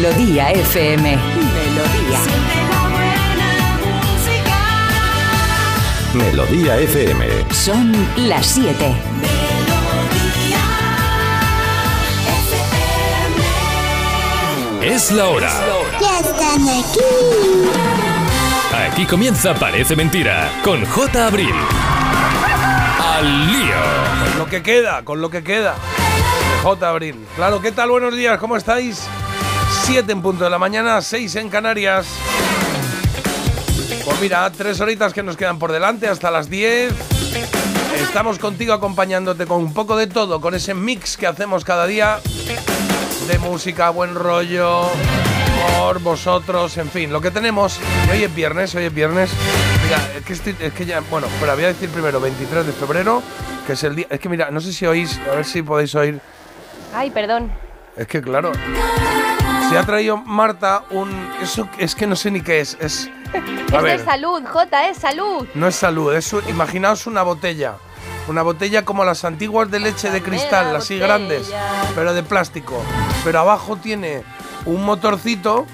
Melodía FM. Melodía. Melodía FM. Son las 7. Es la hora. Ya están aquí. Aquí comienza Parece Mentira con J. Abril. Al lío. Con lo que queda, con lo que queda. J. Abril. Claro, ¿qué tal? Buenos días, ¿cómo estáis? 7 en punto de la mañana, 6 en Canarias. Pues mira, tres horitas que nos quedan por delante hasta las 10. Estamos contigo acompañándote con un poco de todo, con ese mix que hacemos cada día de música, buen rollo, por vosotros, en fin, lo que tenemos. Hoy es viernes, hoy es viernes. Mira, es que, estoy- es que ya, bueno, pero voy a decir primero 23 de febrero, que es el día. Es que mira, no sé si oís, a ver si podéis oír. Ay, perdón. Es que claro, se ha traído Marta un. Eso es que no sé ni qué es. Es. A es ver, de salud, Jota, es salud. no es salud, es un- imaginaos una botella. Una botella como las antiguas de leche de cristal, así grandes, pero de plástico. Pero abajo tiene un motorcito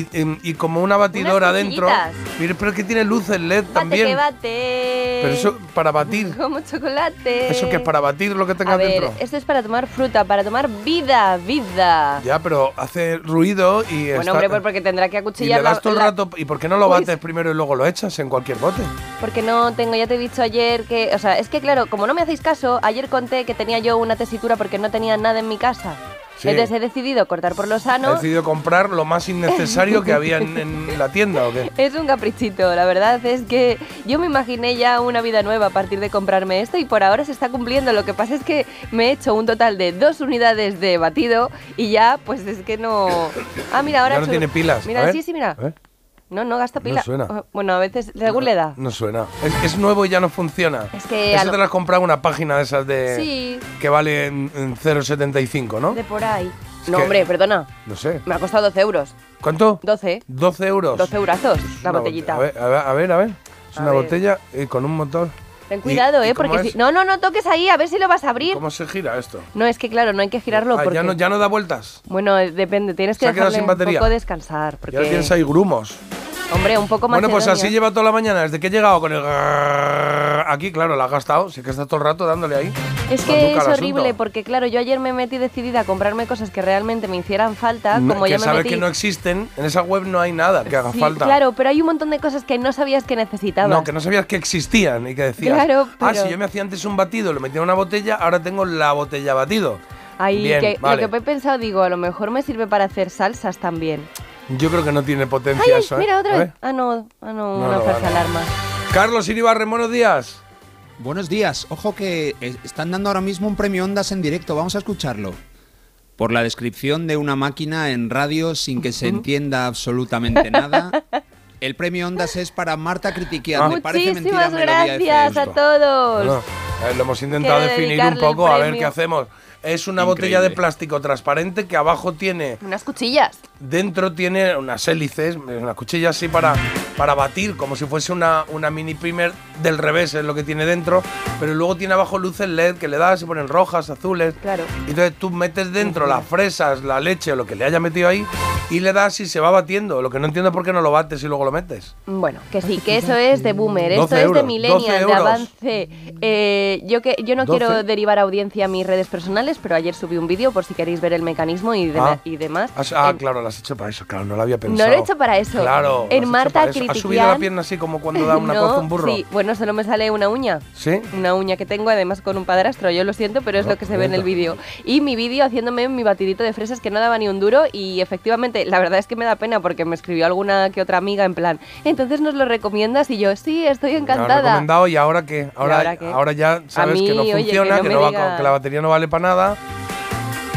y, y- y como una batidora Unas dentro. cuchillitas. Mire, pero es que tiene luces LED Bate también. que bate. Pero eso para batir. Como chocolate. ¿Eso que es para batir lo que tenga A ver, dentro? esto es para tomar fruta, para tomar vida, vida. Ya, pero hace ruido y bueno, está- hombre, pues porque tendrá que y acuchillar le la- das todo el la- rato. ¿Y por qué no lo Uy, bates primero y luego lo echas en cualquier bote? Porque no tengo, ya te he dicho ayer que, o sea, es que claro, como no me hacéis caso, ayer conté que tenía yo una tesitura porque no tenía nada en mi casa. Sí. Entonces he decidido cortar por lo He sano. decidido comprar lo más innecesario que había en, en la tienda, ¿o qué? Es un caprichito, la verdad es que yo me imaginé ya una vida nueva a partir de comprarme esto y por ahora se está cumpliendo. Lo que pasa es que me he hecho un total de dos unidades de batido y ya, pues es que no. Ah, mira, ahora. Ya no he tiene pilas. Mira, A ver. sí, sí, mira. A ver. No, no gasta pila. suena. Oh, Bueno, a veces, según le da. No suena. Es, es nuevo y ya no funciona. Es que Eso lo- te lo has comprado una página de esas de. Sí. Que vale en, en 0,75, ¿no? De por ahí. Es no, que- hombre, perdona. No sé. Me ha costado 12 euros. ¿Cuánto? 12. 12 euros. 12 eurazos Es la una botellita. bote- A ver, a ver, a ver. a ver. Es A una ver. botella eh, con un motor. Ten ¿Y- cuidado, ¿eh? Porque si... No, no, no toques ahí, a ver si lo vas a abrir. ¿Cómo se gira esto? No, es que claro, no hay que girarlo Ah, porque... ya, no, ya no da vueltas. Bueno, eh, depende, tienes que dejarle sin batería. un poco descansar. Porque, Ya tienes ahí grumos. Hombre, un poco más Bueno, pues así lleva toda la mañana, desde que he llegado con el... Aquí, claro, la has gastado. Sí que está todo el rato dándole ahí. Es que es horrible asunto. porque, claro, yo ayer me metí decidida a comprarme cosas que realmente me hicieran falta, No, como que ya me sabes metí... que no existen. En esa web no hay nada que haga Sí, falta. Claro, pero hay un montón de cosas que no sabías que necesitabas. No, que no sabías que existían y que decías. Claro, Ah, pero- si yo me hacía antes un batido, lo metía en una botella, ahora tengo la botella batido. Ahí Bien, que, vale. Lo que he pensado, digo, a lo mejor me sirve para hacer salsas también. Yo creo que no tiene potencia ¡Ay, ay! eso, ¿eh? Mira, otra vez. Ah, no, ah, no, No, una no, falsa vale. alarma. Carlos Iribarren, buenos días. Buenos días. Ojo que eh, están dando ahora mismo un premio Ondas en directo. Vamos a escucharlo. Por la descripción de una máquina en radio sin que se entienda absolutamente nada. El premio Ondas es para Marta Critiquian. Ah. Me parece mentira gracias a todos. Bueno, eh, lo hemos intentado Quiero definir un poco, a ver qué hacemos. Es una Increíble. botella de plástico transparente que abajo tiene, Unas cuchillas. dentro tiene unas hélices, unas cuchillas así para, para batir, como si fuese una, una mini primer del revés, es lo que tiene dentro. Pero luego tiene abajo luces LED que le das, se ponen rojas, azules. Claro. Y Entonces tú metes dentro las fresas, la leche o lo que le haya metido ahí y le das y se va batiendo. Lo que no entiendo es por qué no lo bates y luego lo metes. Bueno, que sí, que eso es de boomer, esto 12 es de euros, 12 millennial, de avance. Eh, yo que yo no 12. quiero derivar audiencia a mis redes personales, pero ayer subí un vídeo por si queréis ver el mecanismo y, de- Ah. y demás. Has- ah, En- claro, lo has hecho para eso, claro, no lo había pensado. No lo he hecho para eso. Claro. En Marta eso. ¿Has subido la Critiquian- pierna así como cuando da una no, coza un burro? Sí, bueno, solo me sale una uña. ¿Sí? Una uña que tengo además con un padrastro, yo lo siento, pero es No, lo que se ve en el vídeo. Y mi vídeo haciéndome mi batidito de fresas que no daba ni un duro y efectivamente, la verdad es que me da pena porque me escribió alguna que otra amiga en plan, entonces nos lo recomiendas y yo, sí, estoy Me lo encantada. recomendado y ahora qué? Ahora, ahora ya sabes mí, que no oye, que funciona, no que, no va que la batería no vale para nada.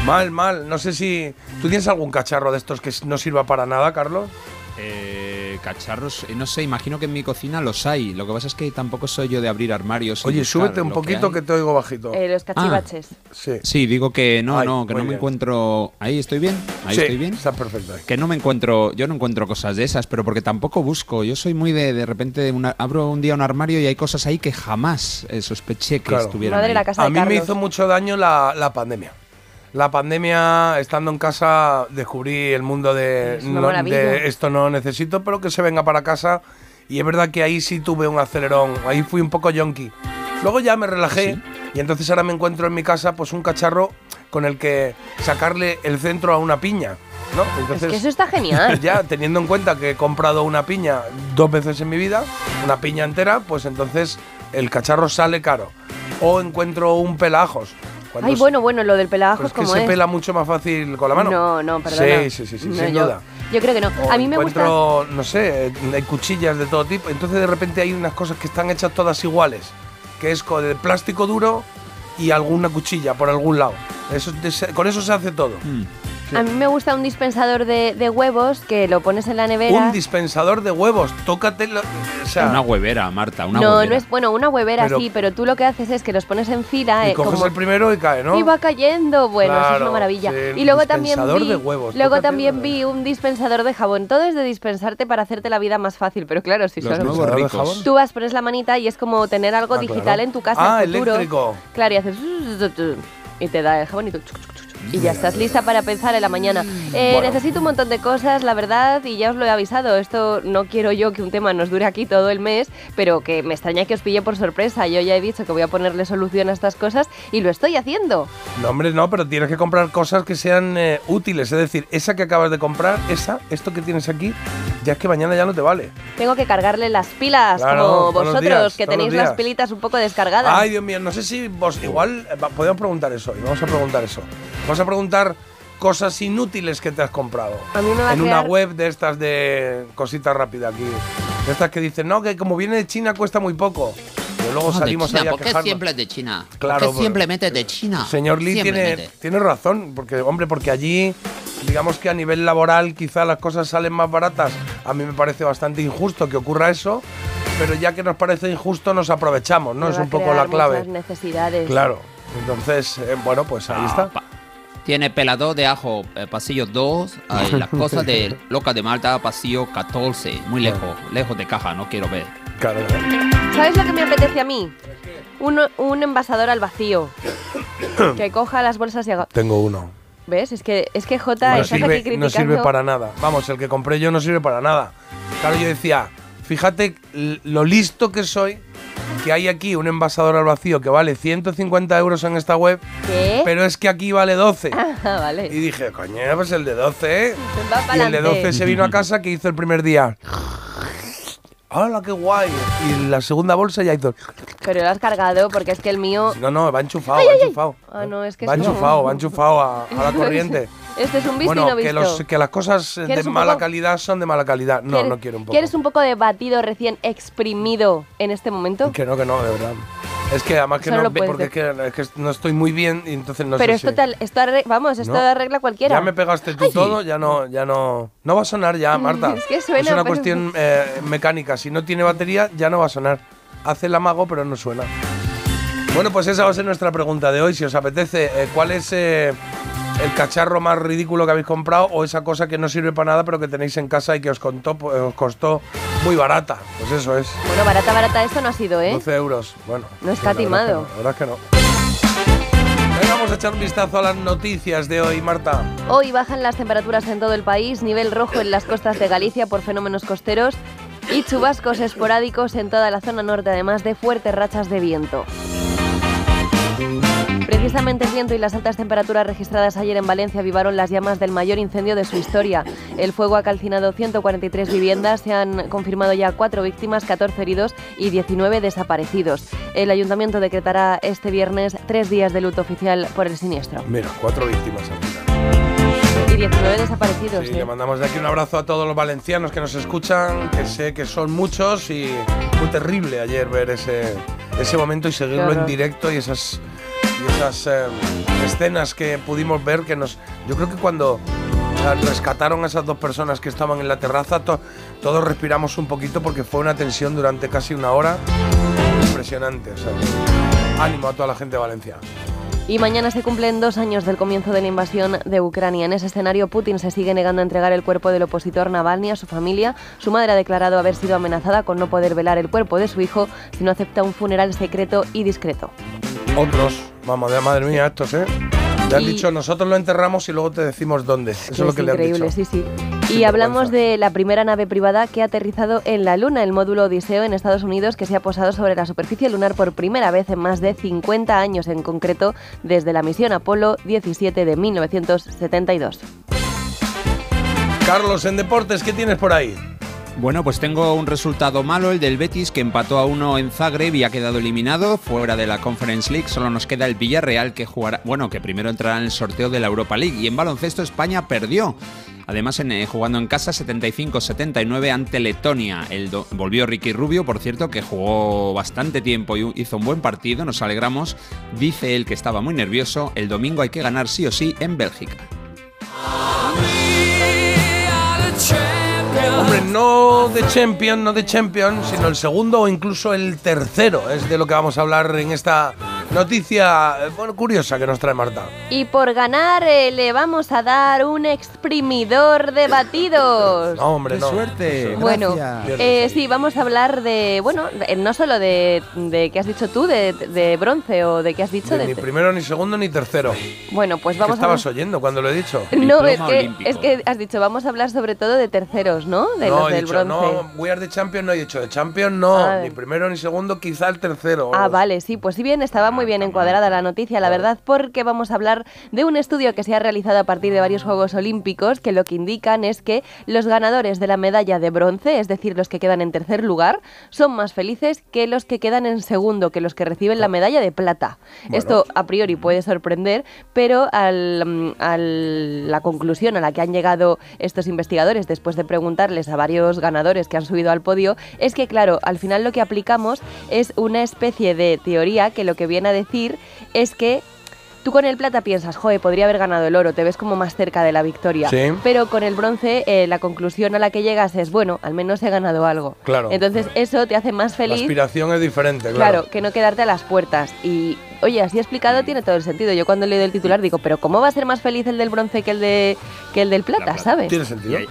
Mal, mal. No sé si. ¿Tú tienes algún cacharro de estos que no sirva para nada, Carlos? Eh, cacharros, eh, no sé, imagino que en mi cocina los hay. Lo que pasa es que tampoco soy yo de abrir armarios. y Oye, súbete un poquito que, te oigo bajito. Eh, los cachivaches. sí. Sí, digo que no, Ay, no, que no me bien. encuentro. Ahí estoy bien, ahí Sí, estoy bien. Está perfecto. Que no me encuentro, yo no encuentro cosas de esas, pero porque tampoco busco. Yo soy muy de, de repente, una- abro un día un armario y hay cosas ahí que jamás eh, sospeché que Claro. estuvieran Madre ahí. la casa A de mí me hizo mucho daño la, la pandemia. La pandemia, estando en casa, descubrí el mundo de, Es no- de esto no necesito, pero que se venga para casa. Y es verdad que ahí sí tuve un acelerón, ahí fui un poco yonki. Luego ya me relajé y entonces ahora me encuentro en mi casa pues un cacharro con el que sacarle el centro a una piña, ¿no? Es Entonces, que eso está genial. ya teniendo en cuenta que he comprado una piña dos veces en mi vida, una piña entera, pues entonces el cacharro sale caro. O encuentro un pelajos. Cuando Ay, bueno, bueno, lo del pelajos es que como se es. pela mucho más fácil con la mano. No, no, perdona. Sí, sí, sí, sí, No, sin yo, duda. Yo creo que no. O A mí me gusta. encuentro, no sé, eh, hay cuchillas de todo tipo. Entonces de repente hay unas cosas que están hechas todas iguales, que es con el plástico duro y alguna cuchilla por algún lado. Eso, con eso se hace todo. Mm. A mí me gusta un dispensador de, de huevos que lo pones en la nevera. Un dispensador de huevos, tócate, lo- o sea, Una huevera, Marta, una no, huevera. no es bueno, una huevera Pero- sí, pero tú lo que haces es que los pones en fila y eh, coges como el primero y cae, ¿no? y va cayendo. Bueno, eso es una maravilla. sí, y luego también dispensador vi, de huevos, luego también vi un dispensador de jabón. Todo es de dispensarte para hacerte la vida más fácil, pero claro, si Los solo nuevos ¿Dispensador de ricos. jabón? Tú vas, pones la manita y es como tener algo Ah, digital claro. en tu casa Ah, en futuro. eléctrico. Claro, y haces y te da el jabón y tú y ya estás lista para pensar en la mañana. Eh, Bueno. Necesito un montón de cosas, la verdad, y ya os lo he avisado. Esto no quiero yo que un tema nos dure aquí todo el mes, pero que me extraña que os pille por sorpresa. Yo ya he dicho que voy a ponerle solución a estas cosas y lo estoy haciendo. No, hombre, no, pero tienes que comprar cosas que sean eh, útiles. Es decir, esa que acabas de comprar, esa, esto que tienes aquí, ya es que mañana ya no te vale. Tengo que cargarle las pilas, Claro, como vosotros, días, que tenéis las pilitas un poco descargadas. Ay, Dios mío, no sé si vos igual podemos preguntar eso y vamos a preguntar eso. Vamos a preguntar cosas inútiles que te has comprado. A mí me va a en una crear- web de estas de cositas rápidas aquí. De estas que dicen, no, que como viene de China cuesta muy poco. Pero luego No, de salimos China, ahí a ¿Por qué quejarnos. siempre es de China? Claro, ¿Por qué simplemente de China? Señor Lee tiene, tiene razón, porque hombre, porque allí, digamos que a nivel laboral quizá las cosas salen más baratas. A mí me parece bastante injusto que ocurra eso, pero ya que nos parece injusto nos aprovechamos, ¿no? Me Es a un poco la clave. necesidades. Claro. Entonces, eh, bueno, pues ahí Ah, está. Tiene pelador de ajo, eh, pasillo 2. ay, las cosas de Loca de Malta, pasillo 14. Muy lejos, lejos de caja, no quiero ver. Claro. ¿Sabes lo que me apetece a mí? Un, un envasador al vacío. que coja las bolsas y haga... Tengo uno. ¿Ves? Es que, es que Jota, No estás aquí sirve, criticando... no sirve para nada. Vamos, el que compré yo no sirve para nada. Claro, yo decía, fíjate lo listo que soy, que hay aquí un envasador al vacío que vale 150 euros en esta web, ¿Qué? pero es que aquí vale 12. Ah, vale. Y dije, coño, pues el de 12, ¿eh? Va Y el de pa'lante. 12 se vino a casa que hizo el primer día. ¡Hala, qué guay! Y la segunda bolsa ya hizo. Pero lo has cargado porque es que el mío... No, no, va enchufado, va enchufado. Ah, no, es que va como- enchufado, va enchufado a, a la corriente. Este es un visto y no que, visto. los, que las cosas de ¿Quieres un mala poco? calidad son de mala calidad. No, ¿Quieres- no quiero un poco. ¿Quieres un poco de batido recién exprimido en este momento? Que no, que no, de verdad. Es que además que no porque es que, es que no estoy muy bien y entonces no Pero sé esto, si- te, esto arre- vamos, esto No. arregla cualquiera. Ya me pegaste tú todo, ya no, ya no. No va a sonar ya, Marta. Es que suena, Es una pero- cuestión eh, mecánica. Si no tiene batería, ya no va a sonar. Hace el amago, pero no suena. Bueno, pues esa va a ser nuestra pregunta de hoy. Si os apetece, eh, ¿cuál es eh, el cacharro más ridículo que habéis comprado o esa cosa que no sirve para nada, pero que tenéis en casa y que os, contó, pues, os costó muy barata? Pues eso es. Bueno, barata, barata esto no ha sido, ¿eh? 12 euros. Bueno. No la que no, La verdad es que no. Venga, vamos a echar un vistazo a las noticias de hoy, Marta. Hoy bajan las temperaturas en todo el país, nivel rojo en las costas de Galicia por fenómenos costeros y chubascos esporádicos en toda la zona norte, además de fuertes rachas de viento. Precisamente el viento y las altas temperaturas registradas ayer en Valencia avivaron las llamas del mayor incendio de su historia. El fuego ha calcinado 143 viviendas, se han confirmado ya 4 víctimas, 14 heridos y 19 desaparecidos. El ayuntamiento decretará este viernes tres días de luto oficial por el siniestro. Mira, cuatro víctimas al final. Y 19 desaparecidos. Sí, ¿eh? le mandamos de aquí un abrazo a todos los valencianos que nos escuchan, que sé que son muchos y muy terrible ayer ver ese, ese momento y seguirlo en directo y esas, y esas eh, escenas que pudimos ver que nos... Yo creo que cuando rescataron a esas dos personas que estaban en la terraza, to- todos respiramos un poquito porque fue una tensión durante casi una hora impresionante. o sea, ánimo a toda la gente de Valencia. Y mañana se cumplen dos años del comienzo de la invasión de Ucrania. En ese escenario, Putin se sigue negando a entregar el cuerpo del opositor Navalny a su familia. Su madre ha declarado haber sido amenazada con no poder velar el cuerpo de su hijo si no acepta un funeral secreto y discreto. Otros, vamos, de madre mía, estos, ¿eh? Le han dicho, nosotros lo enterramos y luego te decimos dónde. Eso es lo que le han increíble, dicho. sí, sí. Y hablamos de la primera nave privada que ha aterrizado en la Luna, el módulo Odiseo en Estados Unidos, que se ha posado sobre la superficie lunar por primera vez en más de 50 años, en concreto desde la misión Apolo 17 de 1972. Carlos, en deportes, ¿qué tienes por ahí? Bueno, pues tengo un resultado malo, el del Betis, que empató a uno en Zagreb y ha quedado eliminado fuera de la Conference League. Solo nos queda el Villarreal que jugará, bueno, que primero entrará en el sorteo de la Europa League. Y en baloncesto España perdió. Además, eh, jugando en casa 75-79 ante Letonia. El volvió Ricky Rubio, por cierto, que jugó bastante tiempo y hizo un buen partido. Nos alegramos. Dice él que estaba muy nervioso. El domingo hay que ganar sí o sí en Bélgica. Hombre, no de Champion, no de Champion, sino el segundo o incluso el tercero. Es de lo que vamos a hablar en esta noticia, eh, bueno, curiosa que nos trae Marta. Y por ganar eh, le vamos a dar un exprimidor de batidos. No, hombre, ¡Qué no. suerte! Bueno, Gracias. eh, sí, vamos a hablar de, bueno, de- no solo de, de qué has dicho tú, de, de bronce o de qué has dicho Ni, de... ni primero, ni segundo, ni tercero. Bueno, pues ¿Qué vamos a... estabas oyendo cuando lo he dicho? No, es Diploma que, olímpico. es que has dicho, vamos a hablar sobre todo de terceros, ¿no? De no, los he del dicho, bronce. no, We are the champion, no he dicho de champion, no, Ah. ni primero ni segundo, quizá el tercero. Ah, vale, sí, pues sí bien, estaba muy bien encuadrada la noticia, la verdad, porque vamos a hablar de un estudio que se ha realizado a partir de varios Juegos Olímpicos que lo que indican es que los ganadores de la medalla de bronce, es decir, los que quedan en tercer lugar, son más felices que los que quedan en segundo, que los que reciben la medalla de plata. Esto a priori puede sorprender, pero al, al- la conclusión a la que han llegado estos investigadores después de preguntarles a varios ganadores que han subido al podio es que, claro, al final lo que aplicamos es una especie de teoría que lo que viene a decir es que Tú con el plata piensas, joder, podría haber ganado el oro, te ves como más cerca de la victoria. Sí. Pero con el bronce, eh, la conclusión a la que llegas es, bueno, al menos he ganado algo. Claro. Entonces eso te hace más La feliz. aspiración es diferente, Claro, claro. que no quedarte a las puertas. Y, oye, así explicado tiene todo el sentido. Yo cuando leo el titular digo, pero ¿cómo va a ser más feliz el del bronce que el, de, que el del plata, plata. sabes? Tiene sentido. Y hay-.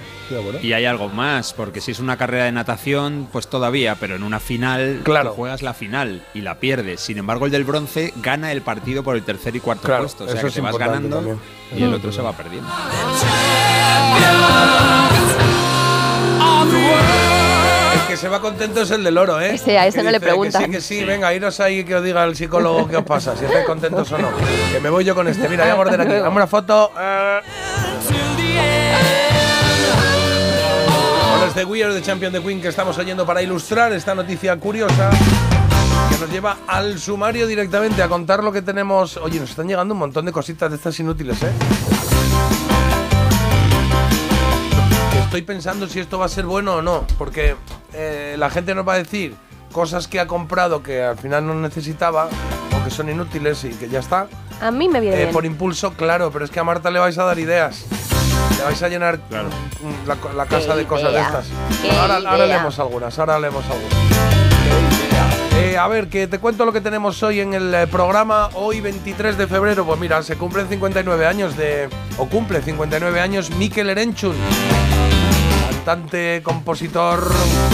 Y algo más, porque si es una carrera de natación, pues todavía, pero en una final Claro. tú juegas la final y la pierdes. Sin embargo, el del bronce gana el partido por el tercer y cuarto Claro, puesto. O sea eso que es te vas ganando también. y el otro se va perdiendo. Que se va contento es el del oro, ¿eh? Ese, a ese Que no le preguntan. Que sí, que sí, venga, iros ahí que os diga el psicólogo qué os pasa, si estáis contentos o no. Que me voy yo con este. Mira, voy a morder aquí. Dame una foto. Eh. Bueno, es de We Are the Champion de Queen que estamos oyendo para ilustrar esta noticia curiosa que nos lleva al sumario directamente a contar lo que tenemos. Oye, nos están llegando un montón de cositas de estas inútiles, ¿eh? Estoy pensando si esto va a ser bueno o no, porque eh, la gente nos va a decir cosas que ha comprado que al final no necesitaba o que son inútiles y que ya está. A mí me viene Eh, bien. por impulso, claro, pero es que a Marta le vais a dar ideas. Le vais a llenar Claro. mm, la, casa Qué de cosas de estas. qué Ahora, ahora leemos algunas, ahora leemos algunas. Eh, a ver, que te cuento lo que tenemos hoy en el programa. Hoy, 23 de febrero, pues mira, se cumplen 59 años de. o cumple 59 años Mikel Erenchun. Cantante, compositor,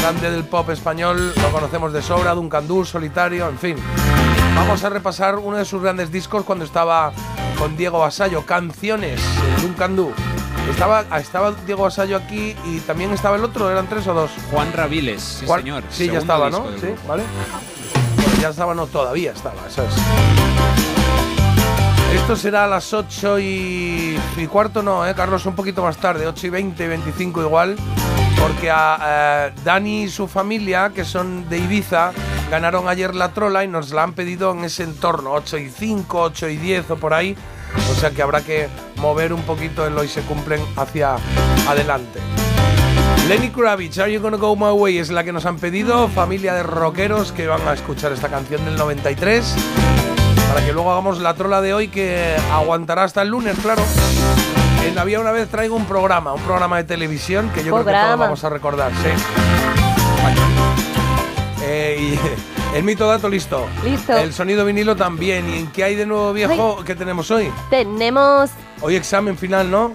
grande del pop español, lo conocemos de sobra, Duncan Du, Solitario, en fin. Vamos a repasar uno de sus grandes discos cuando estaba con Diego Basallo, Canciones, eh, Duncan Du. Estaba, estaba Diego Basallo aquí y también estaba el otro, ¿eran tres o dos? Juan Raviles, sí señor. Sí, ya estaba, ¿no? Sí, grupo. ¿vale? Bueno, ya estaba, no, todavía estaba, eso es. Esto será a las 8 y, y cuarto, no, ¿eh, Carlos? Un poquito más tarde, 8 y 20, 25 igual. Porque a eh, Dani y su familia, que son de Ibiza, ganaron ayer la trola y nos la han pedido en ese entorno, 8 y 5, 8 y 10 o por ahí. O sea que habrá que mover un poquito el hoy se cumplen hacia adelante. Lenny Kravitz, Are You Gonna Go My Way? es la que nos han pedido, familia de rockeros que van a escuchar esta canción del 93, para que luego hagamos la trola de hoy que aguantará hasta el lunes, claro. En Había una vez traigo un programa, un programa de televisión que yo creo que todos vamos a recordar, sí. Eh, y el mito dato listo. Listo. El sonido vinilo también. ¿Y en qué hay de nuevo viejo que tenemos hoy? Tenemos, Hoy examen final, ¿no?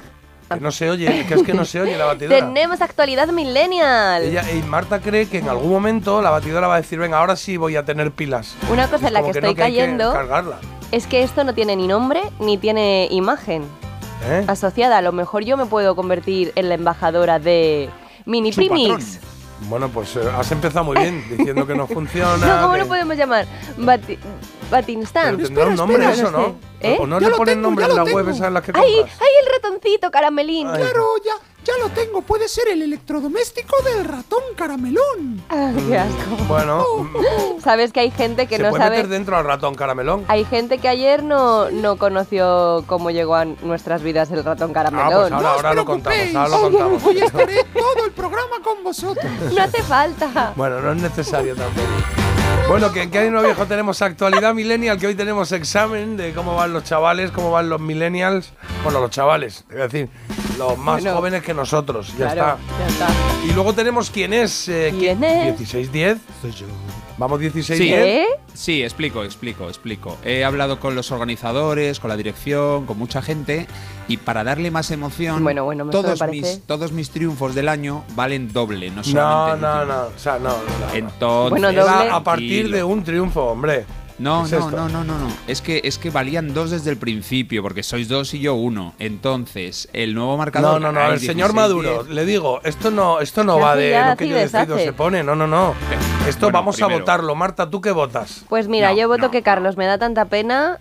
Que no se oye, que es que no se oye la batidora. tenemos actualidad millennial. Ella, y Marta cree que en algún momento la batidora va a decir, venga, ahora sí voy a tener pilas. Una cosa en la que estoy que cayendo. Es que esto no tiene ni nombre ni tiene imagen ¿Eh? asociada. A lo mejor yo me puedo convertir en la embajadora de Mini Su patrón. Primix. Bueno, pues eh, has empezado muy bien diciendo que no funciona. No, ¿cómo que- lo podemos llamar? Bati Pero Batinstant. tendrá un nombre espera, eso, no. ¿Eh? ¿O no Ya le ponen tengo, nombre en la web tengo. esa en la que ¡Ay! compras? ¡Ay, el ratoncito, caramelín! Ay. Claro, ya, ya lo tengo. Puede ser el electrodoméstico del ratón caramelón. Ah, ¡Qué asco! Bueno, Sabes que hay gente que se no puede sabe. meter dentro al ratón caramelón. Hay gente que ayer no, no conoció cómo llegó a nuestras vidas el ratón Ah, caramelón. pues ahora, No os ahora lo contamos, ahora lo contamos. Hoy estaré todo el programa con vosotros. No hace falta. Bueno, no es necesario tampoco. Bueno, que en que hay no viejo tenemos actualidad millennial, que hoy tenemos examen de cómo van los chavales, cómo van los millennials. Bueno, los chavales, es decir, los más Bueno. jóvenes que nosotros. Ya claro, está. ya está. Y luego tenemos quién es. eh, ¿Quién es? 1610. Vamos 1610. Sí. ¿Eh? Sí, explico, explico, explico. He hablado con los organizadores, con la dirección, con mucha gente y para darle más emoción, Bueno, bueno, todos, mis, todos mis triunfos del año valen doble, no No, solamente no, último. no. O sea, no. no, no. Entonces, Bueno, doble. a partir de un triunfo, hombre. No, ¿Qué es no, esto? no, no, no, no. Es que, es que valían dos desde el principio, porque sois dos y yo uno. Entonces, el nuevo marcador. No, no, no. Ver, señor 16, Maduro, 10. le digo, esto no, esto no va de lo que yo decido se pone. No, no, no. Esto Bueno, vamos a votarlo. Marta, ¿tú qué votas? Pues mira, No, yo voto no. que Carlos me da tanta pena,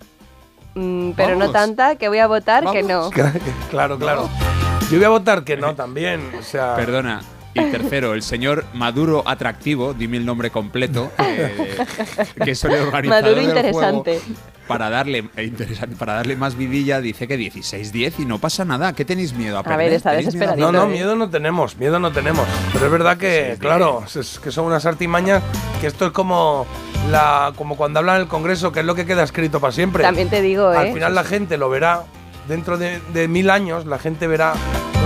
mm, pero no tanta, que voy a votar que no. Claro, claro. Yo voy a votar que no también. O sea, Perdona. Y tercero, el señor Maduro Atractivo, dime el nombre completo, eh, que es el organizador Maduro del interesante. juego, para darle, eh, interesante, para darle más vidilla, dice que 16-10 y no pasa nada. ¿Qué tenéis miedo a A perder? ver, está ¿Tenéis miedo a desesperadito. No, no, ¿eh? miedo no tenemos, miedo no tenemos. Pero es verdad que, claro, es que son unas artimañas que esto es como la como cuando hablan en el Congreso, que es lo que queda escrito para siempre. También te digo, Al ¿eh? final la gente lo verá, dentro de, de mil años, la gente verá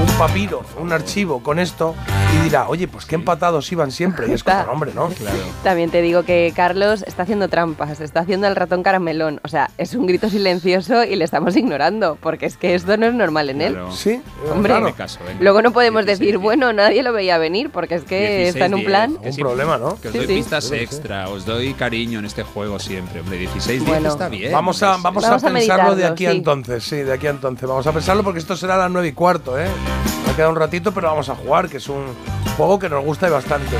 un papiro, un archivo con esto dirá, oye, pues qué empatados iban siempre. Y es como, hombre, ¿no? Claro. También te digo que Carlos está haciendo trampas, está haciendo el ratón caramelón. O sea, es un grito silencioso y le estamos ignorando, porque es que esto no es normal en él. Claro. Sí, Hombre. claro. Luego no podemos 16, decir, 10. bueno, nadie lo veía venir, porque es que está en un 16, plan. que Un sí, problema, ¿no? Que os Sí, doy sí. pistas Sí, extra, os doy cariño en este juego siempre, hombre. 16 Bueno. está bien. Vamos a, vamos Vamos a a pensarlo de aquí a entonces, sí, de aquí a entonces. Vamos a pensarlo porque esto será a las 9 y cuarto, ¿eh? Queda un ratito, pero vamos a jugar, que es un juego que nos gusta y bastante.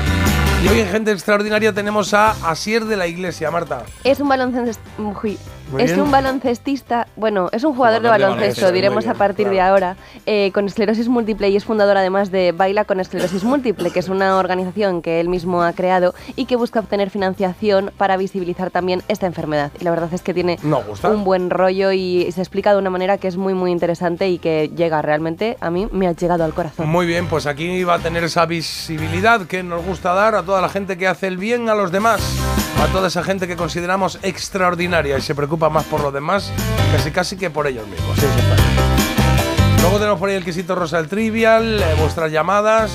Y hoy en Gente Extraordinaria tenemos a Asier de la Iglesia, Marta. Es un baloncestista. Muy Es bien. un baloncestista, bueno, es un jugador, Jugador de de baloncesto, diremos bien, a partir de ahora, eh, con esclerosis múltiple y es fundador además de Baila con Esclerosis Múltiple, que es una organización que él mismo ha creado y que busca obtener financiación para visibilizar también esta enfermedad. Y la verdad es que tiene un buen rollo y se explica de una manera que es muy muy interesante y que llega realmente, a mí me ha llegado al corazón. Muy bien, pues aquí va a tener esa visibilidad que nos gusta dar a toda la gente que hace el bien a los demás, a toda esa gente que consideramos extraordinaria y se preocupa más por los demás, casi casi que por ellos mismos. Está bien. Luego tenemos por ahí el quesito rosa del trivial, eh, vuestras llamadas.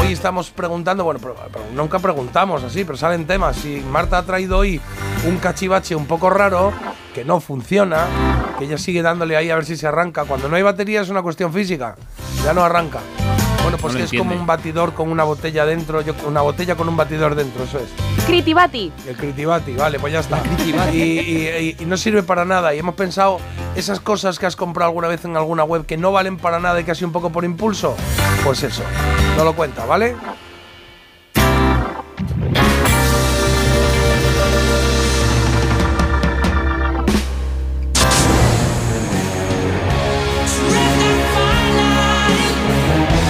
Hoy estamos preguntando, bueno, pero- pero nunca preguntamos así, pero salen temas. Y Marta ha traído hoy un cachivache un poco raro, que no funciona, que ella sigue dándole ahí a ver si se arranca. Cuando no hay batería es una cuestión física, ya no arranca. Bueno, pues No que lo es como un batidor con una botella dentro, yo, una botella con un batidor dentro, eso es. Critibati. El Critivati, vale, pues ya está. Y, y- y- y no sirve para nada. Y hemos pensado, esas cosas que has comprado alguna vez en alguna web que no valen para nada y casi un poco por impulso, pues eso, no lo cuenta, ¿vale?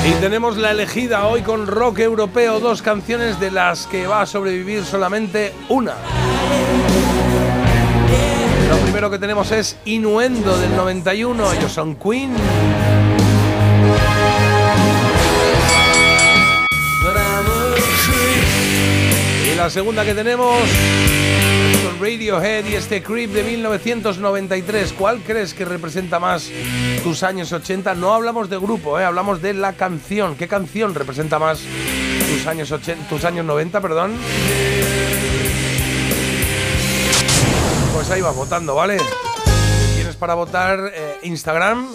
Y tenemos la elegida hoy con rock europeo, dos canciones de las que va a sobrevivir solamente una. Lo primero que tenemos es Inuendo del 91, ellos son Queen. Y la segunda que tenemos Radiohead y este Creep de 1993. ¿Cuál crees que representa más tus años 80? No hablamos de grupo, ¿eh? hablamos de la canción. ¿Qué canción representa más tus años, 80, tus años 90? Perdón. Pues ahí vas votando, ¿vale? Tienes para votar eh, Instagram,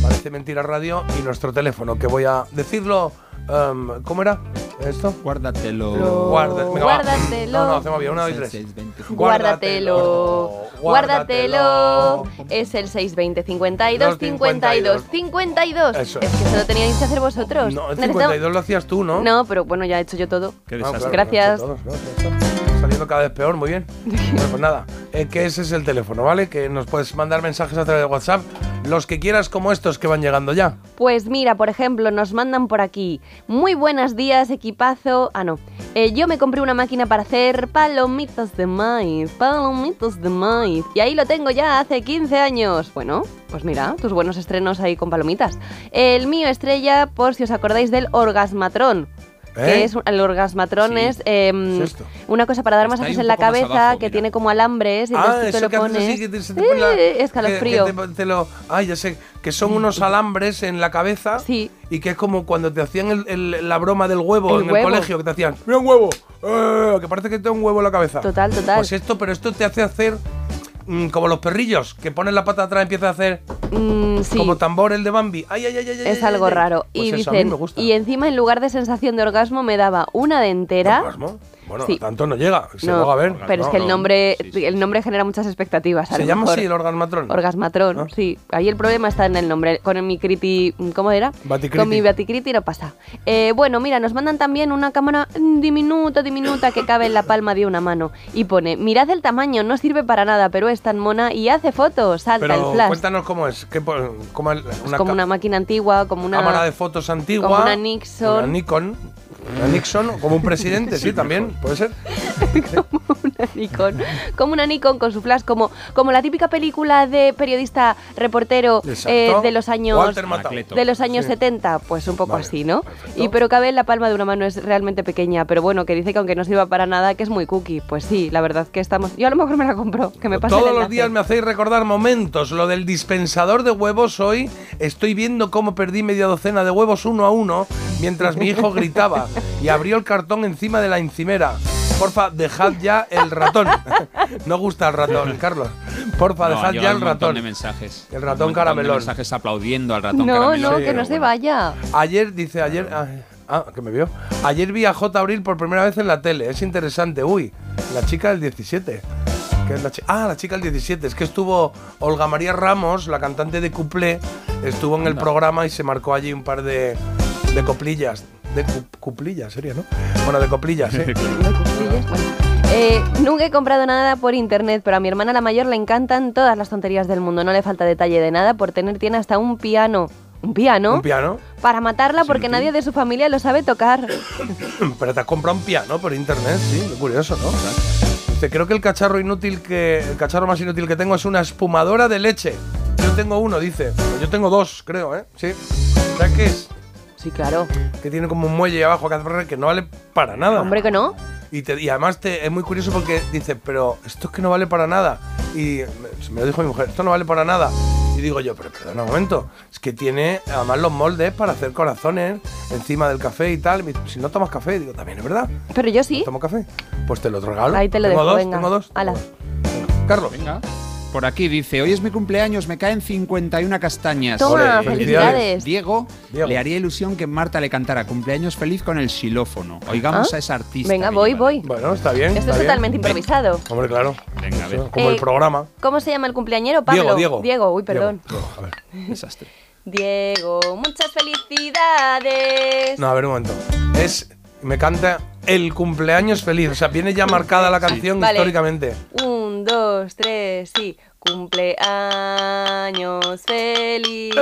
parece mentira radio, y nuestro teléfono, que voy a decirlo em, ¿Cómo era esto? Guárdatelo. Lo- Guarda- venga, va. guárdatelo. No, no, hacemos bien. Una, dos y tres. 620. Guárdatelo, guárdatelo. Es el 620 52 52 52. Eso Es es. que se lo teníais que hacer vosotros. No, el Necesitamos- 52 lo hacías tú, ¿no? No, pero bueno, ya he hecho yo todo. Qué Ah, desastre. claro, Gracias. Saliendo cada vez peor, muy bien. Bueno, pues nada, eh, que ese es el teléfono, ¿vale? Que nos puedes mandar mensajes a través de WhatsApp, los que quieras como estos que van llegando ya. Pues mira, por ejemplo, nos mandan por aquí. Muy buenos días, equipazo. Ah, no. Eh, yo me compré una máquina para hacer palomitas de maíz. Palomitas de maíz. Y ahí lo tengo ya hace 15 años. Bueno, pues mira, tus buenos estrenos ahí con palomitas. El mío estrella, por si os acordáis del orgasmatrón. ¿Eh? Que es el orgasmatrón Sí. es em, ¿Qué es esto? una cosa para dar Está masajes en la cabeza abajo, que mira. tiene como alambres y Ah, tú te lo pones. así, que te, te pone la- Eh, escalofrío. que- que te- lo- ay, ya sé, que son unos alambres en la cabeza. Sí. Y que es como cuando te hacían el- el- la broma del huevo El en el colegio, que te hacían, mira un huevo, eh, que parece que te da un huevo en la cabeza. Total, total. Pues esto, pero esto te hace hacer mm, como los perrillos, que ponen la pata atrás y empieza a hacer Mm, sí. como tambor el de Bambi. Ay, ay, ay, ay, Es ay, algo ay, raro. Pues y eso, dicen, y encima en lugar de sensación de orgasmo me daba una dentera. ¿Orgasmo? Bueno, Sí. tanto no llega. Se No, haga ver. pero es que el no, nombre, sí, sí. el nombre genera muchas expectativas. a Se llama así el orgasmatrón. Orgasmatrón, ¿No? sí. Ahí el problema está en el nombre. Con mi criti, ¿cómo era? Baticriti. Con mi baticriti no pasa. Eh, bueno, mira, nos mandan también una cámara mm, diminuta, diminuta que cabe en la palma de una mano y pone, mirad el tamaño, no sirve para nada, pero es tan mona y hace fotos, salta Pero el flash. cuéntanos cómo es. ¿Qué, po- cómo es como una máquina antigua, como una cámara de fotos antigua. como una Nixon. Una Nikon. Una Nixon, como un presidente, sí, también, puede ser. una Nikon, como una Nikon con su flash, como, como la típica película de periodista reportero eh, de los años de los años Sí. 70, pues un poco Vale, así, ¿no? perfecto. Y pero cabe en la palma de una mano, es realmente pequeña, pero bueno, que dice que aunque no sirva para nada, que es muy cookie. Pues sí, la verdad que estamos. Yo a lo mejor me la compro, que me pase el Todos los días me hacéis recordar momentos. Lo del dispensador de huevos hoy. Estoy viendo cómo perdí media docena de huevos uno a uno mientras mi hijo gritaba y abrió el cartón encima de la encimera. Porfa, dejad ya el ratón. no gusta el ratón, Carlos. Porfa, No, dejad ya un el montón ratón. de mensajes. El Un ratón montón caramelón. De mensajes aplaudiendo al ratón No, caramelón. no, que no se vaya. Ayer, dice ayer. Ah, ah, que me vio. Ayer vi a J. Abril por primera vez en la tele. Es interesante. Uy, la chica del 17. Que es la chi- ah, la chica del 17. Es que estuvo Olga María Ramos, la cantante de Cuplé, estuvo en el programa y se marcó allí un par de, de coplillas. De cu- cuplillas, sería, ¿no? Bueno, de coplillas, ¿eh? ¿De cuclillas? Bueno. Eh, nunca he comprado nada por internet, pero a mi hermana la mayor le encantan todas las tonterías del mundo. No le falta detalle de nada por tener tiene hasta un piano. ¿Un piano? Un piano. Para matarla porque nadie de su familia lo sabe tocar. Pero te has comprado un piano por internet, sí, qué curioso, ¿no? Dice, creo que el cacharro inútil que. El cacharro más inútil que tengo es una espumadora de leche. Yo tengo uno, dice. Yo tengo dos, creo, ¿eh? Sí. ¿Sabes qué es? Sí, claro. Que tiene como un muelle abajo que no vale para nada. Hombre, que no. Y, te- y además te, es muy curioso porque dice, pero esto es que no vale para nada. Y me, me lo dijo mi mujer, esto no vale para nada. Y digo yo, pero perdona un momento, es que tiene además los moldes para hacer corazones encima del café y tal. Si no tomas café, digo, también es verdad. Pero yo sí. ¿Tomo café? Pues te lo regalo. Ahí te lo tengo dejo, dos, venga. tengo dos. Ala. Carlos. Venga. Por aquí dice, hoy es mi cumpleaños, me caen 51 castañas. Toma, felicidades. Diego, Diego. le haría ilusión que Marta le cantara cumpleaños feliz con el xilófono. Oigamos ¿Ah? a esa artista. Venga, voy, voy. Bueno, está bien. Esto está es bien. totalmente improvisado. Hombre, claro. Venga, a ver. Como el Eh, programa. ¿Cómo se llama el cumpleañero, Pablo? Diego, Diego. uy, perdón. Diego, Diego, a ver. Desastre. Diego, muchas felicidades. No, a ver un momento. Es. Me canta el cumpleaños feliz. O sea, viene ya marcada la canción Vale. históricamente. Un, dos, tres, sí. Cumpleaños feliz.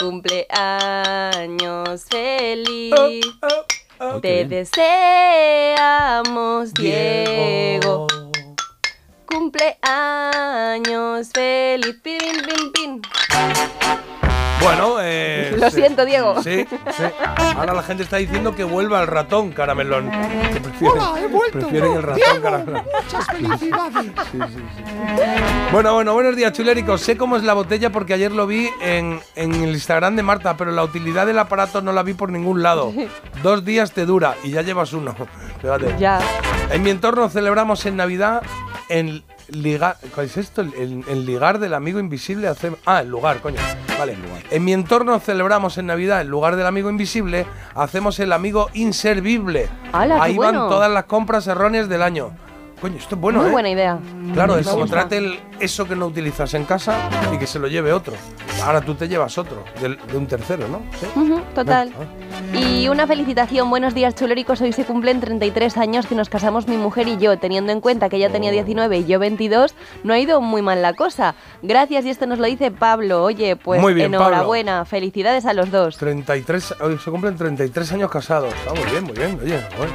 Cumpleaños feliz. Uy, Te qué bien. deseamos, Diego. Cumpleaños feliz. Pin, pin, pin. Bueno, eh. Lo sí. siento, Diego. Sí, sí. Ahora la gente está diciendo que vuelva el ratón caramelón. Que prefieren, Hola, he vuelto. prefieren el ratón Diego, caramelón. muchas felicidades. Bueno, bueno, buenos días, chuléricos. Sé cómo es la botella porque ayer lo vi en, en el Instagram de Marta, pero la utilidad del aparato no la vi por ningún lado. Dos días te dura y ya llevas uno. Fíjate. Ya. En mi entorno celebramos en Navidad en ligar. ¿Cuál es esto? El, el- el ligar del amigo invisible hace. Ah, el lugar, coño. Vale. En mi entorno celebramos en Navidad, en lugar del amigo invisible, hacemos el amigo inservible. ¡Hala, qué Ahí bueno! van todas las compras erróneas del año. Coño, esto es bueno, Muy ¿eh? buena idea. Claro, es como trate el- eso que no utilizas en casa y que se lo lleve otro. Ahora tú te llevas otro, de, un tercero, ¿no? Total. Ah. Y una felicitación, buenos días chuléricos, hoy se cumplen 33 años que nos casamos mi mujer y yo, teniendo en cuenta que ella tenía 19 y yo 22, no ha ido muy mal la cosa. Gracias y esto nos lo dice Pablo, oye, pues Muy bien, enhorabuena, felicidades a los dos. 33, hoy se cumplen 33 años casados. Está muy bien, muy bien. Oye, bueno.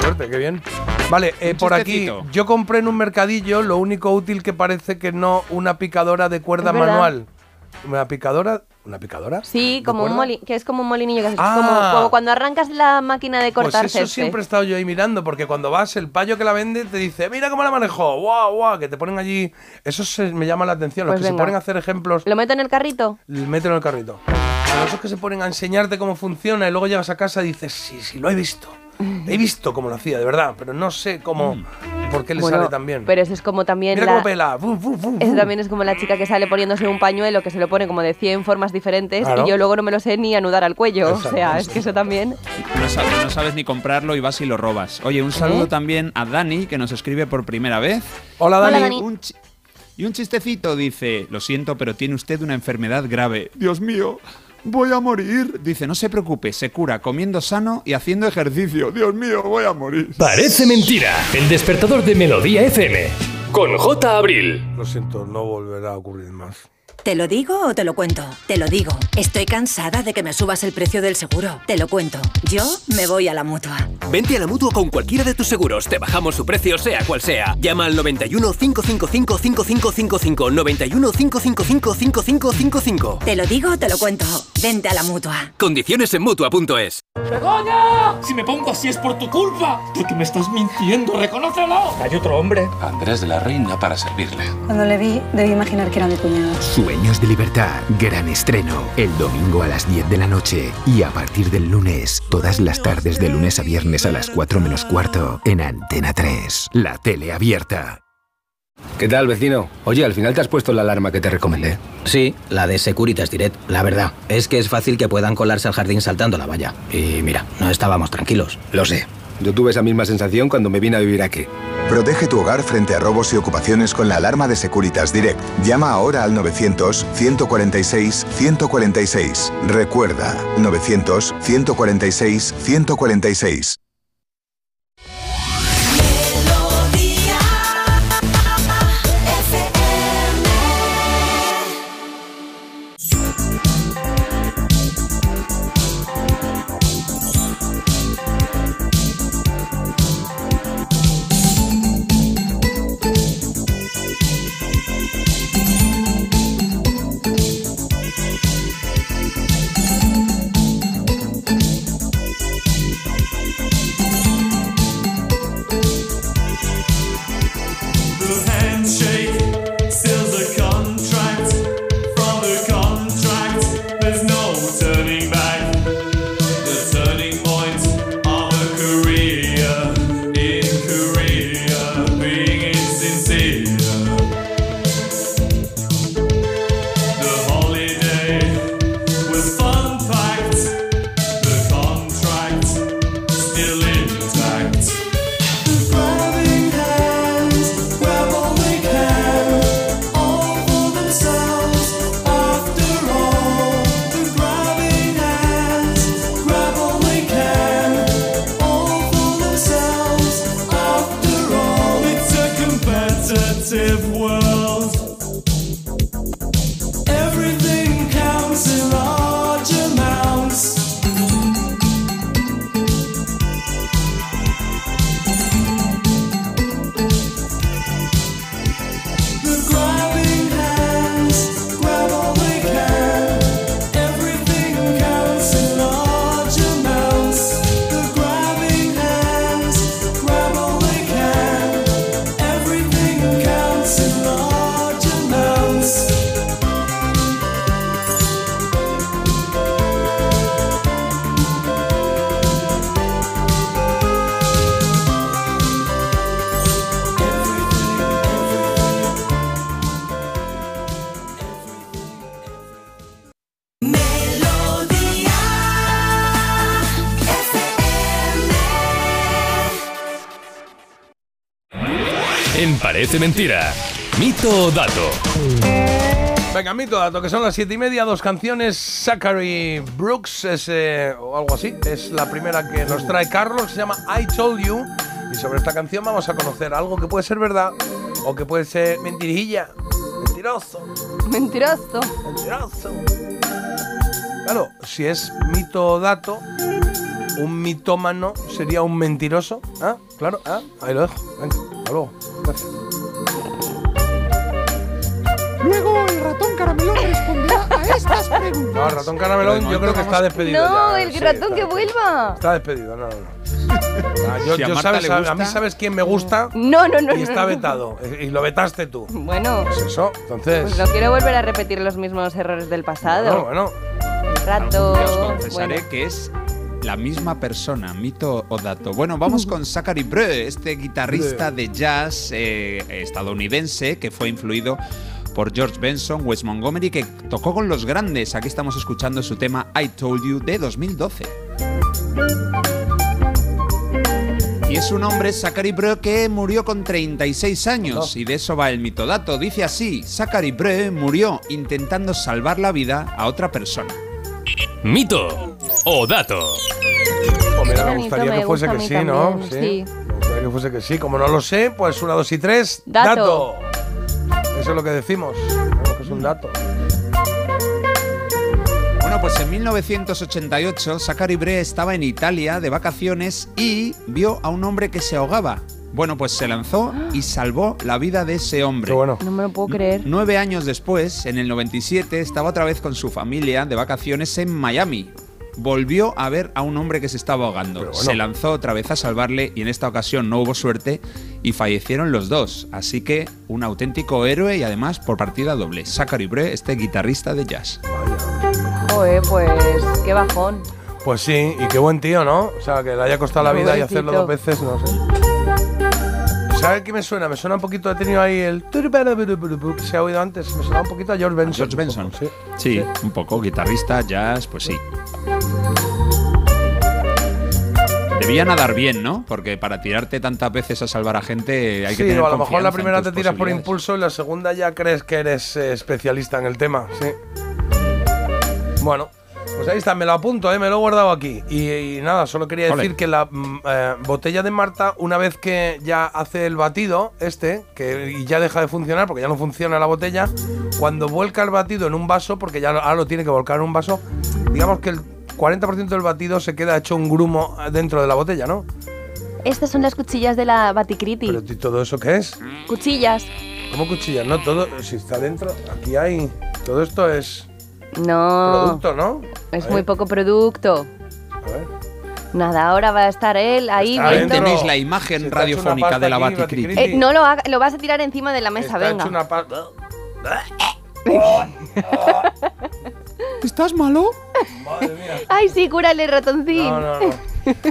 Suerte, qué bien. Vale, eh, por aquí, yo compré en un mercadillo lo único útil que parece que no una picadora de cuerda manual. ¿Una picadora? ¿Una picadora? Sí, ¿De como un moli que es como un molinillo, que Ah. como, como cuando arrancas la máquina de cortar Pues eso césped. siempre he estado yo ahí mirando, porque cuando vas, el payo que la vende te dice, mira cómo la manejó, guau, guau, que te ponen allí. Eso se- me llama la atención, los Pues que se ponen a hacer ejemplos, ¿Lo meto en el carrito? meten en el carrito. Pero esos que se ponen a enseñarte cómo funciona y luego llegas a casa y dices, sí, sí, lo he visto. He visto cómo lo hacía, de verdad, pero no sé cómo, por qué le Bueno, sale tan bien. Pero eso es como también Mira la... cómo pela. fu, fu, fu, Eso también es como la chica que sale poniéndose un pañuelo que se lo pone como de 100 formas diferentes Claro. y yo luego no me lo sé ni anudar al cuello. Exacto, o sea, es que eso también. No sabes, no sabes ni comprarlo y vas y lo robas. Oye, un saludo ¿Eh? también a Dani, que nos escribe por primera vez. Hola, Hola, Dani. Dani. Un y un chistecito dice, lo siento, pero tiene usted una enfermedad grave. Dios mío, voy a morir. Dice, no se preocupe, se cura comiendo sano y haciendo ejercicio. Dios mío, voy a morir. Parece mentira. El despertador de Melodía FM. Con J. Abril. Lo siento, no volverá a ocurrir más. ¿Te lo digo o te lo cuento? Te lo digo. Estoy cansada de que me subas el precio del seguro. Te lo cuento. Yo me voy a la mutua. Vente a la mutua con cualquiera de tus seguros. Te bajamos su precio, sea cual sea. Llama al 91 555 5555. 91 555 5555. Te lo digo o te lo cuento. Vente a la mutua. Condiciones en mutua.es. ¡Begoña! Si me pongo así es por tu culpa. Porque me estás mintiendo, reconócelo. Hay otro hombre. Andrés de la Reina para servirle. Cuando le vi, debí imaginar que era mi cuñado. Sueños de libertad, gran estreno, el domingo a las 10 de la noche y a partir del lunes, todas las tardes de lunes a viernes a las 4 menos cuarto en Antena 3, la tele abierta. ¿Qué tal, vecino? Oye, al final te has puesto la alarma que te recomendé. Sí, la de Securitas Direct. La verdad, es que es fácil que puedan colarse al jardín saltando la valla. Y mira, no estábamos tranquilos. Lo sé. Yo tuve esa misma sensación cuando me vine a vivir aquí. Protege tu hogar frente a robos y ocupaciones con la alarma de Securitas Direct. Llama ahora al 900-146-146. Recuerda, 900-146-146. Parece Mentira. Mito o dato. Venga, mito dato, que son las siete y media, dos canciones. Zachary Brooks es, eh, o algo así, es la primera que nos trae Carlos, se llama I Told You. Y sobre esta canción vamos a conocer algo que puede ser verdad o que puede ser mentirilla. Mentiroso. Mentiroso. Mentiroso. Claro, si es mito o dato, un mitómano sería un mentiroso. ¿Ah? Claro, ah, ahí lo dejo. Venga, hasta luego. Gracias. Luego el ratón caramelón responderá a estas preguntas. No, el ratón caramelón yo creo que está despedido. No, ya, el sí, ratón está que despedido. vuelva. Está despedido, no, no, no. Ah, yo, Si a yo Marta sabes, le a- a gusta- mí sabes quién me gusta No, no, no. y no, está no. vetado. eh, Y lo vetaste tú. Bueno, Pues eso, entonces. pues no quiero volver a repetir los mismos errores del pasado. bueno, bueno. Rato. Os confesaré bueno. que es la misma persona, mito o dato. Bueno, vamos con Zachary Breu, este guitarrista de jazz eh, estadounidense que fue influido por George Benson, Wes Montgomery, que tocó con los grandes. Aquí estamos escuchando su tema I Told You de 2012. Y es un hombre, Zachary Breu, que murió con 36 años. Y de eso va el mitodato. Dice así, Zachary Breu murió intentando salvar la vida a otra persona. Mito o dato. Pues mira, me gustaría me que fuese que sí, ¿no? sí. Me gustaría que fuese que sí. Como no lo sé, pues una, dos y tres. Dato. Eso es lo que decimos. Que es un dato. Bueno, pues en 1988 Zachary Breu estaba en Italia de vacaciones y vio a un hombre que se ahogaba. Bueno, pues se lanzó y salvó la vida de ese hombre. bueno. No me lo puedo creer. Nueve años después, en el 97, estaba otra vez con su familia de vacaciones en Miami. Volvió a ver a un hombre que se estaba ahogando. Bueno. Se lanzó otra vez a salvarle y en esta ocasión no hubo suerte y fallecieron los dos. Así que un auténtico héroe y además por partida doble. Zachary Breu, este guitarrista de jazz. Joder, pues qué bajón. Pues sí, y qué buen tío, ¿no? O sea, que le haya costado la vida y hacerlo dos veces, no sé. ¿Sabes qué me suena? Me suena un poquito, he tenido ahí el... que se ha oído antes, me suena un poquito a George Benson. George Benson. Sí. Sí, un poco guitarrista, jazz, pues sí. Debía nadar bien, ¿no? Porque para tirarte tantas veces a salvar a gente hay que Sí, tener o a lo mejor la primera te tiras por impulso y la segunda ya crees que eres eh, especialista en el tema, sí. Bueno, pues ahí está, me lo apunto, eh, me lo he guardado aquí. Y, y nada, solo quería Ole. decir que la mm, eh, botella de Marta, una vez que ya hace el batido, este, que y ya deja de funcionar porque ya no funciona la botella, cuando vuelca el batido en un vaso, porque ya ahora lo tiene que volcar en un vaso, digamos que el 40% del batido se queda hecho un grumo dentro de la botella, ¿no? Estas son las cuchillas de la Baticriti. Pero ¿y todo eso qué es? Cuchillas. ¿Cómo cuchillas? No, todo, si está dentro, aquí hay. Todo esto es No. producto, ¿no? Es muy poco producto. A ver. Nada, ahora va a estar él ahí Está Ahí viendo. tenéis la imagen Se te ha hecho una radiofónica pasta de la aquí, Baticriti. Baticriti. Eh, no lo haga- lo vas a tirar encima de la mesa, Está venga. hecho una pa- ¿Estás malo? Madre mía. Ay, sí, cúrale, ratoncín. No, no, no.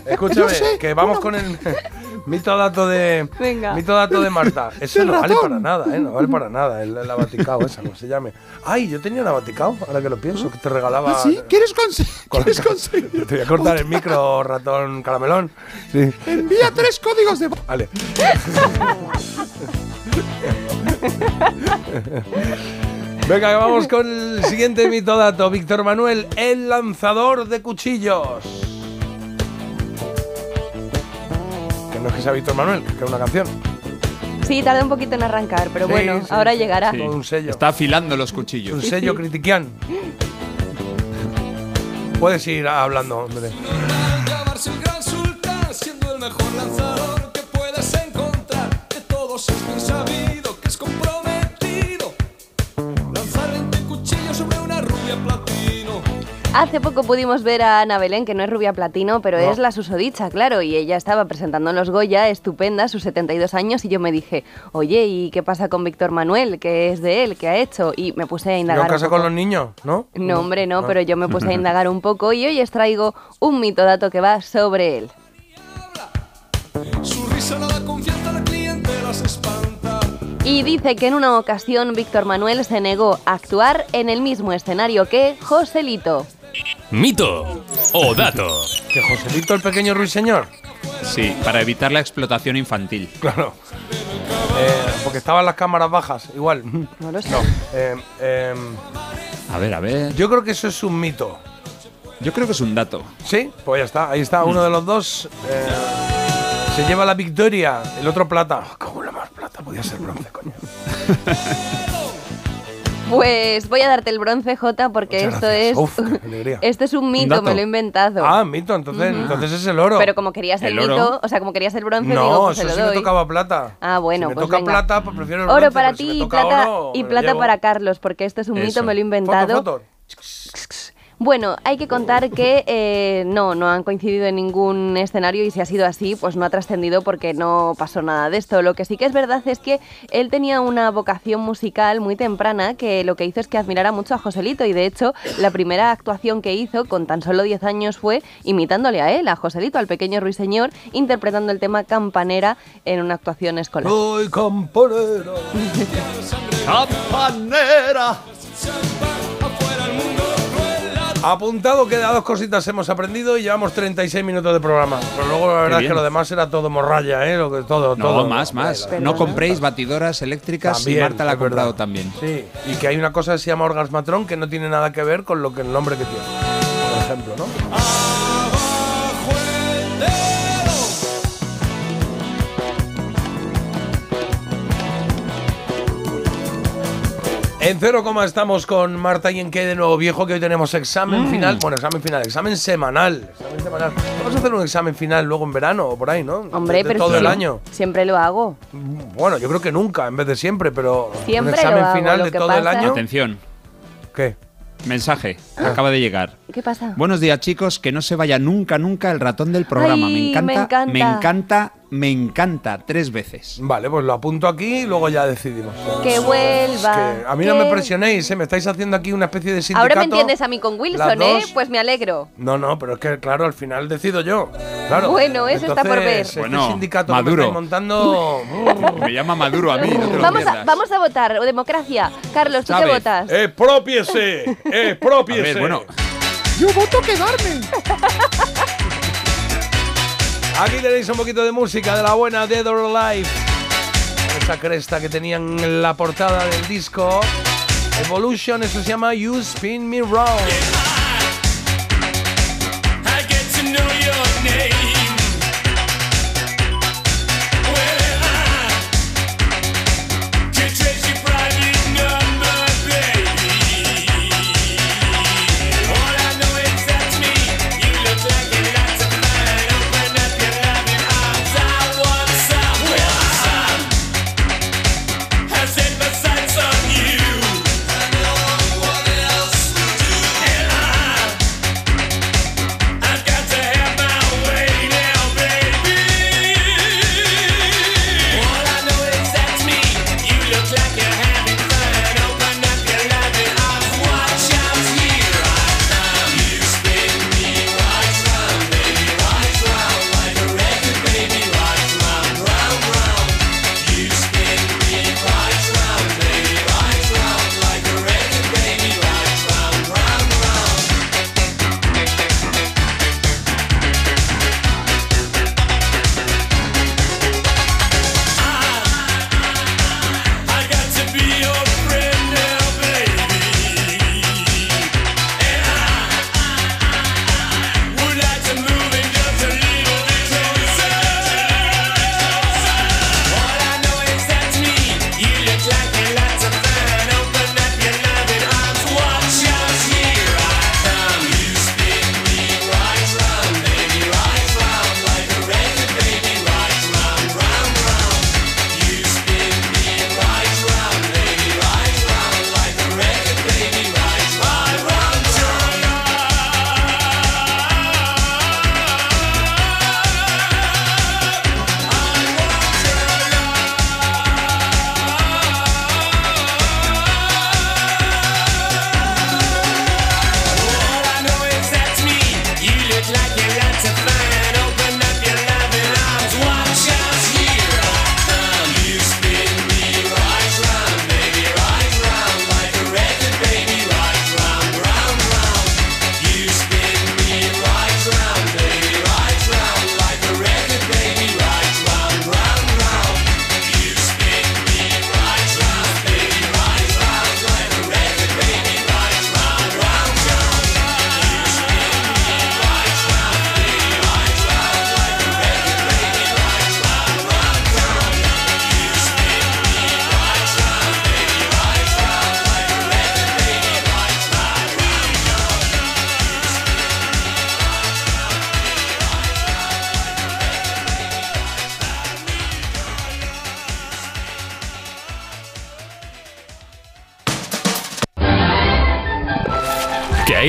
Escúchame, sé, que vamos una- con el mito dato de Venga. mito dato de Marta. Eso El no vale para nada, ¿eh? No vale para nada. El, el abaticao esa, como se llame. Ay, yo tenía un abaticao, ahora que lo pienso, que te regalaba. ¿Ah, sí? ¿Quieres, conse- con ¿quieres conseguir? Te voy a cortar el micro, ratón caramelón. Sí. Envía tres códigos de... Vale. Venga, vamos con el siguiente mito dato. Víctor Manuel, el lanzador de cuchillos. Que no es que sea Víctor Manuel, que es una canción. Sí, tarda un poquito en arrancar, pero Sí, bueno, sí, ahora sí. llegará. Todo un sello. Está afilando los Un cuchillos. sello critiquian. Puedes ir hablando, hombre. Hace poco pudimos ver a Ana Belén, que no es rubia platino, pero No. es la susodicha, claro, y ella estaba presentando en los Goya, estupenda, sus 72 años, y yo me dije, oye, ¿y qué pasa con Víctor Manuel? ¿Qué es de él? ¿Qué ha hecho? Y me puse a ¿No indagar. un casa con los niños? ¿No? No, hombre, no, Ah. pero yo me puse a indagar un poco y hoy os traigo un mito dato que va sobre él. Su risa no da confianza al cliente, las espanta. Y dice que en una ocasión Víctor Manuel se negó a actuar en el mismo escenario que Joselito. Mito o dato. ¿Que Joselito el pequeño ruiseñor? Sí, para evitar la explotación infantil. Claro. Eh, Porque estaban las cámaras bajas, igual. No lo sé. eh, eh, A ver, a ver. yo creo que eso es un mito. Yo creo que es un dato. Sí, pues ya está. Ahí está, uno de los dos. eh, se lleva la victoria, el otro plata. Oh, ¿Cómo la más plata? Podía ser bronce, coño. Pues voy a darte el bronce, J, porque Muchas esto gracias. es. Uf, qué alegría. esto es un mito, me lo he inventado. Ah, mito, entonces, entonces es el oro. Pero como querías el, ¿El mito, o sea, como querías el bronce, digo, No, pues se eso lo sí me tocaba plata. Ah, bueno, si me pues toca venga. plata, pues prefiero el Oro bronce, para pero si ti me y toca plata, oro, y plata para Carlos, porque esto es un mito, me lo he Foto, inventado. foto. Bueno, hay que contar que eh, no, no han coincidido en ningún escenario y si ha sido así, pues no ha trascendido porque no pasó nada de esto. Lo que sí que es verdad es que él tenía una vocación musical muy temprana que lo que hizo es que admirara mucho a Joselito y de hecho la primera actuación que hizo con tan solo 10 años fue imitándole a él, a Joselito, al pequeño ruiseñor, interpretando el tema Campanera en una actuación escolar. Soy campanera. ¡Campanera! Apuntado que dos cositas hemos aprendido y llevamos 36 minutos de programa. Pero luego la verdad es que lo demás era todo morralla, ¿eh? Lo que, todo, No, todo. más, más. No compréis batidoras eléctricas También, y Marta la ha es verdad. comprado también. Sí, y que hay una cosa que se llama orgasmatrón que no tiene nada que ver con lo que el nombre que tiene. Por ejemplo, ¿no? En cero coma estamos con Marta y en qué de nuevo viejo que hoy tenemos examen Mm. final. Bueno, examen final, examen semanal. Examen semanal. Vamos a hacer un examen final luego en verano o por ahí, ¿no? Hombre, De- de pero todo sí, el año. Siempre lo hago. Bueno, yo creo que nunca, en vez de siempre, pero Siempre un examen lo hago, final lo de todo el año. Atención. ¿Qué? Mensaje. Acaba de llegar. ¿Qué pasa? Buenos días, chicos. Que no se vaya nunca, nunca el ratón del programa. Ay, me encanta. me encanta. Me encanta, me encanta. Tres veces. Vale, pues lo apunto aquí y luego ya decidimos. Que vuelva. Que a mí no me presionéis, ¿eh? me estáis haciendo aquí una especie de sindicato. Ahora me entiendes a mí con Wilson, ¿eh? Pues me alegro. No, no, pero es que claro, al final decido yo. Claro. Bueno, eso está por ver. Este Bueno, sindicato Maduro. que me montando. Me llama Maduro a mí. No te lo Vamos a, vamos a votar. Democracia. Carlos, ¿tú qué Chávez. votas? ¡Expropiese! ¡Expropiese! A ver, bueno. Yo voto quedarme. Aquí tenéis un poquito de música de la buena Dead or Alive. Esa cresta que tenían en la portada del disco. Evolution, eso se llama You Spin Me Round.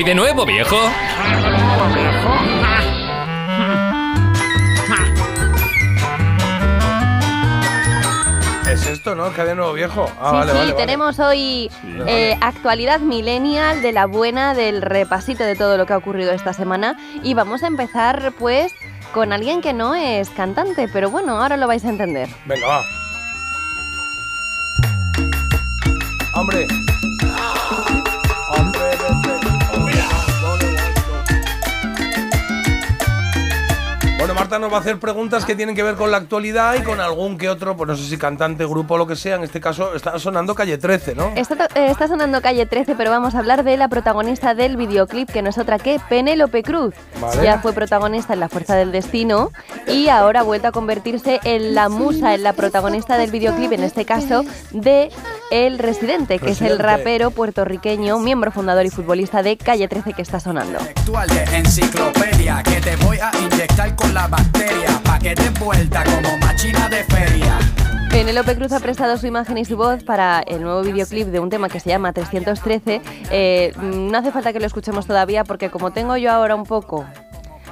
De nuevo, viejo? Es esto, ¿no? Que de nuevo viejo. Ah, sí, vale, sí, vale, vale. tenemos hoy eh, actualidad millennial de la buena, del repasito de todo lo que ha ocurrido esta semana. Y vamos a empezar, pues, con alguien que no es cantante, pero bueno, ahora lo vais a entender. Venga, va. Hombre, Marta nos va a hacer preguntas que tienen que ver con la actualidad y con algún que otro, pues no sé si cantante, grupo o lo que sea. En este caso está sonando Calle 13, ¿no? Está, eh, está sonando Calle 13, pero vamos a hablar de la protagonista del videoclip, que no es otra que Penélope Cruz. Vale. Ya fue protagonista en La Fuerza del Destino y ahora ha vuelto a convertirse en la musa, en la protagonista del videoclip, en este caso, de El Residente, que es el Residente. rapero puertorriqueño, miembro fundador y futbolista de Calle 13 que está sonando. Actual de enciclopedia que te voy a inyectar con la bacteria pa' que te vuelta como machina de feria. Penélope Cruz ha prestado su imagen y su voz para el nuevo videoclip de un tema que se llama 313. Eh, no hace falta que lo escuchemos todavía porque como tengo yo ahora un poco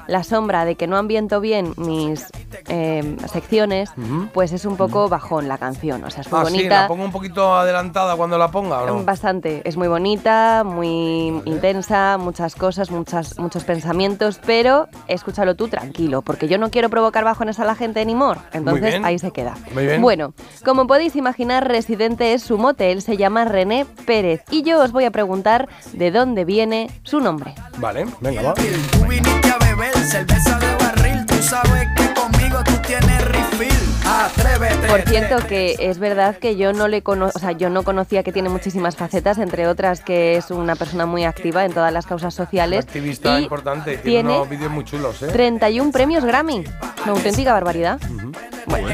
la sombra de que no ambiento bien mis eh, secciones, pues es un poco bajón la canción. O sea, es muy Ah, sí, bonita. la pongo un poquito adelantada cuando la ponga, ¿o no? Bastante, es muy bonita, muy intensa, muchas cosas, muchas, muchos pensamientos, pero escúchalo tú tranquilo, porque yo no quiero provocar bajones a la gente anymore, entonces bien. ahí se queda. Muy bien. Bueno, como podéis imaginar, Residente es su mote, él se llama René Pérez y yo os voy a preguntar de dónde viene su nombre. Vale, venga, va. Tú viniste a beber cerveza de barril, tú sabes que conmigo tú tienes refill. Atrévete. Por cierto, que es verdad que yo no le cono o sea, yo no conocía que tiene muchísimas facetas, entre otras que es una persona muy activa en todas las causas sociales. Activista y importante, tiene, unos vídeos muy chulos, ¿eh? 31 premios Grammy. Una auténtica barbaridad. Bueno,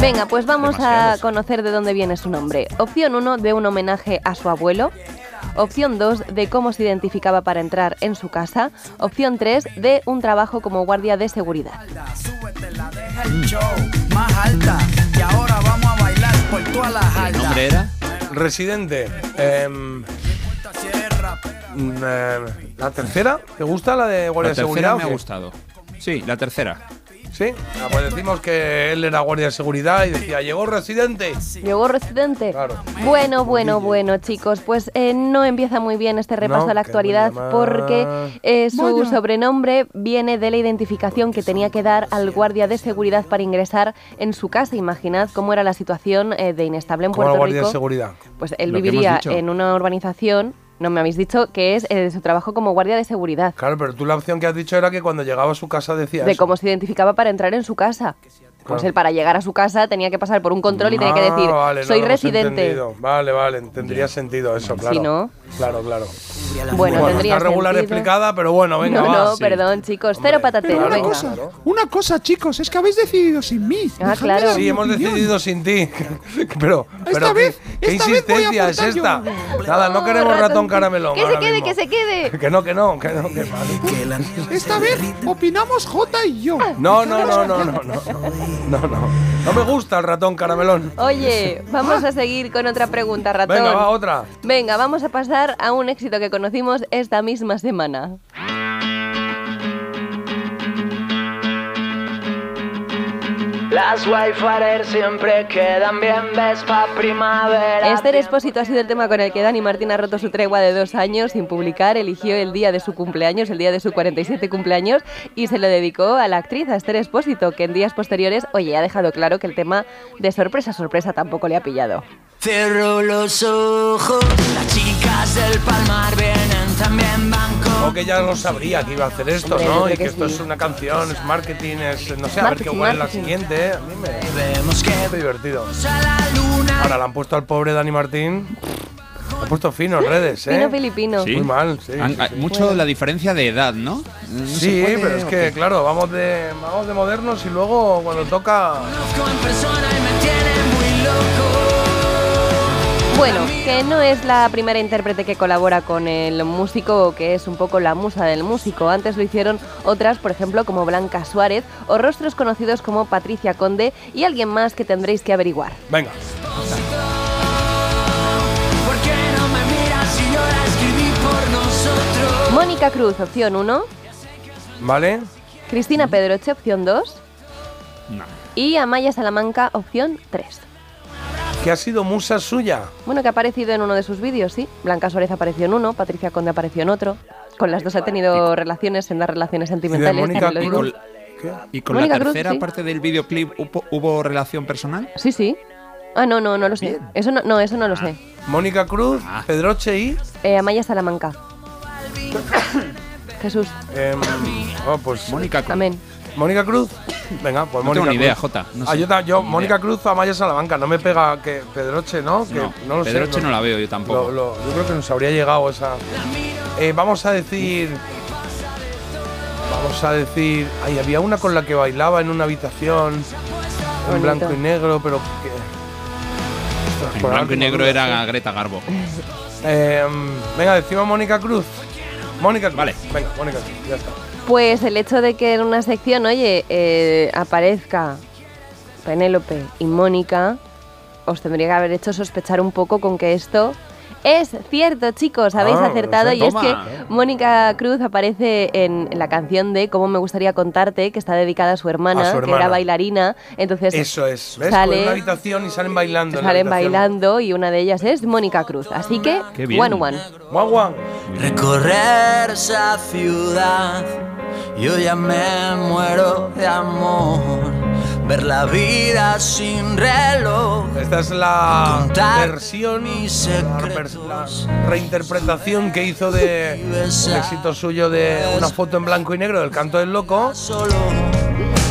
venga, pues vamos a conocer de dónde viene su nombre. Opción 1, de un homenaje a su abuelo. Opción 2, de cómo se identificaba para entrar en su casa. Opción 3, de un trabajo como guardia de seguridad. El altas. era? Residente. em, eh, ¿La tercera? ¿Te gusta la de Guardia La de Seguridad? me ha gustado. Sí, la tercera. Sí, Ah, pues decimos que él era guardia de seguridad y decía, llegó residente. ¿Llegó Residente? Bueno, bueno, bueno, chicos, pues eh, no empieza muy bien este repaso No, a la actualidad porque eh, su Vaya. sobrenombre viene de la identificación que tenía que dar al guardia de seguridad para ingresar en su casa. Imaginad cómo era la situación eh, de inestable en Puerto guardia Rico. de seguridad. Pues él Lo viviría en una urbanización, no me habéis dicho, que es eh, de su trabajo como guardia de seguridad. Claro, pero tú la opción que has dicho era que cuando llegaba a su casa decía De eso. cómo se identificaba para entrar en su casa. Pues Claro. él para llegar a su casa tenía que pasar por un control y tenía que Ah, decir, vale, soy residente. entendido. Vale, vale, tendría sentido eso, claro. Si no- Claro, claro. Bueno, tendría está regular sentido. explicada, pero bueno, venga, no, va. no, perdón, chicos. Cero patatero, una venga. cosa, una cosa, chicos, es que habéis decidido sin mí. Ah, Dejadme claro. Sí, hemos opinión. decidido sin ti. pero, Esta pero ¿qué, vez- qué esta vez voy a insistencia es esta? yo. Nada, no queremos ratón caramelón. Que se quede, mismo. que se quede. Que no, que no, que no, que vale. Esta vez opinamos J y yo. No, no, no, no, no, no, no, no, no. Me gusta el ratón caramelón. Oye, vamos a seguir con otra pregunta, ratón. Venga, va, otra. Venga, vamos a pasar a un éxito que conocimos esta misma semana. Las Wi-Fi siempre quedan bien, ves pa' primavera. Esther Espósito ha sido el tema con el que Dani Martín ha roto su tregua de dos años sin publicar. Eligió el día de su cumpleaños, el día de su 47 cumpleaños, y se lo dedicó a la actriz, a Esther Espósito, que en días posteriores, oye, ha dejado claro que el tema de sorpresa, sorpresa tampoco le ha pillado. Cierro los ojos, las chicas del Palmar vienen también banco. Supongo que ya lo sabría que iba a hacer esto, ¿no? Y que que esto sí. es una canción, es marketing, es no sé, a ver qué huele la siguiente, ¿eh? A mí me Vemos que Muy divertido. Ahora le han puesto al pobre Dani Martín. Han puesto fino en redes, ¿eh? Fino filipino. Muy mal, sí. Han- sí, hay sí. mucho la diferencia de edad, ¿no? Sí, puede, pero es ¿o que, qué? claro, vamos de, vamos de modernos y luego cuando toca. Bueno, que no es la primera intérprete que colabora con el músico o que es un poco la musa del músico. Antes lo hicieron otras, por ejemplo, como Blanca Suárez o rostros conocidos como Patricia Conde y alguien más que tendréis que averiguar. Venga. ¿Por qué no me miras si yo la escribí por nosotros? Moni Mónica Cruz, opción 1. ¿Vale? Cristina Pedroche, opción 2. No. Y Amaya Salamanca, opción 3. ¿Que ha sido musa suya? Bueno, que ha aparecido en uno de sus vídeos, sí. Blanca Suárez apareció en uno, Patricia Conde apareció en otro. Con las dos ha tenido relaciones, sendas relaciones sentimentales. Cruz? digo. ¿Y con Mónica la Cruz, tercera sí. parte del videoclip hubo, hubo relación personal? Sí, sí. Ah, no, no, no lo sé. Eso no, no, eso no lo sé. Mónica Cruz, Ah. Pedroche y. Eh, Amaya Salamanca. Jesús. em, oh, pues. Mónica Cruz. Amén. Mónica Cruz. Venga, pues No Mónica tengo ni idea, Cruz. Jota, no Ah, sé. yo, Mónica Cruz, Amaya Salamanca. No me pega que Pedroche, ¿no? Que No, lo Pedroche sé, no la veo yo tampoco. lo- lo- yo creo que nos habría llegado esa. Eh, vamos a decir. Vamos a decir. Ay, había una con la que bailaba en una habitación. En blanco y negro, pero que. Ostras, En blanco y negro era. Greta Garbo. Eh, venga, decimos Mónica Cruz. Mónica Cruz. Vale. Venga, Mónica Cruz, ya está. Pues el hecho de que en una sección, oye, eh, aparezca Penélope y Mónica, os tendría que haber hecho sospechar un poco con que esto es cierto, chicos, habéis Ah, acertado. sí, Y es que Mónica Cruz aparece en la canción de Cómo me gustaría contarte, que está dedicada a su hermana, A su que era bailarina. Entonces Eso es. ¿Ves? sale- Pues en una habitación y salen bailando. en la salen bailando y una de ellas es Mónica Cruz. Así que, Qué bien. one one. Guau, guau. Recorrer esa ciudad, yo ya me muero de amor. Ver la vida sin reloj. Esta es la versión, la, reinterpretación que hizo de el éxito suyo de una foto en blanco y negro del canto del loco. Solo.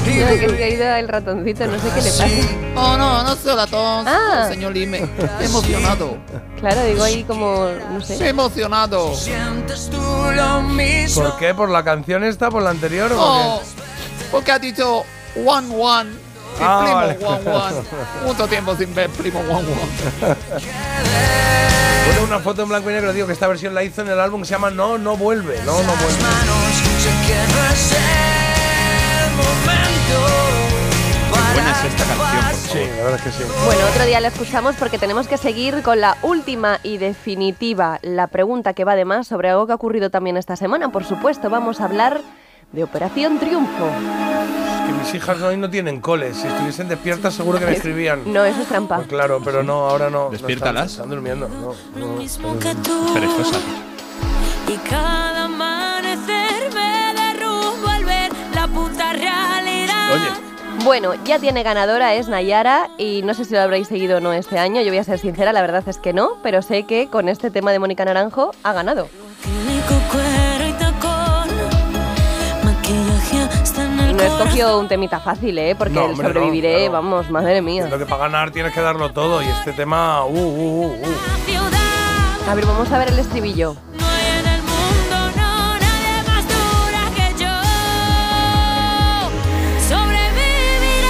Yo que se ha ido el ratoncito, no sé qué le pasa. Oh, no, no soy latón, Ah. señor Lime. Emocionado. Claro, digo ahí como, no sé. Emocionado. Sientes tú lo mismo. ¿Por qué? ¿Por la canción esta? ¿Por la anterior? o por Oh, qué? porque ha dicho one one. Y Ah, primo vale. one one. Mucho tiempo sin ver primo one one. Pone una foto en blanco y negro, digo que esta versión la hizo en el álbum que se llama No, no vuelve. No, no vuelve. Qué buena es esta canción, por Sí, la verdad es que sí. Bueno, otro día la escuchamos porque tenemos que seguir con la última y definitiva, la pregunta que va además sobre algo que ha ocurrido también esta semana. Por supuesto, vamos a hablar de Operación Triunfo. Mis hijas hoy no tienen coles. Si estuviesen despiertas seguro que me escribían. No, eso es trampa. Pues claro, pero no, ahora no. no Despiértalas. están, están durmiendo. No, no. Mismo que tú. Perezosa. Y cada amanecer me derrumbo al ver la puta realidad. Oye, Bueno, ya tiene ganadora, es Nayara, y no sé si lo habréis seguido o no este año, yo voy a ser sincera, la verdad es que no, pero sé que con este tema de Mónica Naranjo ha ganado. No escogió un temita fácil, ¿eh? Porque No, sobreviviré, claro. vamos, madre mía. lo que para ganar tienes que darlo todo. Y este tema. Uh, uh, uh, uh. A ver, vamos a ver el estribillo. No hay en el mundo, no, nadie más dura que yo. Sobreviviré.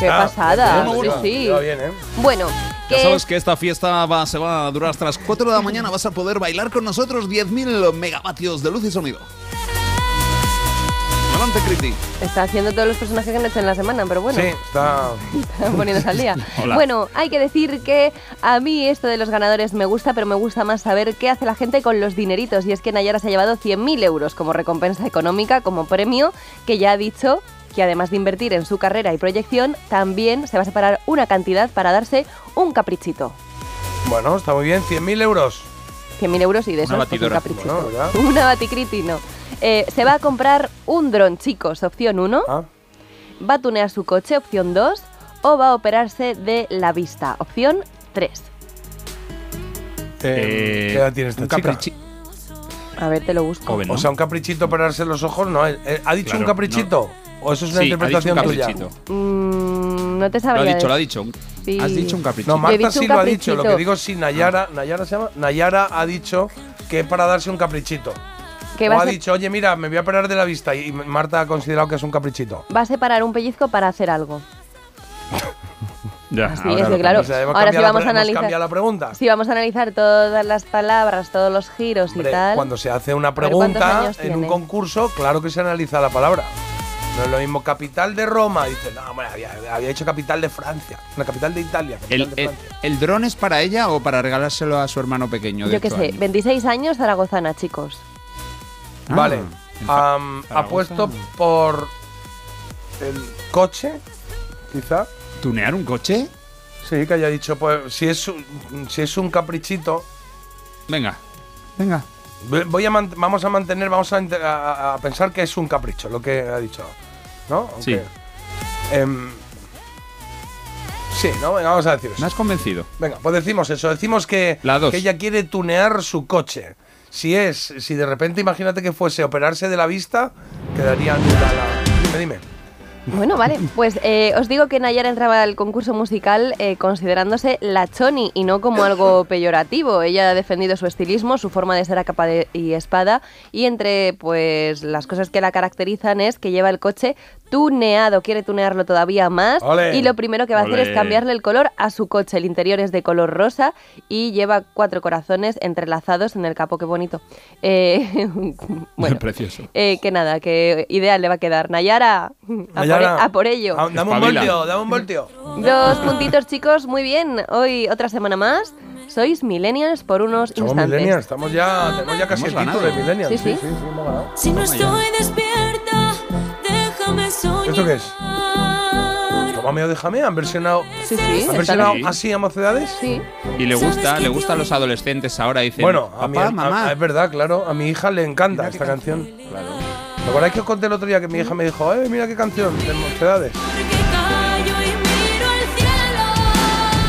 Qué Ah, pasada, sí, sí. bien, ¿eh? Bueno, Ya sabes que esta fiesta va, se va a durar hasta las 4 de la mañana. Vas a poder bailar con nosotros 10.000 megavatios de luz y sonido. Adelante, Criti. está haciendo todos los personajes que han hecho en la semana, pero bueno. Sí, está. Están poniéndose al día. Hola. Bueno, hay que decir que a mí esto de los ganadores me gusta, pero me gusta más saber qué hace la gente con los dineritos. Y es que Nayara se ha llevado 100.000 euros como recompensa económica, como premio, que ya ha dicho que además de invertir en su carrera y proyección, también se va a separar una cantidad para darse un caprichito. Bueno, está muy bien. 100.000 euros. 100.000 euros y de eso pues, un caprichito. Bueno. Una baticriti, no. Eh, se va a comprar un dron, chicos, opción 1. Ah, va a tunear su coche, opción 2, o va a operarse de la vista, opción 3. eh, ¿Qué edad tiene esta un chica? A ver, te lo busco. Joven, ¿no? O sea, un caprichito operarse los ojos, no. eh, eh, ¿Ha dicho Claro, un caprichito? ¿O eso es una Sí, ha dicho un interpretación tuya? caprichito. Mm, no te Lo sabría ha dicho, lo ha dicho. Sí. Has dicho un capricho. No, Marta sí lo ha dicho. Lo caprichito. que digo es si Nayara, Nayara se llama, Nayara ha dicho que es para darse un caprichito. Que o ha dicho, oye, mira, me voy a operar de la vista. Y Marta ha considerado que es un caprichito. va a separar un pellizco para hacer algo. Ya, Así ahora es, lo claro. O sea, hemos Ahora sí la vamos a analizar. la pregunta. Sí, vamos a analizar todas las palabras, todos los giros Hombre, y tal. cuando se hace una ver, ¿cuántos pregunta en un concurso, claro que se analiza la palabra. No es lo mismo capital de Roma. Dice, no, bueno, había, había dicho capital de Francia. La capital de Italia. capital ¿El, de el, Francia. el dron es para ella o para regalárselo a su hermano pequeño? de Yo qué sé, años? 26 años zaragozana, chicos. Ah, Vale. Zaragoza. apuesto por el coche, quizá. ¿Tunear un coche? Sí, que haya dicho, pues si es un, si es un caprichito. Venga, venga. Voy a vamos a mantener, vamos a, inte- a- a pensar que es un capricho, lo que ha dicho. ¿No? Sí. Em, sí, ¿no? Venga, vamos a decir eso. Me has convencido. Venga, pues decimos eso. Decimos que, La dos. que ella quiere tunear su coche. Si es, si de repente imagínate que fuese operarse de la vista, quedaría la. Dime, dime. Bueno, vale. Pues eh, os digo que Nayara entraba al concurso musical eh, considerándose la choni y no como algo peyorativo. Ella ha defendido su estilismo, su forma de ser a capa de- y espada y entre pues las cosas que la caracterizan es que lleva el coche tuneado, quiere tunearlo todavía más Ole. y lo primero que va a hacer es cambiarle el color a su coche. El interior es de color rosa y lleva cuatro corazones entrelazados en el capó, qué bonito. Eh, bueno, Precioso. eh, que nada, que ideal le va a quedar. Nayara, a, Nayara. Por, e- a por ello. Ah, Dame un Espabila. voltio, dame un voltio. Dos puntitos, chicos, muy bien. Hoy otra semana más. Sois millennials por unos Somos instantes. millennials, estamos ya, tenemos ya casi el título de millennials. Sí, sí. sí, sí, hemos ganado. Si no estoy despierta, déjame soñar. ¿Esto qué es? Tómame o déjame, han versionado, Sí, sí. han versionado Sí. así a mocedades. Sí. Y le gusta, le gusta a los adolescentes ahora. Dicen, Bueno, a a- mamá. a- es verdad, claro, a mi hija le encanta esta canción. Claro. ¿Te acordáis que os conté el otro día que mi hija me dijo, eh, mira qué canción de cielo.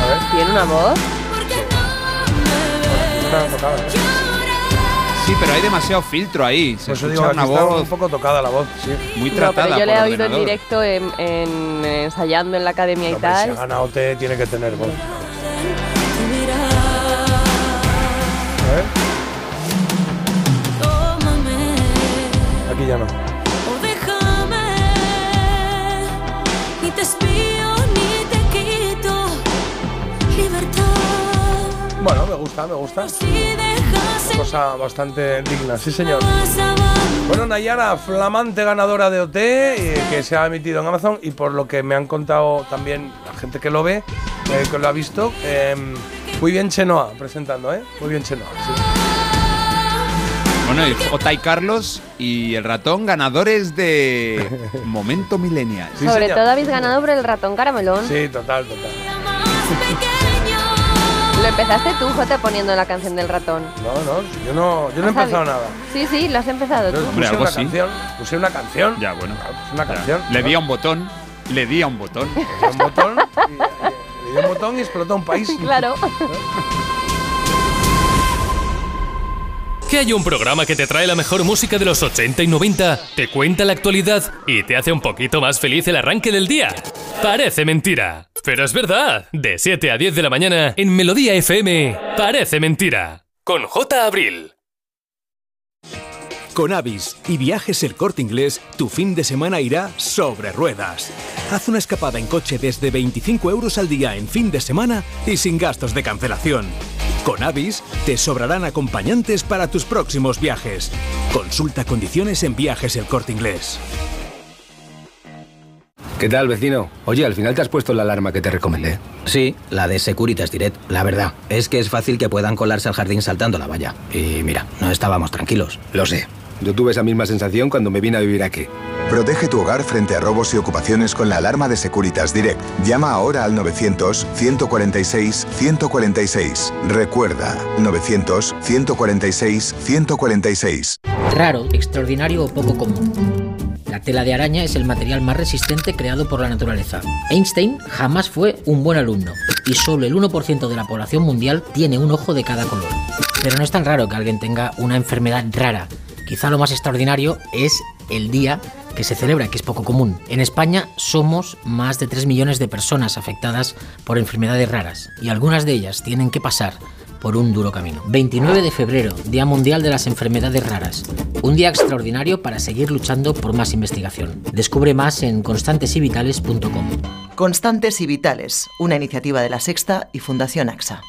A ver, Tiene una voz. Está tocada. ¿eh? Sí, pero hay demasiado filtro ahí. Se Por eso escucha digo, aquí una está voz un poco tocada la voz, sí. muy No, tratada pero yo le por he oído en ordenador. directo en, en- ensayando en la academia y Hombre, si ha tal. ganado te tiene que tener voz. Aquí ya no. o déjame. Ni te espío ni te quito libertad. Bueno, me gusta, me gusta. Cosa bastante digna, sí señor. Bueno, Nayara, flamante ganadora de OT, eh, que se ha emitido en Amazon y por lo que me han contado también la gente que lo ve, eh, que lo ha visto, eh, muy bien Chenoa presentando, ¿eh? Muy bien Chenoa, sí. Bueno, y Jota y Carlos y el ratón ganadores de Momento Millennial. Sí, Sobre señor. todo habéis ganado por el ratón caramelón. Sí, total, total. Lo empezaste tú, Jota, poniendo la canción del ratón. No, no, yo no, yo no he ¿Has empezado sabido? nada. Sí, sí, lo has empezado Yo tú. Hombre, puse algo una canción, puse una canción. Ya, bueno. Una Ya. canción. Le di a un botón, le di a un botón. Le di un botón y, y- le di un botón y explotó un país. Claro. Que hay un programa que te trae la mejor música de los 80 y 90, te cuenta la actualidad y te hace un poquito más feliz el arranque del día. Parece mentira, pero es verdad. De 7 a 10 de la mañana en Melodía FM, Parece mentira. Con J. Abril. Con Avis y Viajes El Corte Inglés, tu fin de semana irá sobre ruedas. Haz una escapada en coche desde 25 euros al día en fin de semana y sin gastos de cancelación. Con Avis te sobrarán acompañantes para tus próximos viajes. Consulta condiciones en Viajes El Corte Inglés. ¿Qué tal, vecino? Oye, al final te has puesto la alarma que te recomendé. Sí, la de Securitas Direct. La verdad, es que es fácil que puedan colarse al jardín saltando la valla. Y mira, no estábamos tranquilos. Lo sé. Yo tuve esa misma sensación cuando me vine a vivir aquí. Protege tu hogar frente a robos y ocupaciones con la alarma de Securitas Direct. Llama ahora al 900-146-146. Recuerda, 900-146-146. Raro, extraordinario o poco común. La tela de araña es el material más resistente creado por la naturaleza. Einstein jamás fue un buen alumno y solo el 1% de la población mundial tiene un ojo de cada color. Pero no es tan raro que alguien tenga una enfermedad rara. Quizá lo más extraordinario es el día que se celebra, que es poco común. En España somos más de 3 millones de personas afectadas por enfermedades raras y algunas de ellas tienen que pasar por un duro camino. 29 de febrero, Día Mundial de las Enfermedades Raras. Un día extraordinario para seguir luchando por más investigación. Descubre más en constantesivitales.com. Constantes y Vitales, una iniciativa de la Sexta y Fundación AXA.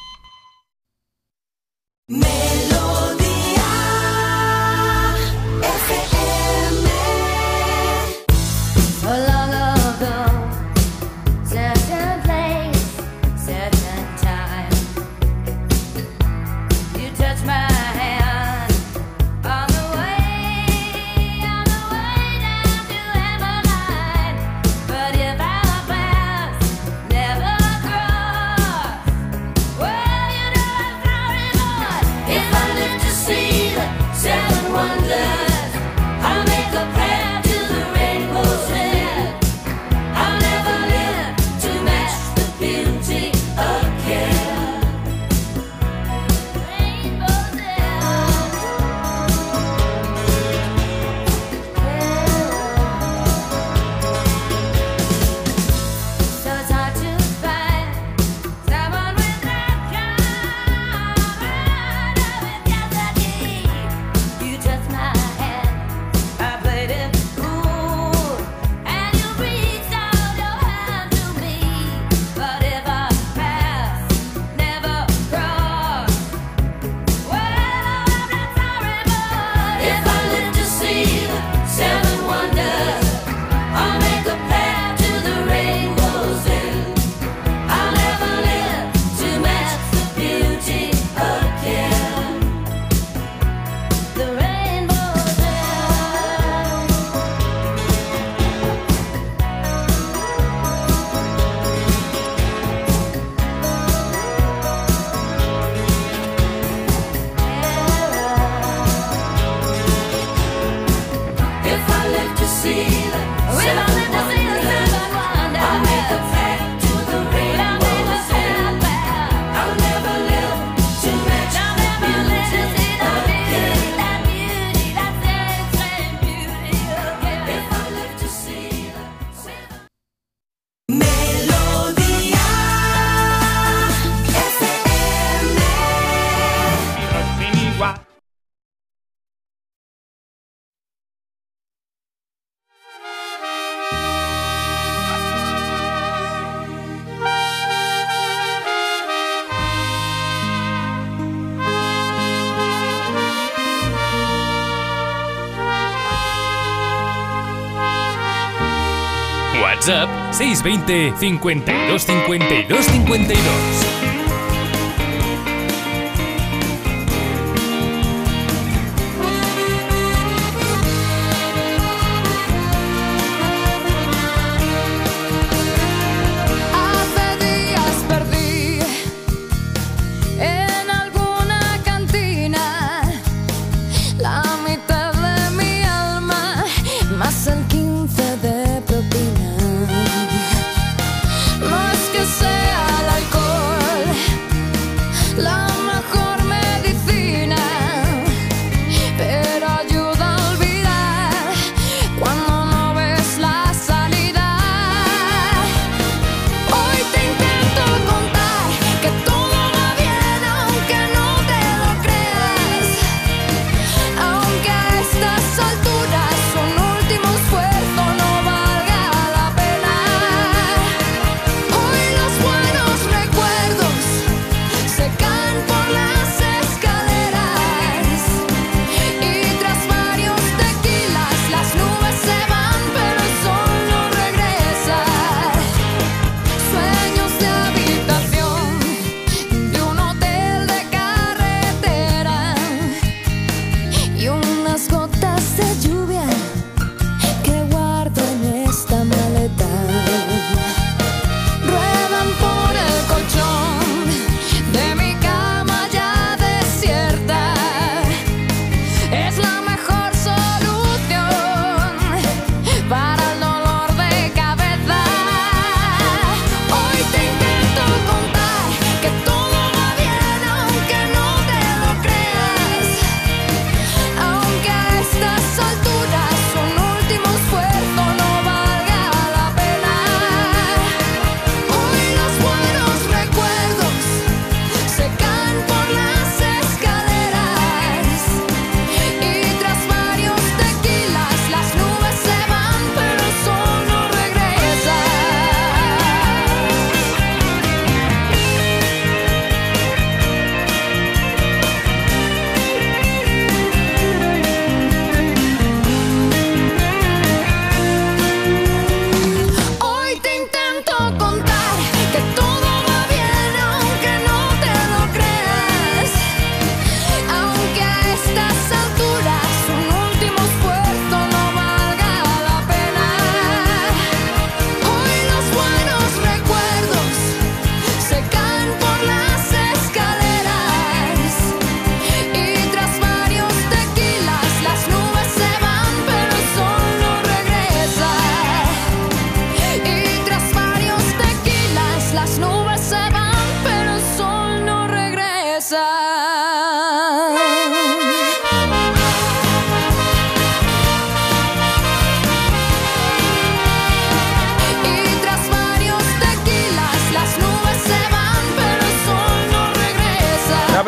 620 52 52 52.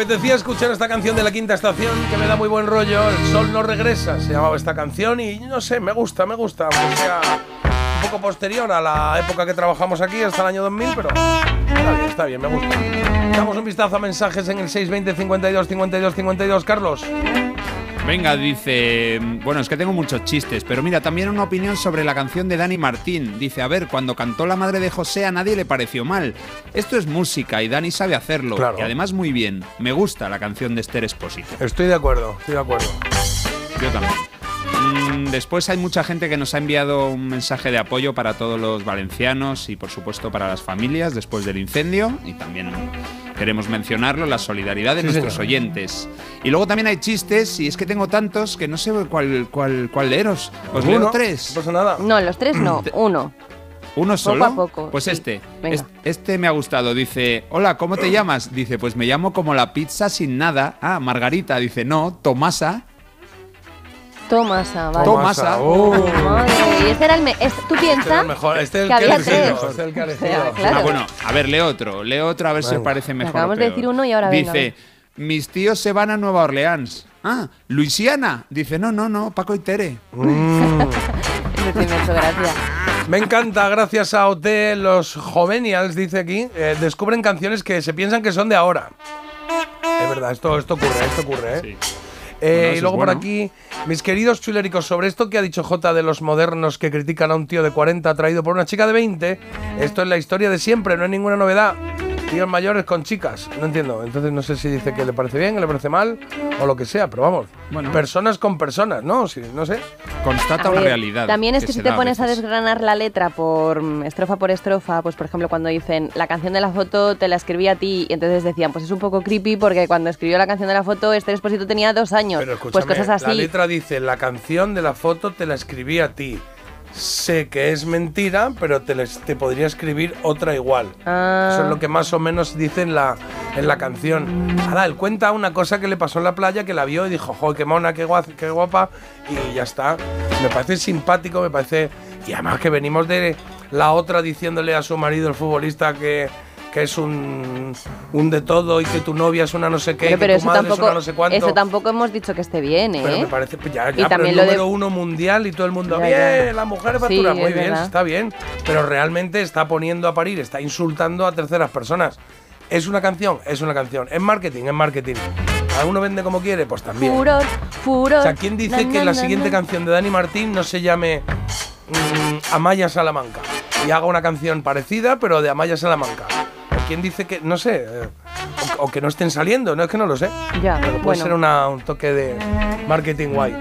Apetecía escuchar esta canción de la quinta estación que me da muy buen rollo. El sol no regresa, se llamaba esta canción y no sé, me gusta, me gusta. Un poco posterior a la época que trabajamos aquí, hasta el año 2000, pero está bien, está bien, me gusta. Damos un vistazo a mensajes en el 620 52 52 52. Carlos. Venga, dice. Bueno, es que tengo muchos chistes, pero mira, también una opinión sobre la canción de Dani Martín. Dice: A ver, cuando cantó la madre de José a nadie le pareció mal. Esto es música y Dani sabe hacerlo. Claro. Y además muy bien. Me gusta la canción de Esther Espósito. Estoy de acuerdo, estoy de acuerdo. Yo también. Mm, Después hay mucha gente que nos ha enviado un mensaje de apoyo para todos los valencianos y por supuesto para las familias después del incendio y también queremos mencionarlo, la solidaridad de Sí, nuestros señor. oyentes. Y luego también hay chistes y es que tengo tantos que no sé cuál, cuál, cuál leeros. Os leo tres. No pasa nada. No, los tres no, uno. ¿Uno Poco solo? a poco, Pues sí. este. Venga. Este me ha gustado. Dice, hola, ¿cómo te llamas? Dice, pues me llamo como la pizza sin nada. Ah, Margarita. Dice, no, Tomasa. Tomasa, vale. Tomasa. Oh. Madre, y este era el me- es- ¿Tú Este era piensas el mejor, este es el que había tres? este es el que he O sea, elegido. claro. Ah, bueno, a ver, leo otro. Leo otro a ver si os parece mejor. o Acabamos de decir uno y ahora venga, Dice, mis tíos se van a Nueva Orleans. Ah, Luisiana. Dice, no, no, no, Paco y Tere. Ese me hecho gracia. Me encanta, gracias a OT, los jovenials, dice aquí, eh, descubren canciones que se piensan que son de ahora. Es verdad, esto, esto ocurre, esto ocurre, ¿eh? Eh, eso y luego por aquí, mis queridos chuléricos, sobre esto que ha dicho J de los modernos que critican a un tío de 40 traído por una chica de 20, esto es la historia de siempre, no hay ninguna novedad. Tíos mayores con chicas, no entiendo. Entonces no sé si dice que le parece bien, que le parece mal o lo que sea, pero vamos, personas con personas, ¿no? Sí, no sé. Constata una realidad. También es que, si te a pones a desgranar la letra por mm, estrofa por estrofa, pues por ejemplo cuando dicen la canción de la foto te la escribí a ti y entonces decían pues es un poco creepy porque cuando escribió la canción de la foto este Expósito tenía dos años. Pero pues cosas la así. letra dice, la canción de la foto te la escribí a ti. Sé que es mentira, pero te, les- te podría escribir otra igual. Ah. Eso es lo que más o menos dice en la, en la canción. Ahora, él cuenta una cosa que le pasó en la playa, que la vio y dijo, joder, qué mona, qué, guaz- qué guapa, y ya está. Me parece simpático, me parece... Y además que venimos de la otra diciéndole a su marido, el futbolista, que, que es un, un de todo y que tu novia es una no sé qué, Pero, que pero tu eso madre es tampoco, una no sé cuánto. eso tampoco hemos dicho que esté bien, ¿eh? Pero me parece, pues ya, Y ya, pero también el de- número uno mundial y todo el mundo, Ya, bien, ya. la mujer Sí, factura, muy es bien, verdad. está bien, pero realmente está poniendo a parir, está insultando a terceras personas. ¿Es una canción? Es una canción. ¿Es marketing? Es marketing. ¿A uno vende como quiere? Pues también. Furor, furor. O sea, ¿quién dice na, que na, la na, siguiente canción de Dani Martín no se llame mm, Amaya Salamanca? Y haga una canción parecida, pero de Amaya Salamanca. ¿O quién dice que, no sé, eh, o, que no estén saliendo? No es que no lo sé. Ya, Pero puede bueno. ser una- un toque de marketing guay.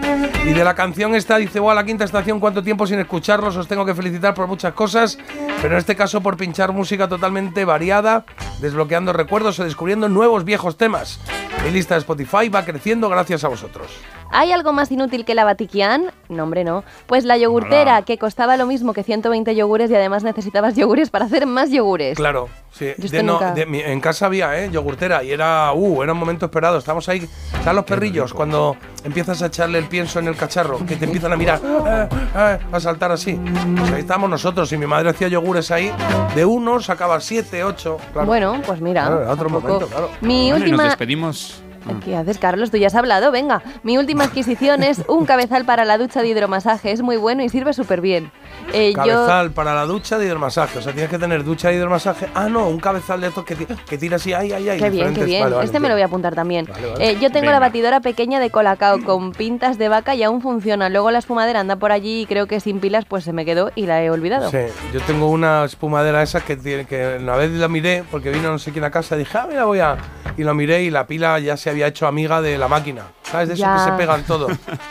Y de la canción esta dice, wow, la quinta estación, cuánto tiempo sin escucharlos, os tengo que felicitar por muchas cosas, pero en este caso por pinchar música totalmente variada, desbloqueando recuerdos o descubriendo nuevos viejos temas. Mi lista de Spotify va creciendo gracias a vosotros. ¿Hay algo más inútil que la Batiquian? No, hombre, no. Pues la yogurtera, Hola. que costaba lo mismo que 120 yogures y además necesitabas yogures para hacer más yogures. Claro, sí. De no- de en casa había, ¿eh? Yogurtera y era, uh, era un momento esperado. Estamos ahí, ¿sabes los perrillos? Cuando empiezas a echarle el pienso en el cacharro, que te empiezan a mirar, eh, eh, a saltar así. Pues ahí estábamos nosotros y mi madre hacía yogures ahí. De uno sacaba siete, ocho. claro. Bueno, pues mira. Claro, otro momento, claro. Mi Bueno, y última... nos despedimos. ¿Qué haces, Carlos? Tú ya has hablado, venga. Mi última adquisición es un cabezal para la ducha de hidromasaje. Es muy bueno y sirve súper bien. Eh, yo... Cabezal para la ducha de hidromasaje. O sea, tienes que tener ducha de hidromasaje. Ah, no, un cabezal de estos que, que tira así, ay, ay, ay. Qué bien, qué bien. vale, vale, este me lo voy a apuntar también. Vale, vale. Eh, yo tengo Venga. la batidora pequeña de colacao con pintas de vaca y aún funciona. Luego la espumadera anda por allí y creo que sin pilas pues se me quedó y la he olvidado. Sí, yo tengo una espumadera esa que tiene que una vez la miré porque vino no sé quién a casa y dije, ah, mira, voy a. Y lo miré y la pila ya se había hecho amiga de la máquina. ¿Sabes? De eso Ya. que se pegan todo,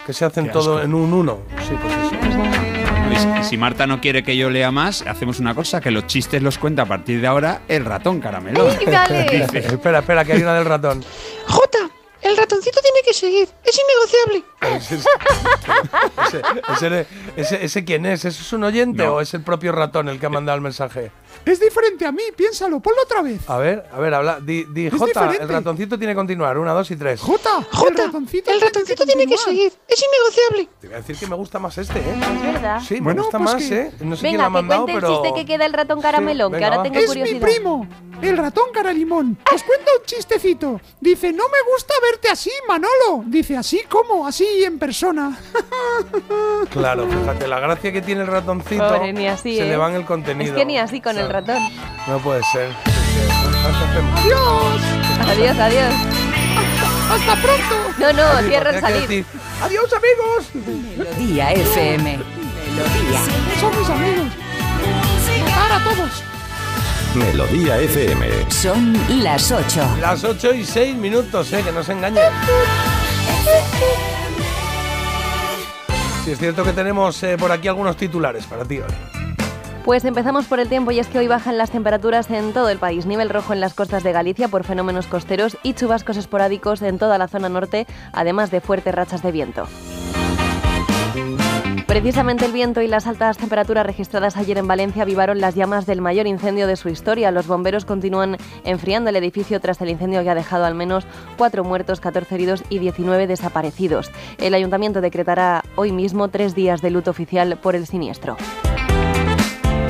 que se hacen todo en un uno. Sí, pues eso. Y si- y si Marta no quiere que yo lea más, hacemos una cosa, que los chistes los cuenta a partir de ahora el ratón caramelo. Espera, espera, que hay una del ratón. Jota, el ratoncito tiene que seguir. Es innegociable. Ese, ese, ese- ese- ese quién es? ¿Eso es un oyente o es el propio ratón el que ha mandado el mensaje? Es diferente a mí, piénsalo, ponlo otra vez. A ver, a ver, habla. Di, di Es Jota, el ratoncito tiene que continuar. Una, dos y tres. Jota, el ratoncito, el ratoncito tiene que seguir. Es innegociable. Te voy a decir que me gusta más este, ¿eh? Es verdad. Sí, me Bueno, gusta pues más, que- ¿eh? No sé quién lo Venga, ha que mandado, cuente el pero. chiste que queda el ratón caramelón, venga, que ahora va. tengo Es curiosidad. mi primo, el ratón caralimón. Os cuento un chistecito. Dice, no me gusta verte así, Manolo. Dice, así como, así en persona. Claro, fíjate, la gracia que tiene el ratoncito Pobre, ni así, se ¿eh? le va en el contenido. Es que ni así con el ratón. No puede ser. Adiós. Adiós, adiós. Hasta pronto. No, no, cierra el salir. Adiós, amigos. Melodía FM. Melodía. Son mis amigos. Matar a todos. Melodía FM. Son las 8. Las 8 y 6 minutos, eh, que no se engañen. Sí, es cierto que tenemos eh, por aquí algunos titulares para ti hoy. Pues empezamos por el tiempo y es que hoy bajan las temperaturas en todo el país. Nivel rojo en las costas de Galicia por fenómenos costeros y chubascos esporádicos en toda la zona norte, además de fuertes rachas de viento. Precisamente el viento y las altas temperaturas registradas ayer en Valencia avivaron las llamas del mayor incendio de su historia. Los bomberos continúan enfriando el edificio tras el incendio que ha dejado al menos cuatro muertos, 14 heridos y 19 desaparecidos. El ayuntamiento decretará hoy mismo tres días de luto oficial por el siniestro.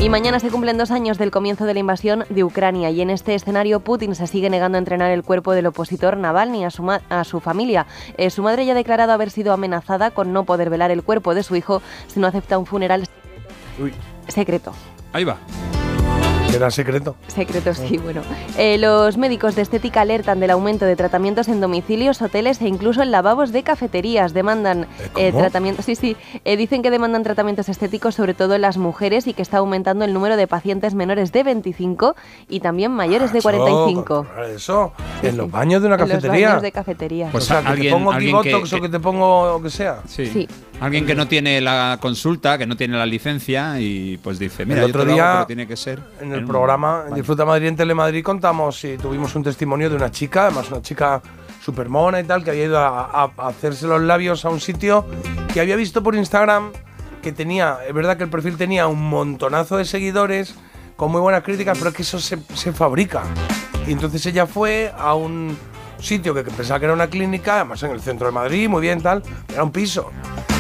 Y mañana se cumplen dos años del comienzo de la invasión de Ucrania y en este escenario Putin se sigue negando a entrenar el cuerpo del opositor Navalny a su, ma- a su familia. Eh, su madre ya ha declarado haber sido amenazada con no poder velar el cuerpo de su hijo si no acepta un funeral Uy. secreto. Ahí va. Era secreto. Secreto, sí, bueno. Eh, los médicos de estética alertan del aumento de tratamientos en domicilios, hoteles e incluso en lavabos de cafeterías. Demandan eh, ¿cómo? tratamientos. Sí, sí. eh, dicen que demandan tratamientos estéticos, sobre todo en las mujeres, y que está aumentando el número de pacientes menores de 25 y también mayores de 45. Controlar Eso, en los baños de una En los cafetería. baños de cafetería. Pues o sea, que alguien- te pongo Botox o que- te pongo lo que sea. Sí. Sí. Alguien que no tiene la consulta, que no tiene la licencia y pues dice, mira, el yo te otro lo hago, día, pero tiene que ser en el programa. Disfruta Madrid en Telemadrid contamos y tuvimos un testimonio de una chica, además una chica super mona y tal, que había ido a, a- a hacerse los labios a un sitio que había visto por Instagram que tenía, es verdad que el perfil tenía un montonazo de seguidores con muy buenas críticas, pero es que eso se, se fabrica. Y entonces ella fue a un sitio que pensaba que era una clínica, además en el centro de Madrid, muy bien tal, era un piso.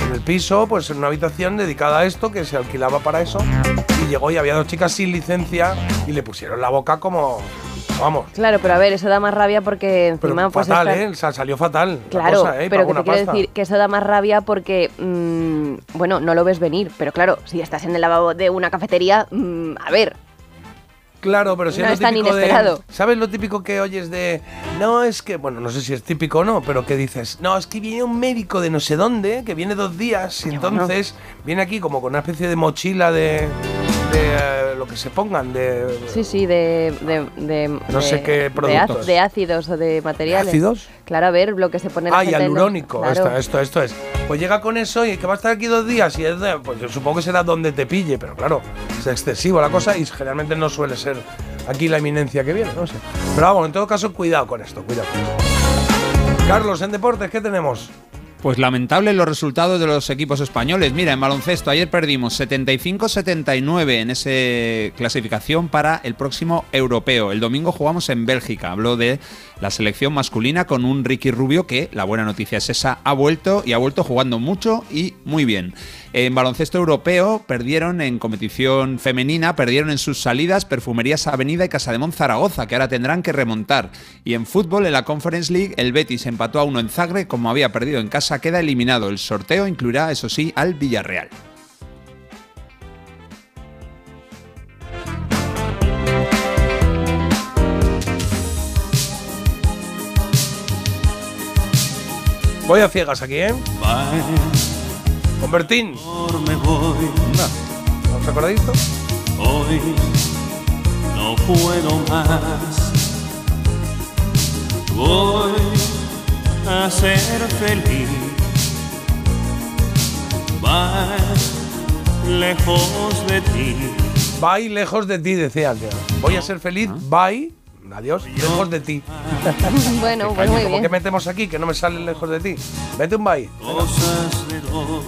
En el piso, pues en una habitación dedicada a esto, que se alquilaba para eso, y llegó y había dos chicas sin licencia y le pusieron la boca como, vamos, Claro, pero a ver, eso da más rabia porque pero encima pues fatal, está- ¿eh? O sea, salió fatal. la Claro, cosa, ¿eh? Pero que te quiero pasta. decir que eso da más rabia porque, mm, bueno, no lo ves venir, pero claro, si estás en el lavabo de una cafetería, mm, a ver, Claro, pero si No es tan de- inesperado. ¿Sabes lo típico que oyes de.? No, es que. Bueno, no sé si es típico o no, pero que dices. No, es que viene un médico de no sé dónde, que viene dos días, y entonces viene aquí como con una especie de mochila de. De eh, lo que se pongan, de. sí, sí, de... de, de- No de- sé qué productos. de ácidos o de materiales. ácidos? Claro, a ver, lo que se pone la Ah, y alurónico, claro. esto, esto, esto es. Pues llega con eso y que va a estar aquí dos días y es de- pues yo supongo que será donde te pille, pero claro, es excesivo la cosa y generalmente no suele ser aquí la eminencia que viene, no sé. Pero vamos, en todo caso, cuidado con esto, cuidado. Carlos, en deportes, ¿qué tenemos? Pues lamentables los resultados de los equipos españoles. Mira, en baloncesto ayer perdimos 75-79 en esa clasificación para el próximo europeo. El domingo jugamos en Bélgica. Habló de la selección masculina con un Ricky Rubio que, la buena noticia es esa, ha vuelto y ha vuelto jugando mucho y muy bien. En baloncesto europeo perdieron en competición femenina, perdieron en sus salidas Perfumerías Avenida y Casademón Zaragoza, que ahora tendrán que remontar. Y en fútbol, en la Conference League, el Betis empató a uno en Zagreb, como había perdido en casa, queda eliminado. El sorteo incluirá, eso sí, al Villarreal. Voy a ciegas aquí, ¿eh? Con Bertín. me voy. ¿No os acordáis esto? Hoy no puedo más. Voy a ser feliz. Bye, lejos de ti. Bye, lejos de ti, decía. Voy a ser feliz, bye, adiós, lejos de ti. bueno, pues muy ¿Cómo bien. que metemos aquí que no me sale lejos de ti? Vete un bye. Cosas de dos.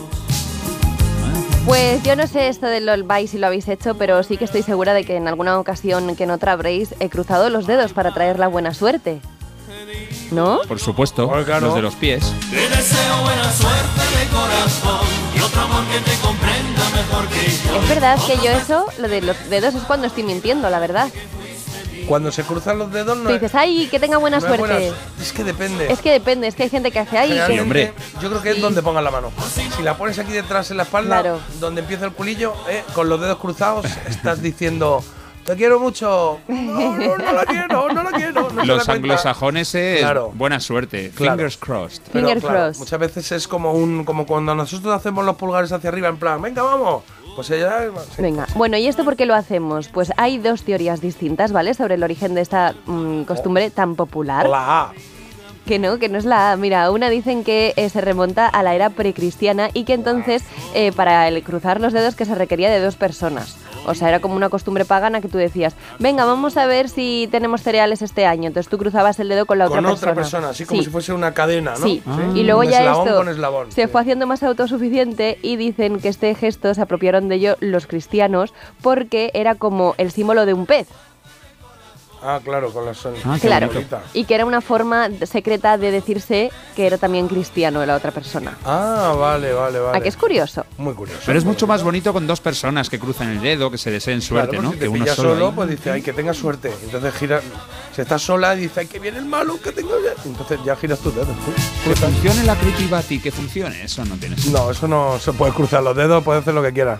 Pues yo no sé esto del LOL si lo habéis hecho, pero sí que estoy segura de que en alguna ocasión que en otra habréis he cruzado los dedos para traer la buena suerte. ¿No? Por supuesto, claro. los de los pies. Te deseo buena suerte de corazón y otro amor que te comprenda mejor que yo. Es verdad que yo eso, lo de los dedos es cuando estoy mintiendo, la verdad. Cuando se cruzan los dedos no Tú dices, ay, que tenga buena no es suerte. buena- Es que depende. Es que depende, es que hay gente que hace, que... Generalmente, Yo creo que es donde pongan la mano. Si la pones aquí detrás en la espalda, Claro. donde empieza el culillo, eh, con los dedos cruzados, estás diciendo, te quiero mucho. No, no, no la quiero, no la quiero. No los anglosajones es Claro. buena suerte. Claro. Fingers crossed. Pero, Finger claro, crossed. muchas veces es como un como cuando nosotros hacemos los pulgares hacia arriba en plan, venga, vamos. Pues ella sí. Venga, bueno, ¿y esto por qué lo hacemos? Pues hay dos teorías distintas, ¿vale? Sobre el origen de esta mm, costumbre tan popular. La A. Que no, que no es la A. Mira, una dicen que eh, se remonta a la era precristiana y que entonces eh, para el cruzar los dedos que se requería de dos personas. O sea, era como una costumbre pagana que tú decías, venga, vamos a ver si tenemos cereales este año. Entonces tú cruzabas el dedo con la Con otra otra persona. persona, así como Sí. si fuese una cadena, ¿no? Sí, Sí. y luego Un ya eslabón esto con eslabón. se fue haciendo más autosuficiente y dicen que este gesto se apropiaron de ello los cristianos porque era como el símbolo de un pez. Ah, claro, con las Ah, claro. Y que era una forma secreta de decirse que era también cristiano la otra persona. Ah, vale, vale, vale. ¿A que es curioso? Muy curioso. Pero es mucho más bonito con dos personas que cruzan el dedo, que se deseen suerte, Claro, ¿no? Si que te uno pilla solo. solo, ahí. pues dice, ay, que tenga suerte. Entonces gira. Si estás sola, dice, ay, que viene el malo, que tengo ya. Entonces ya giras tus dedos. tú. Que funcione la Bati, que funcione, eso no tiene sentido. No, eso no se puede cruzar los dedos, puedes hacer lo que quieras.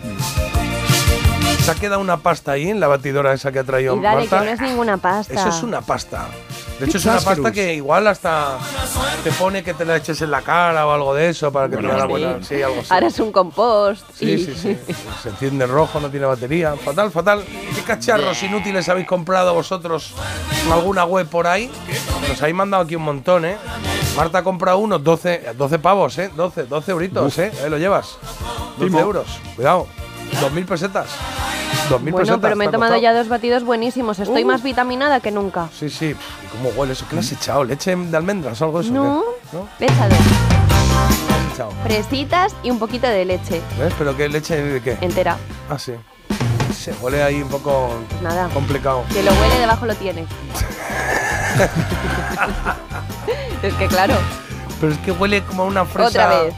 Se ha quedado una pasta ahí en la batidora esa que ha traído Y dale, que Marta. no es ninguna pasta. Eso es una pasta. De hecho, es una pasta que igual hasta te pone que te la eches en la cara o algo de eso para que Bueno, te haga sí. buena. Sí, algo así. Ahora es un compost. Sí, y- sí, sí. Se enciende rojo, no tiene batería. Fatal, fatal. ¿Qué cacharros inútiles habéis comprado vosotros en alguna web por ahí? Nos habéis mandado aquí un montón, ¿eh? Marta ha comprado uno, 12, 12 pavos, ¿eh? 12, 12 euritos. ¿eh? Ahí lo llevas. 12 Timo. euros. Cuidado. 2.000 pesetas. 2.000 Bueno, pero me he tomado ya dos batidos buenísimos. Estoy Uh. más vitaminada que nunca. Sí, sí. ¿y ¿Cómo huele eso? ¿Qué le has echado? ¿Leche de almendras o algo de eso? No? ¿No? le he echado ¿Qué has echado? fresitas y un poquito de leche ¿Ves? ¿Pero qué leche de qué? entera. Ah, sí. Se huele ahí un poco Nada. complicado. Que lo huele debajo lo tienes. es que claro, Pero es que huele como a una fresa Otra vez.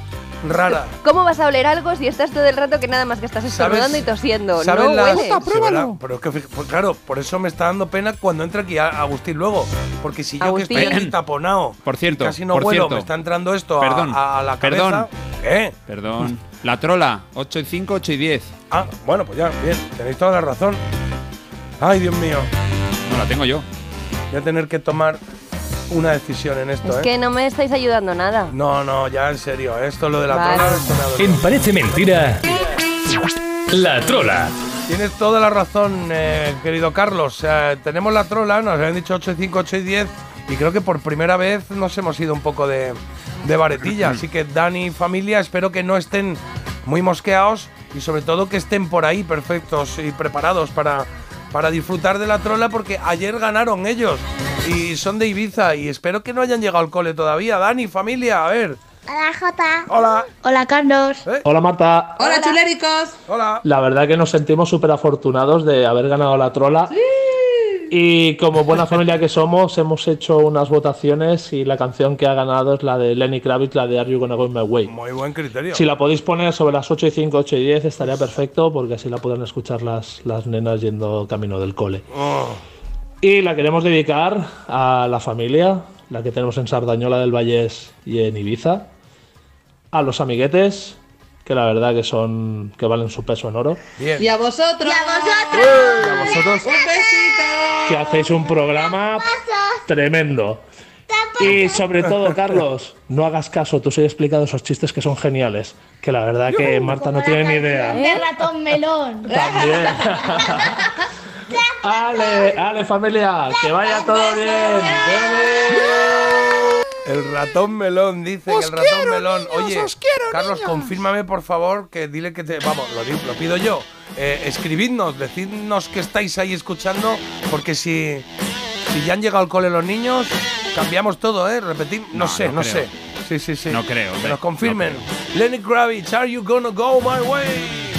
Rara. ¿cómo vas a oler algo si estás todo el rato que nada más que estás estornudando y tosiendo? ¿Sabes No las- huele. Sí, ¿verdad? Pero es que, pues claro, por eso me está dando pena cuando entra aquí a- Agustín luego. Porque si yo Agustín. que estoy aquí taponado, Por cierto, casi no por huelo, cierto. me está entrando esto a- Perdón, a, a la cabeza. perdón. ¿Qué? Perdón. La trola, 8 y 5, 8 y 10. Ah, bueno, pues ya, bien, tenéis toda la razón. Ay, Dios mío. No, la tengo yo. Voy a tener que tomar una decisión en esto, Es ¿eh? que no me estáis ayudando nada. No, no, ya en serio, esto lo de la Vale. trola, esto me. En Parece Mentira, la trola. Tienes toda la razón, eh, querido Carlos. Sea, tenemos la trola, nos habían dicho 8 y 5, 8 y 10, y creo que por primera vez nos hemos ido un poco de, de varetilla. Así que Dani y familia, espero que no estén muy mosqueados y sobre todo que estén por ahí perfectos y preparados para, para disfrutar de la trola, porque ayer ganaron ellos y son de Ibiza y espero que no hayan llegado al cole todavía. Dani, familia, a ver. Hola, Jota. Hola. Hola, Carlos. Hola Marta. Hola, chuléricos. Hola. La verdad que nos sentimos súper afortunados de haber ganado la trola. Y como buena familia que somos, hemos hecho unas votaciones y la canción que ha ganado es la de Lenny Kravitz, la de Are You Gonna Go My Way. Muy buen criterio. Si la podéis poner sobre las 8 y 5, 8 y 10 estaría perfecto porque así la pueden escuchar las, las nenas yendo camino del cole. Oh. Y la queremos dedicar a la familia, la que tenemos en Sardañola del Vallés y en Ibiza, a los amiguetes, que la verdad que son que valen su peso en oro, Bien. Y a vosotros. Y a a vosotros Un besito. que hacéis un programa tremendo. Y sobre todo, Carlos, no hagas caso, tú sí he explicado esos chistes que son geniales, que la verdad que Marta no tiene ni idea. De ratón melón. También. Ale, ale familia, que vaya todo bien. El ratón melón, dice que el ratón quiero, melón. niños, Oye, os quiero, Carlos, niños. confírmame por favor que dile que te. Vamos, lo, digo- lo pido yo. Eh, escribidnos, decidnos que estáis ahí escuchando, porque si, si ya han llegado al cole los niños, cambiamos todo, ¿eh? Repetir, no, No, sé, no, sé. Sí, sí, sí. No creo, Que nos confirmen. no Lenny Kravitz, are you gonna go my way?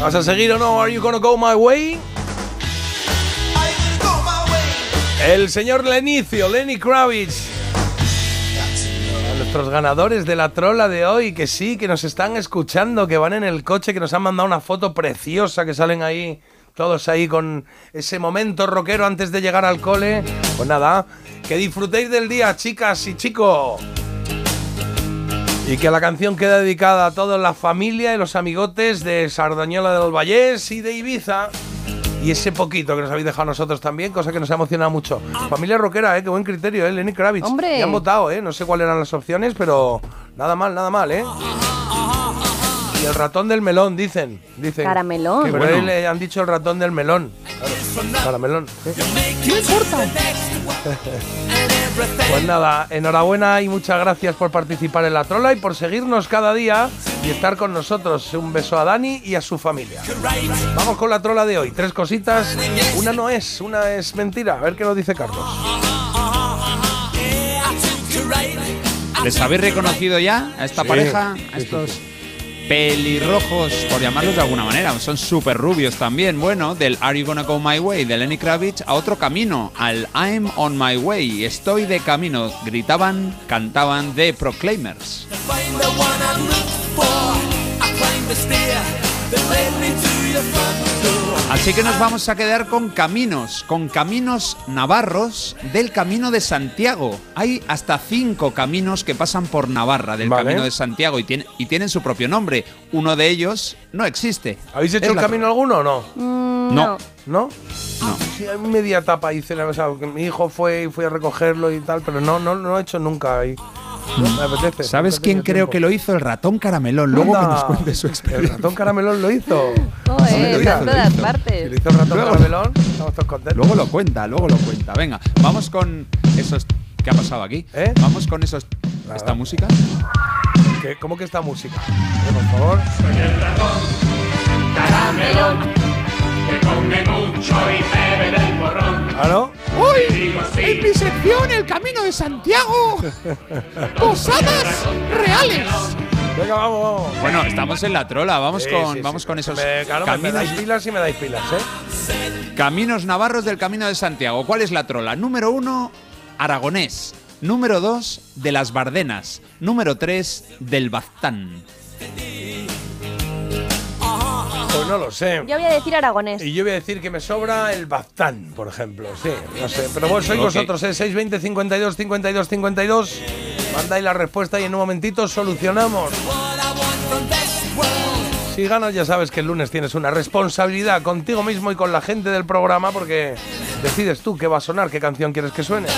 ¿Vas a seguir o no? ¿Are you gonna go my way? El señor Lenicio, Lenny Kravitz. Nuestros ganadores de la trola de hoy, que sí, que nos están escuchando, que van en el coche, que nos han mandado una foto preciosa, que salen ahí, todos ahí con ese momento rockero antes de llegar al cole. Pues nada, que disfrutéis del día, chicas y chicos. Y que la canción queda dedicada a toda la familia y los amigotes de Sardañola del Vallés y de Ibiza. Y ese poquito que nos habéis dejado nosotros también, cosa que nos ha emocionado mucho. Familia rockera, ¿eh? Qué buen criterio, ¿eh? Lenny Kravitz. Hombre. Y han votado, ¿eh? No sé cuáles eran las opciones, pero nada mal, nada mal, ¿eh? Y el ratón del melón, dicen. dicen Caramelón. Que por Bueno. ahí le han dicho el ratón del melón. Claro, caramelón. ¿eh? No importa. Pues nada, enhorabuena y muchas gracias por participar en la trola y por seguirnos cada día y estar con nosotros. Un beso a Dani y a su familia. Vamos con la trola de hoy. Tres cositas. Una no es, una es mentira. A ver qué nos dice Carlos. ¿Les habéis reconocido ya a esta Sí, pareja? A sí, estos sí. Pelirrojos, por llamarlos de alguna manera. Son súper rubios también. Bueno, del Are You Gonna Go My Way de Lenny Kravitz a otro camino, al I'm On My Way. Estoy de camino. Gritaban, cantaban The Proclaimers. Así que nos vamos a quedar con caminos, con caminos navarros del Camino de Santiago. Hay hasta cinco caminos que pasan por Navarra del Vale. Camino de Santiago y, tiene- y tienen su propio nombre. Uno de ellos no existe. ¿Habéis hecho el camino alguno o no? Mm, No. ¿No? No. Sí, hay media etapa hice, o sea, que mi hijo fue y fui a recogerlo y tal, pero no, no, no he hecho nunca ahí. No, me apetece. ¿Sabes quién creo tiempo. que lo hizo? El ratón caramelón. Luego que nos cuente su El experiencia. ratón caramelón lo hizo. Joder, Mira, está en todas Si partes. lo hizo el ratón Luego- caramelón, estamos todos contentos. Luego lo cuenta, luego lo cuenta. Venga, vamos con esos. ¿Qué ha pasado aquí? ¿Eh? Vamos con esos. ¿Esta música? ¿Qué- ¿Cómo que esta música? Por favor. Que come mucho y bebe del borrón. ¿Claro? Hoy, en mi sección El Camino de Santiago, posadas reales. Venga, vamos, vamos. Bueno, estamos en la trola. Vamos Sí, con, sí, vamos sí. con esos Me- claro, me- me caminos, dais pilas y me dais pilas, ¿eh? caminos navarros del Camino de Santiago. ¿Cuál es la trola? Número uno, aragonés. Número dos, de las Bardenas. Número tres, del Baztán. Pues no lo sé. Yo voy a decir aragonés. Y yo voy a decir que me sobra el Baztán, por ejemplo. Sí, no sé. Pero bueno, sois Ok. vosotros, ¿eh? 620 52 52 52. Mandáis la respuesta y en un momentito solucionamos. Si ganas, ya sabes que el lunes tienes una responsabilidad contigo mismo y con la gente del programa porque decides tú qué va a sonar, qué canción quieres que suene.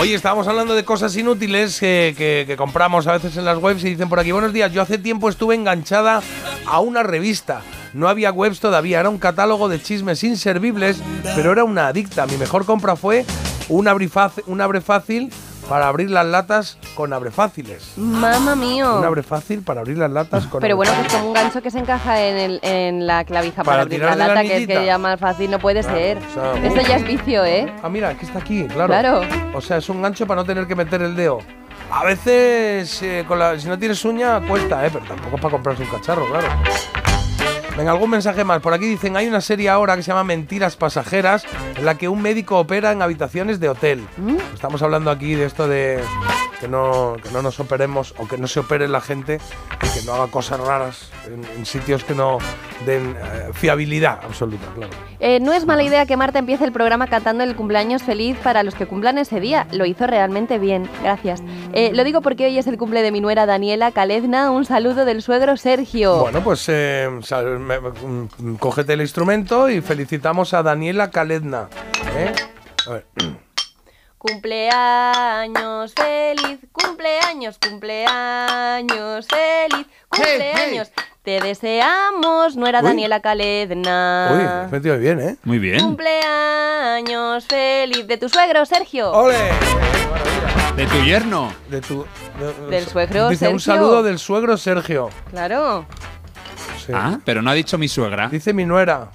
Oye, estábamos hablando de cosas inútiles que, compramos a veces en las webs y dicen por aquí, buenos días, yo hace tiempo estuve enganchada a una revista. No había webs todavía, era un catálogo de chismes inservibles, pero era una adicta. Mi mejor compra fue un abre, un abre fácil para abrir las latas con abre fáciles. Mamma mío. Un abre fácil para abrir las latas con Pero bueno, que es como un gancho que se encaja en, el, en la clavija para, Para abrir tirar la de la lata, que es que anillita. ya más fácil no puede Claro, ser. o sea, Esto ya es vicio, ¿eh? Ah, mira, aquí está aquí, claro. Claro. O sea, es un gancho para no tener que meter el dedo. A veces, eh, con la- si no tienes uña, cuesta, ¿eh? Pero tampoco es para comprarse un cacharro, claro. Venga, algún mensaje más. Por aquí dicen, hay una serie ahora que se llama Mentiras Pasajeras, en la que un médico opera en habitaciones de hotel. Estamos hablando aquí de esto de que no, que no nos operemos o que no se opere la gente y que no haga cosas raras en, en sitios que no den eh, fiabilidad absoluta, claro. Eh, no es mala idea que Marta empiece el programa cantando el cumpleaños feliz para los que cumplan ese día. Lo hizo realmente bien, gracias. Eh, lo digo porque hoy es el cumple de mi nuera Daniela Calezna. Un saludo del suegro Sergio. Bueno, pues eh, sal- mm, cógete el instrumento y felicitamos a Daniela Caledna. ¿eh? A ver. Cumpleaños feliz, cumpleaños, cumpleaños feliz, cumpleaños. Te deseamos, nuera Uy. Daniela Uy, Calezna. has metido bien, ¿eh? Muy bien. Cumpleaños feliz de tu suegro Sergio. ¡Ole! De tu yerno. De tu, de- Del suegro Dice un saludo del suegro Sergio. Claro. Sí. Ah, pero no ha dicho mi suegra. Dice mi nuera.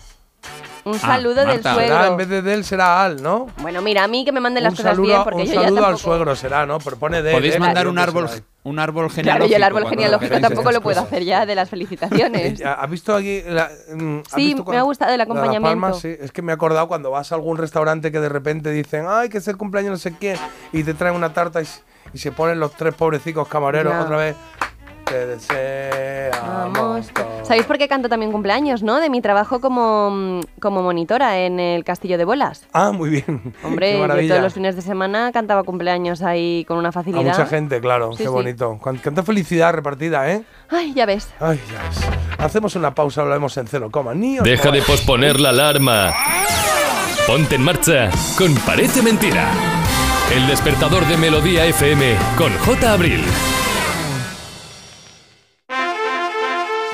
Un saludo del Será, suegro. en vez de del será al, ¿no? Bueno, mira, a mí que me manden las un cosas saludo, bien, porque un yo ya saludo al suegro será, ¿no? Pero pone de. Podéis de, mandar un árbol, un árbol Claro, genealógico. el árbol cuando genealógico queráis tampoco lo puedo cosas. hacer ya de las felicitaciones. Eh, ¿Has visto aquí? la- mm, ¿has Sí, visto me ha gustado el lo de Las acompañamiento. Palmas? sí, es que me he acordado cuando vas a algún restaurante que de repente dicen, ay, que es el cumpleaños no sé quién, y te traen una tarta y, s- y se ponen los tres pobrecicos camareros Ya. otra vez. Te deseamos. todo". ¿Sabéis por qué canto también cumpleaños, no? De mi trabajo como, como monitora en el Castillo de Bolas. Ah, muy bien. Hombre, yo todos los fines de semana cantaba cumpleaños ahí con una A facilidad. mucha gente, claro, Sí, qué sí. bonito. Cuán- Cuánta felicidad repartida, ¿eh? Ay, ya ves. Ay, ya ves. Hacemos una pausa, hablamos en cero coma. Ni Deja de posponer la alarma. Ponte en marcha con Parece Mentira. El despertador de Melodía FM con J. Abril.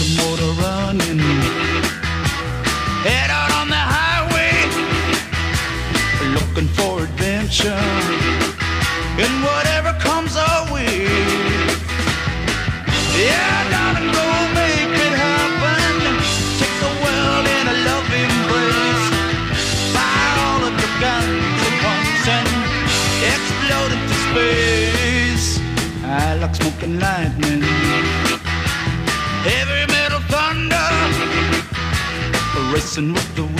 Your motor running. Head out on the highway. Looking for adventure. And whatever comes our way. Yeah, darling, go make it happen. Take the world in a love embrace. Fire all of your guns at once and explode into space. I like smoking lightning. Racing with the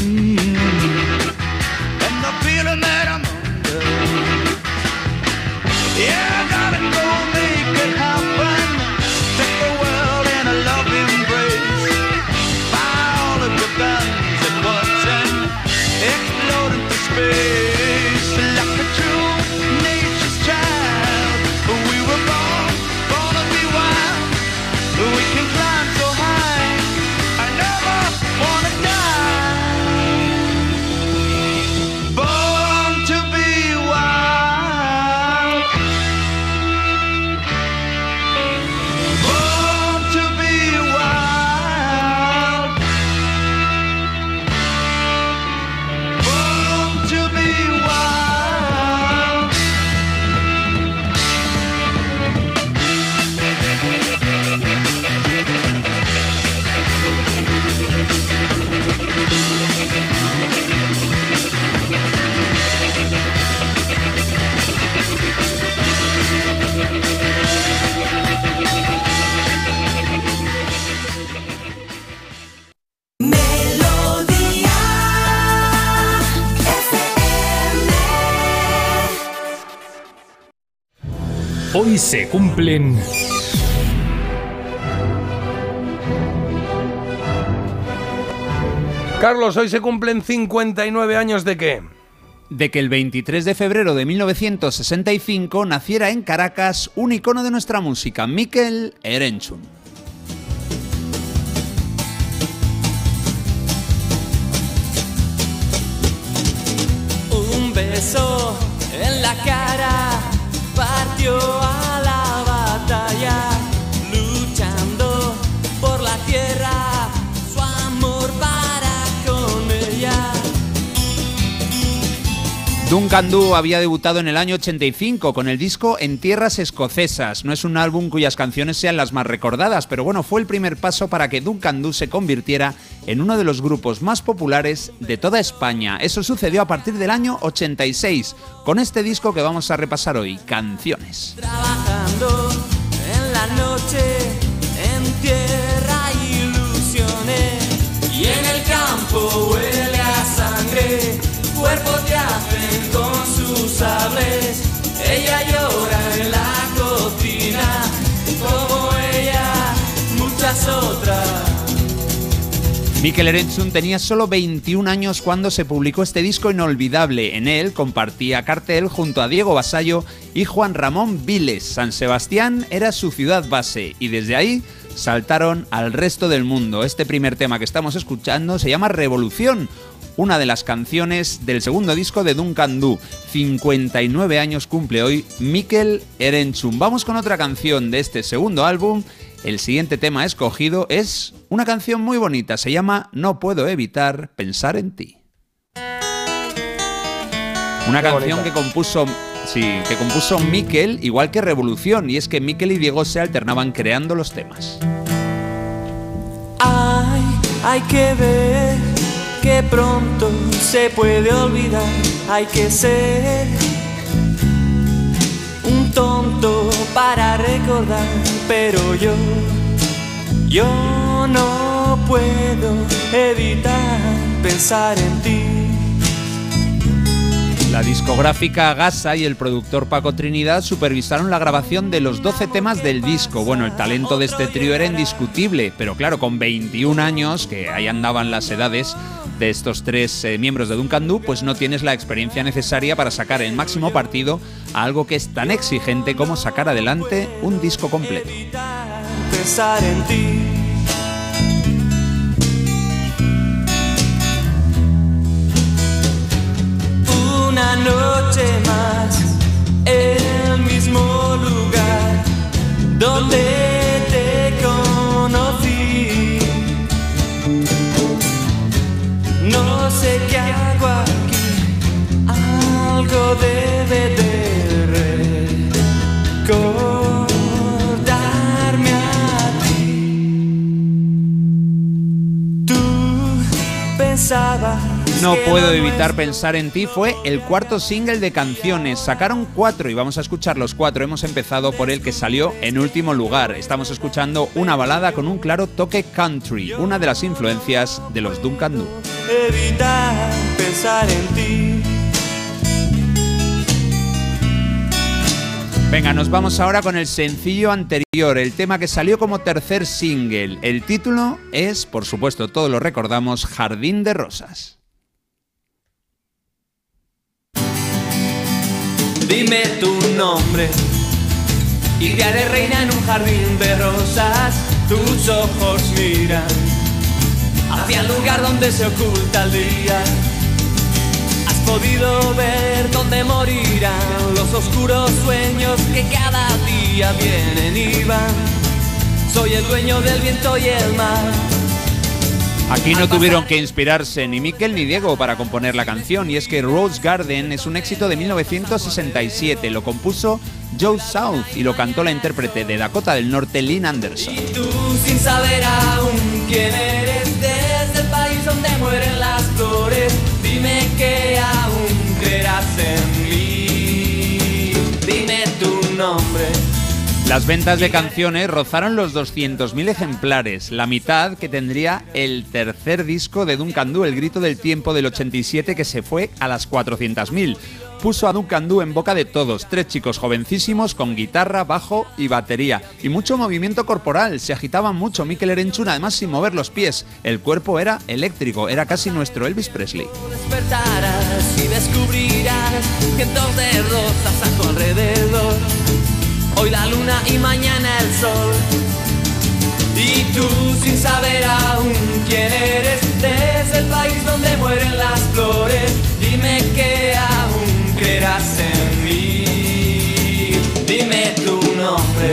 Hoy se cumplen... Carlos, hoy se cumplen 59 años de qué? de que el 23 de febrero de 1965 naciera en Caracas un icono de nuestra música, Mikel Erenchun. Duncan Du había debutado en el año 85 con el disco En Tierras Escocesas. No es un álbum cuyas canciones sean las más recordadas, pero bueno, fue el primer paso para que Duncan Du se convirtiera en uno de los grupos más populares de toda España. Eso sucedió a partir del año 86, con este disco que vamos a repasar hoy, Canciones. Trabajando en la noche, en tierra ilusiones. Y en el campo huele a sangre, cuerpos te muchas otras. Mikel Erenchun tenía solo 21 años cuando se publicó este disco inolvidable. En él compartía cartel junto a Diego Basallo y Juan Ramón Viles. San Sebastián era su ciudad base y desde ahí saltaron al resto del mundo. Este primer tema que estamos escuchando se llama Revolución, una de las canciones del segundo disco de Duncan Du. 59 años cumple hoy Mikel Erenchun. Vamos con otra canción de este segundo álbum. El siguiente tema escogido es una canción muy bonita, se llama No puedo evitar pensar en ti. Una Qué canción bonita. que compuso sí, que compuso Mikel, igual que Revolución, y es que Mikel y Diego se alternaban creando los temas. Ay, hay que ver que pronto se puede olvidar. Hay que ser para recordar, pero yo, yo no puedo evitar pensar en ti. La discográfica Gasa y el productor Paco Trinidad supervisaron la grabación de los 12 temas del disco. Bueno, el talento de este trío era indiscutible, pero claro, con 21 años, que ahí andaban las edades de estos tres eh, miembros de Duncan Du, pues no tienes la experiencia necesaria para sacar el máximo partido a algo que es tan exigente como sacar adelante un disco completo. Una noche más, el mismo lugar donde sé qué hago aquí, algo debe de recordarme a ti. Tú pensabas No puedo evitar pensar en ti fue el cuarto single de canciones. Sacaron cuatro y vamos a escuchar los cuatro. Hemos empezado por el que salió en último lugar. Estamos escuchando una balada con un claro toque country, una de las influencias de los Duncan Du. evitar pensar en ti. Venga, nos vamos ahora con el sencillo anterior, el tema que salió como tercer single. El título es, por supuesto, todos lo recordamos, Jardín de Rosas. Dime tu nombre y te haré reina en un jardín de rosas. Tus ojos miran hacia el lugar donde se oculta el día. Has podido ver dónde morirán los oscuros sueños que cada día vienen y van. Soy el dueño del viento y el mar. Aquí no tuvieron que inspirarse ni Mikel ni Diego para componer la canción, y es que Rose Garden es un éxito de 1967. Lo compuso Joe South y lo cantó la intérprete de Dakota del Norte, Lynn Anderson. Tú sin saber aún quién eres desde el país donde mueren las flores. Dime que aún creerás en mí. Dime tu nombre. Las ventas de canciones rozaron los 200.000 ejemplares, la mitad que tendría el tercer disco de Duncan Du, El Grito del Tiempo del 87, que se fue a las 400.000. Puso a Duncan Du en boca de todos, tres chicos jovencísimos con guitarra, bajo y batería. Y mucho movimiento corporal, se agitaban mucho Mikel Erenchun, además sin mover los pies. El cuerpo era eléctrico, era casi nuestro Elvis Presley. Y descubrirás de rosas a tu alrededor. Hoy la luna y mañana el sol. Y tú sin saber aún quién eres desde el país donde mueren las flores. Dime que aún creerás en mí.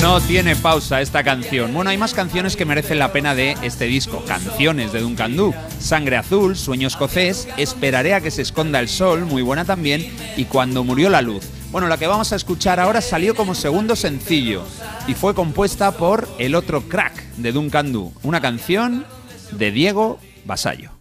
No tiene pausa esta canción. Bueno, hay más canciones que merecen la pena de este disco. Canciones de Duncan Du. Sangre Azul, Sueño Escocés, Esperaré a que se esconda el sol, muy buena también, y Cuando murió la luz. Bueno, la que vamos a escuchar ahora salió como segundo sencillo y fue compuesta por El otro crack de Duncan Du, una canción de Diego Basallo.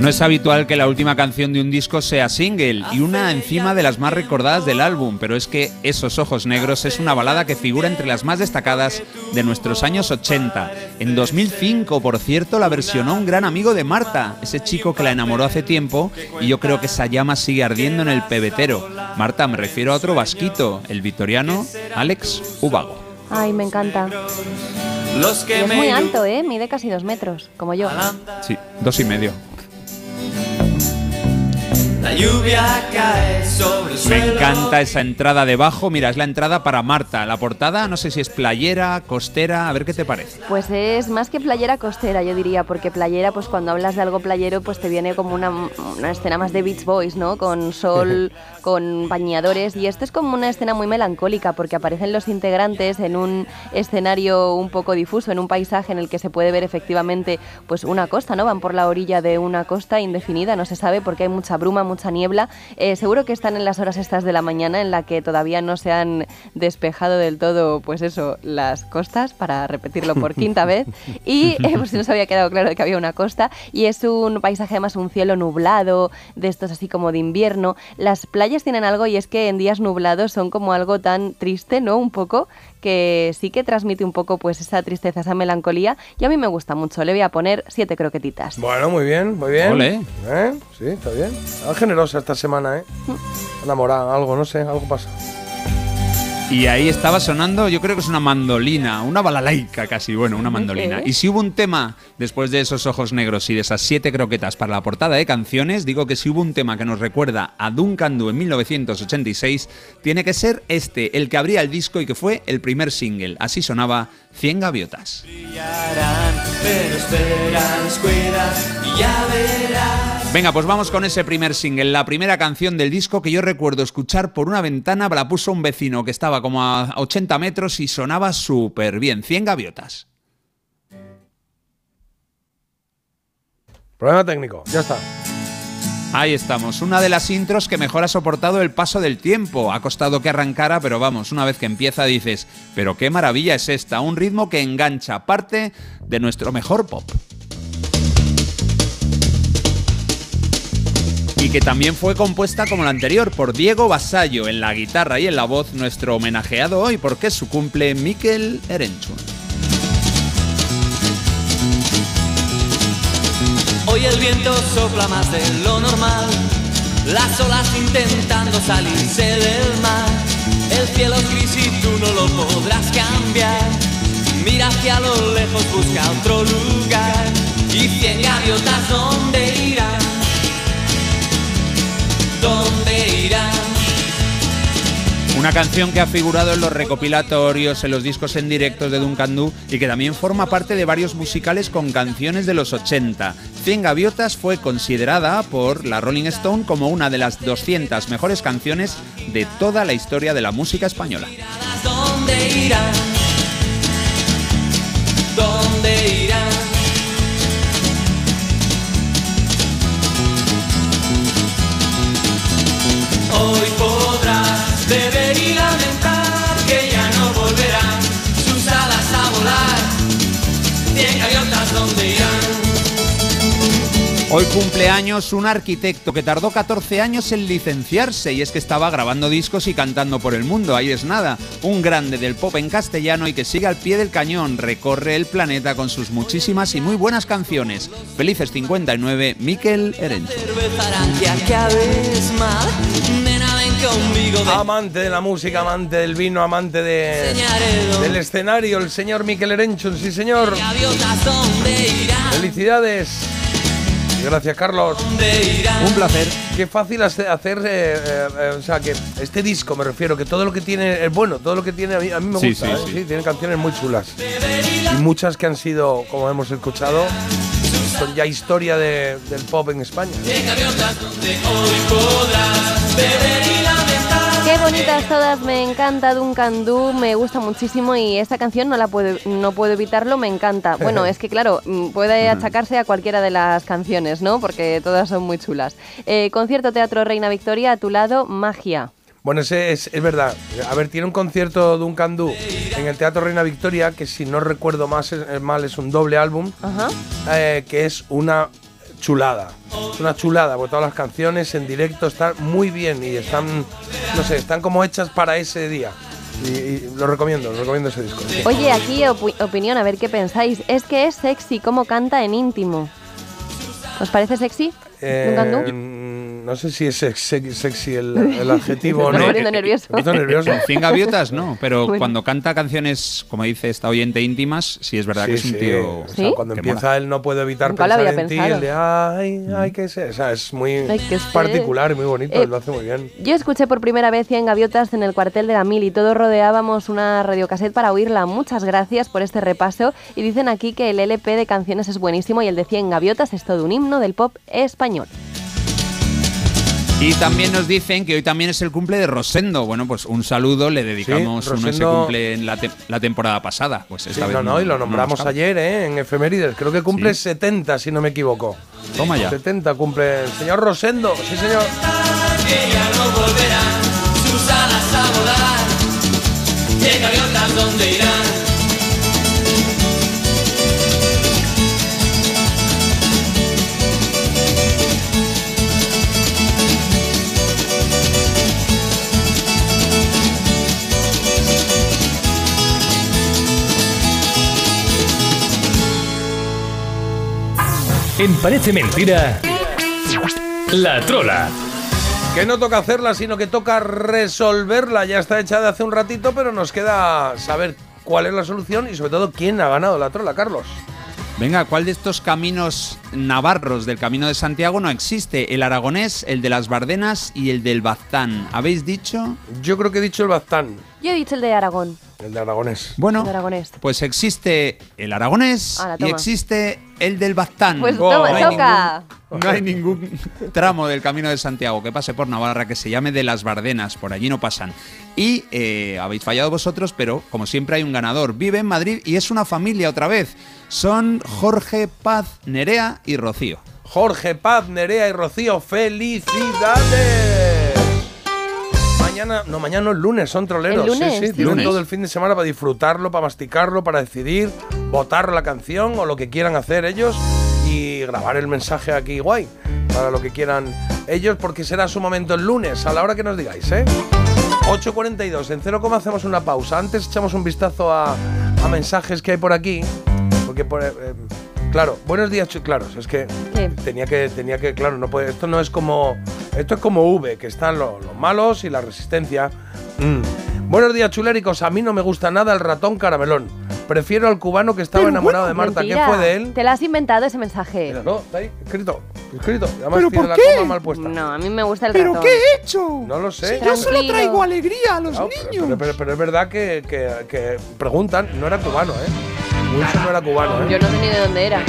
No es habitual que la última canción de un disco sea single y una encima de las más recordadas del álbum, pero es que Esos Ojos Negros es una balada que figura entre las más destacadas de nuestros años 80. En 2005, por cierto, la versionó un gran amigo de Marta, ese chico que la enamoró hace tiempo y yo creo que esa llama sigue ardiendo en el pebetero. Marta, me refiero a otro vasquito, el victoriano Alex Ubago. Ay, me encanta. Los Y que es muy alto, ¿eh? Mide casi dos metros, como yo. Sí, dos y medio. La lluvia cae sobre el Me suelo. encanta esa entrada debajo. Mira, es la entrada para Marta. La portada, no sé si es playera, costera, a ver qué te parece. Pues es más que playera costera, yo diría, porque playera, pues cuando hablas de algo playero, pues te viene como una, una escena más de Beach Boys, ¿no? Con sol, con bañadores. Y esto es como una escena muy melancólica, porque aparecen los integrantes en un escenario un poco difuso, en un paisaje en el que se puede ver efectivamente, pues una costa, ¿no? Van por la orilla de una costa indefinida, no se sabe porque hay mucha bruma, mucha niebla. Eh, seguro que están en las horas estas de la mañana en la que todavía no se han despejado del todo, pues eso, las costas, para repetirlo por quinta vez. Y eh, pues si no se había quedado claro de que había una costa. Y es un paisaje, además, un cielo nublado, de estos así como de invierno. Las playas tienen algo y es que en días nublados son como algo tan triste, ¿no? Un poco que sí que transmite un poco pues esa tristeza, esa melancolía y a mí me gusta mucho. Le voy a poner siete croquetitas. Bueno, muy bien, muy bien. Ole. ¿Eh? Sí, está bien. Está generosa esta semana, ¿eh? Enamorada, algo, no sé, algo pasa. Y ahí estaba sonando, yo creo que es una mandolina, una balalaica casi, bueno, una mandolina. Y si hubo un tema, después de esos ojos negros y de esas siete croquetas para la portada de canciones, digo que si hubo un tema que nos recuerda a Duncan Du en 1986, tiene que ser este, el que abría el disco y que fue el primer single. Así sonaba 100 gaviotas. Brillarán, pero espera, descuida y ya verás. Venga, pues vamos con ese primer single, la primera canción del disco que yo recuerdo escuchar por una ventana, la puso un vecino que estaba como a 80 metros y sonaba súper bien, 100 gaviotas. Problema técnico, ya está. Ahí estamos, una de las intros que mejor ha soportado el paso del tiempo. Ha costado que arrancara, pero vamos, una vez que empieza dices, pero qué maravilla es esta, un ritmo que engancha, parte de nuestro mejor pop. Y que también fue compuesta como la anterior por Diego Basallo en la guitarra y en la voz, nuestro homenajeado hoy porque es su cumple Mikel Erenchun. Hoy el viento sopla más de lo normal, las olas intentando salirse del mar. El cielo es gris y tú no lo podrás cambiar. Mira hacia lo lejos, busca otro lugar. Y cien gaviotas, ¿dónde irán? Una canción que ha figurado en los recopilatorios, en los discos en directos de Duncan Du y que también forma parte de varios musicales con canciones de los 80. Cien Gaviotas fue considerada por la Rolling Stone como una de las 200 mejores canciones de toda la historia de la música española. ¿Dónde irán? ¿Dónde Hoy podrás beber y lamentar que ya no volverán sus alas a volar. Cien gaviotas, ¿dónde irán? Hoy cumpleaños un arquitecto que tardó 14 años en licenciarse y es que estaba grabando discos y cantando por el mundo, ahí es nada. Un grande del pop en castellano y que sigue al pie del cañón, recorre el planeta con sus muchísimas y muy buenas canciones. Felices 59, Mikel Erenchun. Conmigo. Amante de la música, amante del vino, amante de, del escenario, el señor Miquel Erenchun, sí señor. Felicidades. Gracias, Carlos. Un placer. Qué fácil hace- hacer, eh, eh, eh, o sea, que este disco me refiero, que todo lo que tiene es bueno, todo lo que tiene a mí, a mí me Sí, gusta, sí, ¿eh? sí. sí, tiene canciones muy chulas. Y muchas que han sido, como hemos escuchado, son ya historia de- del pop en España. Qué bonitas todas, me encanta Duncan Du, me gusta muchísimo y esta canción no la puedo, no puedo evitarlo, me encanta. Bueno, es que claro, mm, puede achacarse a cualquiera de las canciones, ¿no? Porque todas son muy chulas. Eh, concierto Teatro Reina Victoria, a tu lado, Magia. Bueno, ese es, es verdad. A ver, tiene un concierto de un candú en el Teatro Reina Victoria, que si no recuerdo más es mal, es un doble álbum, Ajá. eh, que es una chulada. Es una chulada, porque todas las canciones en directo están muy bien y están, no sé, están como hechas para ese día. Y, y lo recomiendo, lo recomiendo ese disco. Oye, aquí opi- opinión, a ver qué pensáis. Es que es sexy cómo canta en íntimo. ¿Os parece sexy? Eh, no sé si es sex- sex- sexy el, el adjetivo o Me no. estoy poniendo nervioso. Me estoy nervioso. En Cien gaviotas no, pero Bueno. cuando canta canciones, como dice esta oyente, íntimas, sí es verdad Sí, que es un sí. tío. O sea, cuando empieza mola. él no puedo evitar Nunca pensar en ti, pensado. el de ay, ay, que sé. O sea, es muy particular y muy bonito, Eh, él lo hace muy bien. Yo escuché por primera vez 100 gaviotas en el cuartel de la Mil y todos rodeábamos una radiocassette para oírla. Muchas gracias por este repaso. Y dicen aquí que el LP de canciones es buenísimo y el de 100 gaviotas es todo un himno del pop español. Y también nos dicen que hoy también es el cumple de Rosendo. Bueno, pues un saludo, le dedicamos uno ese Rosendo- cumple en la, te- la temporada pasada. Pues Sí, esta vez no, no, y lo no nombramos ayer, ¿eh? En efemérides. Creo que cumple Sí. 70, si no me equivoco. Toma ya. 70 cumple el señor Rosendo. Sí, señor. Ya no volverán sus alas a volar. Y en gaviotas, ¿dónde irán? En Parece Mentira, La Trola. Que no toca hacerla, sino que toca resolverla. Ya está hecha de hace un ratito, pero nos queda saber cuál es la solución y sobre todo quién ha ganado la trola, Carlos. Venga, ¿cuál de estos caminos navarros del Camino de Santiago no existe? El aragonés, el de las Bardenas y el del Baztán. ¿Habéis dicho? Yo creo que he dicho el Baztán, Yo he dicho el de Aragón. El de Aragonés. Bueno, El aragonés. pues existe el aragonés Ala, y toma. existe el del Baztán. Pues No toma, hay toca. ningún- no hay ningún tramo del Camino de Santiago que pase por Navarra que se llame de las Bardenas, por allí no pasan. Y eh, habéis fallado vosotros, pero como siempre hay un ganador. Vive en Madrid y es una familia otra vez. Son Jorge Paz, Nerea y Rocío. Jorge Paz, Nerea y Rocío, ¡felicidades! Mañana, no, mañana no, el lunes, son troleros. El lunes, sí, sí, tienen Lunes. todo el fin de semana para disfrutarlo, para masticarlo, para decidir, votar la canción o lo que quieran hacer ellos y grabar el mensaje aquí guay, para lo que quieran ellos, porque será su momento el lunes, a la hora que nos digáis, ¿eh? 8.42, en 0, hacemos una pausa. Antes echamos un vistazo a, a mensajes que hay por aquí, porque por, eh, claro, buenos días, claro, es que ¿Qué? tenía que, tenía que, claro, no puede, esto no es como, esto es como V, que están lo- los malos y la resistencia. Mm. Buenos días, chuléricos, a mí no me gusta nada el ratón caramelón. Prefiero al cubano que estaba Pero enamorado de Marta. Mentira. ¿Qué fue de él? Te lo has inventado ese mensaje. Mira, no, está ahí, escrito, escrito. Además ¿Pero tiene por la qué? coma mal puesta. No, a mí me gusta el ¿Pero ratón. qué he hecho? No lo sé. Yo solo traigo alegría a los Claro, pero, niños. pero- pero- pero es verdad que, que- que preguntan, no era cubano, ¿eh? Wilson no era cubano, ¿eh? Yo no sé ni de dónde era.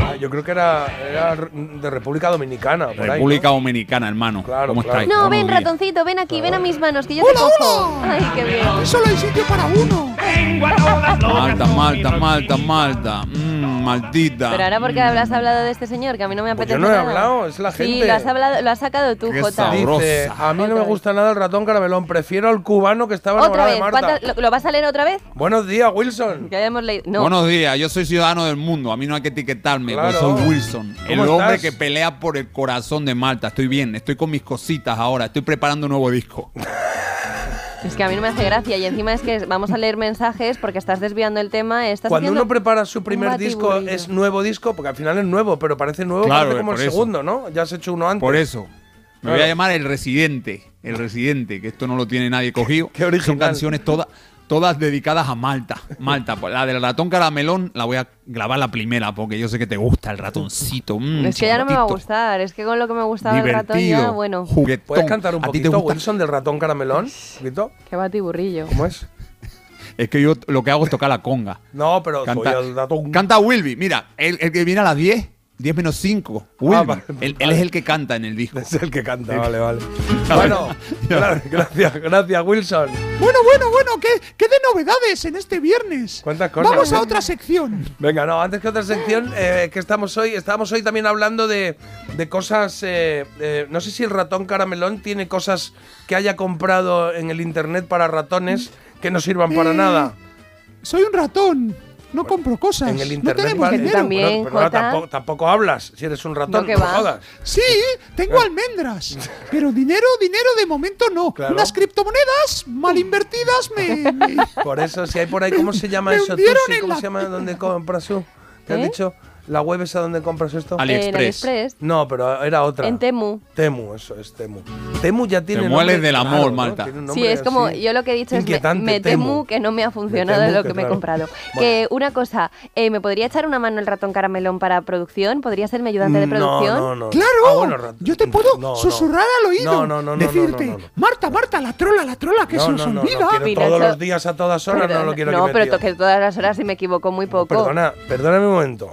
Ah, Yo creo que era, era de República Dominicana. por ahí, ¿no? República Dominicana, hermano. Claro, ¿Cómo claro. estáis? No, ven, ratoncito, ven aquí, ven a mis manos, que yo ¡Hola, te cojo. hola! Ay, qué bien. Solo hay sitio para uno. Malta, Malta, Malta, Malta. Mmm, maldita. Pero ahora, ¿por qué has hablado de este señor? Que a mí no me Pues apetece yo no he nada. hablado, es la Sí, gente. lo has, hablado, lo has sacado tú, Qué Jota. sabroso. Dice, Sabrosa. a mí no me gusta nada el ratón caramelón, prefiero al cubano que estaba Otra enamorado vez. de Marta. ¿Cuántas- lo, lo vas a leer otra vez? Buenos días, Wilson. Que hayamos leído. No. Buenos días, yo soy ciudadano del mundo. A mí no hay que etiquetarme, Claro. soy Wilson. El ¿Cómo hombre estás? que pelea por el corazón de Malta. Estoy bien, estoy con mis cositas ahora. Estoy preparando un nuevo disco. Es que a mí no me hace gracia. Y encima es que vamos a leer mensajes porque estás desviando el tema. Estás Cuando uno prepara su primer disco es nuevo disco, porque al final es nuevo, pero parece nuevo, Claro, parece como por el eso. segundo, ¿no? Ya has hecho uno antes. Por eso. Me voy a llamar el residente. El residente, que esto no lo tiene nadie cogido. Qué original. Son canciones todas, todas dedicadas a Malta. Malta, pues la del ratón caramelón la voy a grabar la primera porque yo sé que te gusta el ratoncito. mm, Es que ya no me va a gustar, es que con lo que me gustaba el ratón ya, bueno, juguetón. ¿Puedes cantar un ¿A ti te poquito, gusta? Wilson, del ratón caramelón? ¿Un poquito? qué batiburrillo. ¿Cómo es? Es que yo lo que hago es tocar la conga. No, pero Canta, soy el ratón. canta Wilby. Mira, el, el que viene a las 10, 10 menos 5. Wilby. Ah, vale, él, él es el que canta en el disco. Es el que canta, vale, vale. Bueno, gra- gracias, gracias, Wilson. Bueno, bueno, bueno, ¿qué, qué de novedades en este viernes? ¿Cuántas cosas? Vamos a otra sección. Venga, no, antes que otra sección, eh, que estamos hoy, estamos hoy también hablando de, de cosas. eh, eh, no sé si el ratón caramelón tiene cosas que haya comprado en el internet para ratones que no sirvan para Eh, nada. Soy un ratón. No compro cosas. En el no internet tenemos vale. dinero. también, pero ahora Jota. tampoco, tampoco hablas si eres un ratón, No, no jodas. Sí, tengo almendras. Pero dinero, dinero de momento no. Claro. Unas criptomonedas mal invertidas me. me- Por eso, si hay por ahí, ¿cómo se llama eso? tú? Sí, ¿Cómo la- se llama donde compras tú? ¿Te has ¿Eh? dicho? ¿La web esa donde compras esto? Ali- En AliExpress. AliExpress, No, pero era otra. en Temu. Temu, eso es Temu. Temu ya tiene. Te nombre, del amor, claro, un Sí, es como, así. yo lo que he dicho es me, me Temu. temo que no me ha funcionado de lo que, que, me he comprado. Bueno. Que una cosa, eh, ¿me podría echar una mano el ratón caramelón para producción? ¿Podría ser mi ayudante de producción? No, no, no. ¡Claro! Ah, bueno, Yo te puedo no, no. susurrar al oído. No, no, Decirte, no, no, no. Marta, Marta, la trola, la trola, que No, se no, os no, no, olvida. todos los días a todas horas, no lo quiero no, pero toque todas las horas y me equivoco muy poco. Perdona, perdóname un momento.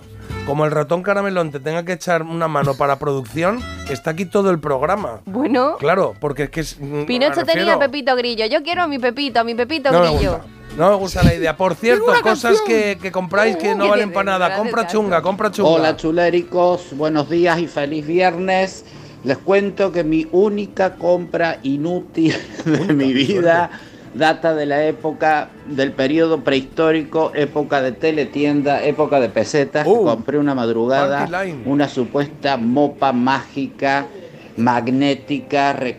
Como el ratón caramelón te tenga que echar una mano para producción, está aquí todo el programa. Bueno, Claro, porque es que es. mm, Pinocho tenía Pepito Grillo. Yo quiero a mi Pepito, a mi Pepito No me Grillo. gusta. No me gusta la idea. Por cierto, cosas que, que compráis que no ¿Qué valen para nada. Compra chunga, compra chunga. Hola chuléricos, buenos días y feliz viernes. Les cuento que mi única compra inútil de mi vida data de la época del periodo prehistórico, época de teletienda, época de pesetas. Uh, compré una madrugada una supuesta mopa mágica magnética, re-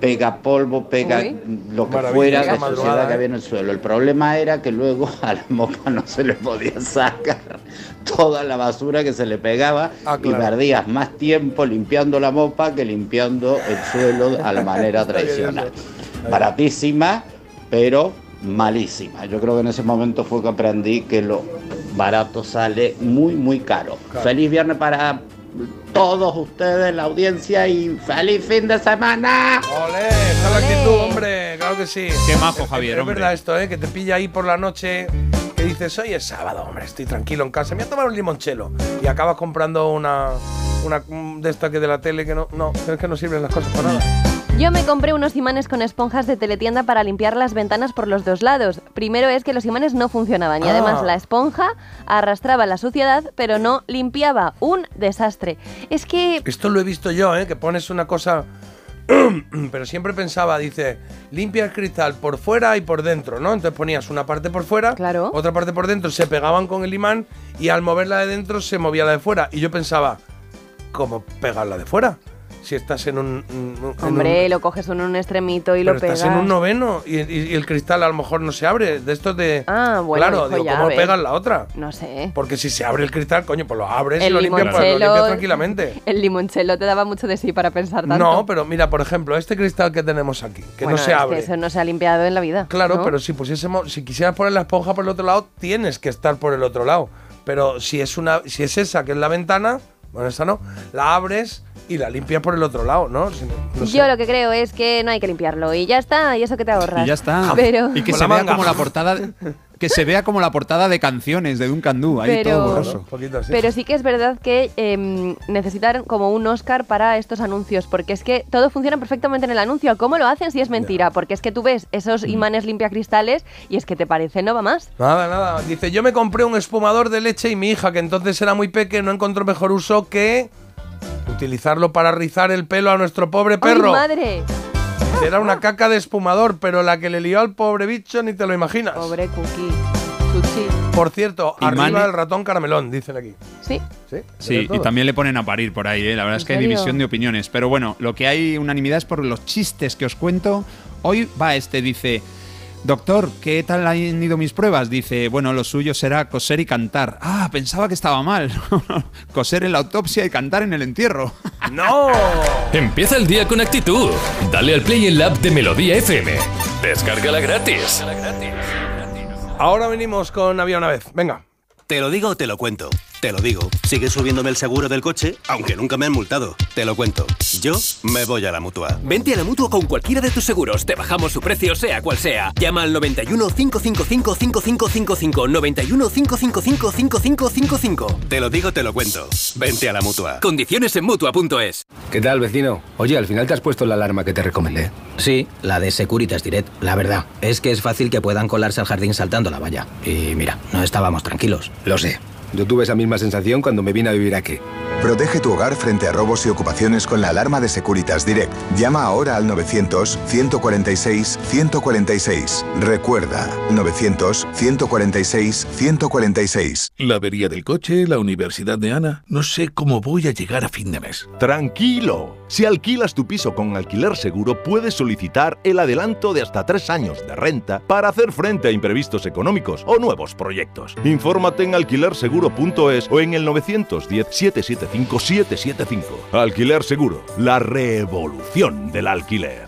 pega polvo, pega Uy. lo que Maravilla, fuera de suciedad que había en el suelo. El problema era que luego a la mopa no se le podía sacar toda la basura que se le pegaba Ah, y perdías más tiempo limpiando la mopa que limpiando el suelo a la manera tradicional. Baratísima, pero malísima. Yo creo que en ese momento fue que aprendí que lo barato sale muy, muy caro. Claro. Feliz viernes para todos ustedes, la audiencia, y feliz fin de semana. Es la actitud, hombre. Claro que sí. Qué majo, Javier, Es, hombre. verdad esto, ¿eh? Que te pilla ahí por la noche. Que dices, hoy es sábado, hombre, estoy tranquilo en casa. Me voy a tomar un limonchelo. Y acabas comprando una. Una de estas que de la tele que no. No, es que no sirven las cosas para nada. Yo me compré unos imanes con esponjas de teletienda para limpiar las ventanas por los dos lados. Primero es que los imanes no funcionaban y Ah. además la esponja arrastraba la suciedad pero no limpiaba. Un desastre. Es que... Esto lo he visto yo, ¿eh? Que pones una cosa. Pero siempre pensaba, dice, limpia el cristal por fuera y por dentro, ¿no? Entonces ponías una parte por fuera, Claro. otra parte por dentro, se pegaban con el imán y al moverla de dentro se movía la de fuera. Y yo pensaba, ¿cómo pegarla de fuera? Si estás en un. en Hombre, un- lo coges en un extremito y pero lo pegas. estás en un noveno y, y- y el cristal a lo mejor no se abre. De estos de. Ah, bueno, Claro, digo, ¿cómo pegas la otra? No sé. Porque si se abre el cristal, coño, pues lo abres y lo limpias, pues, lo limoncello- limpias tranquilamente. El limonchelo te daba mucho de sí para pensar tanto. No, pero mira, por ejemplo, este cristal que tenemos aquí, que Bueno, no se es abre. Que eso no se ha limpiado en la vida. Claro, ¿no? pero si pusiésemos, si quisieras poner la esponja por el otro lado, tienes que estar por el otro lado. Pero si es una, si es esa que es la ventana, bueno, esa no, la abres y la limpias por el otro lado, ¿no? Si no- no sé. Yo lo que creo es que no hay que limpiarlo y ya está, y eso que te ahorras. Y ya está. Pero, Y que se vea como la portada. Que se vea como la portada de canciones de Duncan Du, ahí Pero- todo Un borroso. pero sí que es verdad que em, necesitan como un Oscar para estos anuncios, porque es que todo funciona perfectamente en el anuncio. ¿Cómo lo hacen si es mentira? Porque es que tú ves esos Mm. imanes limpiacristales y es que te parece no va más. Nada, nada. Dice, yo me compré un espumador de leche y mi hija, que entonces era muy pequeña, no encontró mejor uso que utilizarlo para rizar el pelo a nuestro pobre perro. ¡Ay, madre! Era una caca de espumador, pero la que le lió al pobre bicho ni te lo imaginas. Pobre Cookie. Chuchi. Por cierto, arriba Mane- el ratón caramelón, dicen aquí. Sí. Sí, Sí, y también le ponen a parir por ahí, ¿eh? La verdad es ¿En que hay división de opiniones. Pero bueno, lo que hay unanimidad es por los chistes que os cuento. Hoy va este, dice... Doctor, ¿qué tal han ido mis pruebas? Dice, bueno, lo suyo será coser y cantar. Ah, pensaba que estaba mal. coser en la autopsia y cantar en el entierro. ¡No! Empieza el día con actitud. Dale al play en la app de Melodía FM. Descárgala gratis. Ahora venimos con Había una vez. Venga. Te lo digo o te lo cuento. Te lo digo. Sigue subiéndome el seguro del coche, aunque nunca me han multado. Te lo cuento. Yo me voy a la mutua. Vente a la mutua con cualquiera de tus seguros. Te bajamos su precio, sea cual sea. Llama al 91 555 5555. 91 555 5555. Te lo digo, te lo cuento. Vente a la mutua. Condiciones en mutua.es. ¿Qué tal, vecino? Oye, al final te has puesto la alarma que te recomendé. Sí, la de Securitas Direct. La verdad, es que es fácil que puedan colarse al jardín saltando la valla. Y mira, no estábamos tranquilos. Lo sé. Yo tuve esa misma sensación cuando me vine a vivir aquí. Protege tu hogar frente a robos y ocupaciones con la alarma de Securitas Direct. Llama ahora al 900-146-146. Recuerda, 900-146-146. La avería del coche, la universidad de Ana. No sé cómo voy a llegar a fin de mes. Tranquilo. Si alquilas tu piso con alquiler seguro, puedes solicitar el adelanto de hasta tres años de renta para hacer frente a imprevistos económicos o nuevos proyectos. Infórmate en alquilerseguro.es o en el 910-775-775. Alquiler Seguro, la revolución del alquiler.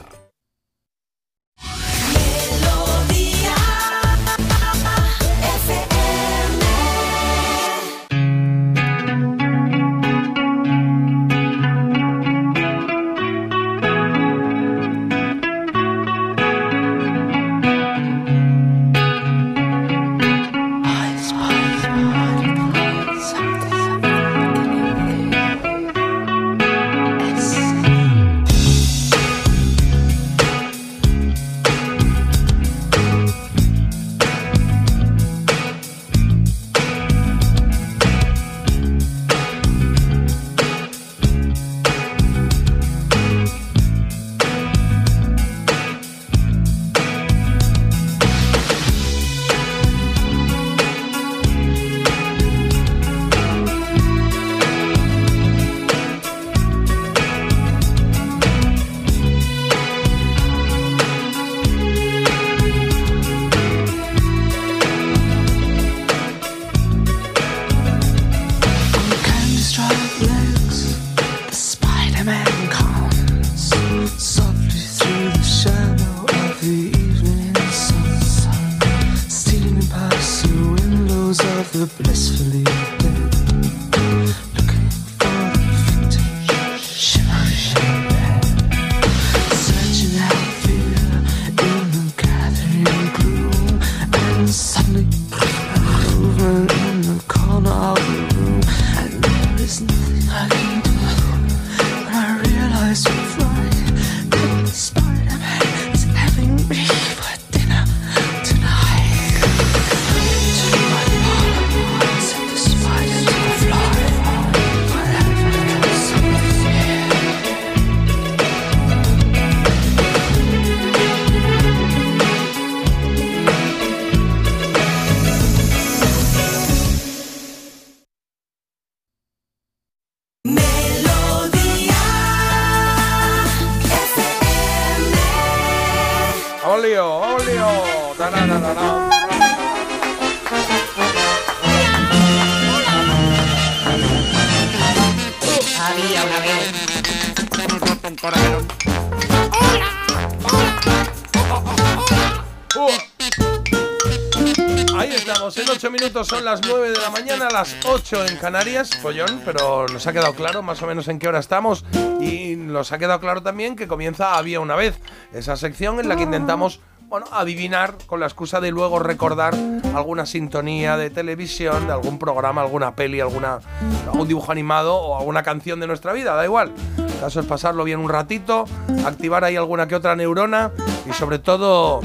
9 de la mañana, las 8 en Canarias, follón, pero nos ha quedado claro más o menos en qué hora estamos y nos ha quedado claro también que comienza Había una vez, esa sección en la que intentamos, bueno, adivinar con la excusa de luego recordar alguna sintonía de televisión, de algún programa, alguna peli, alguna, algún dibujo animado o alguna canción de nuestra vida, da igual. El caso es pasarlo bien un ratito, activar ahí alguna que otra neurona y sobre todo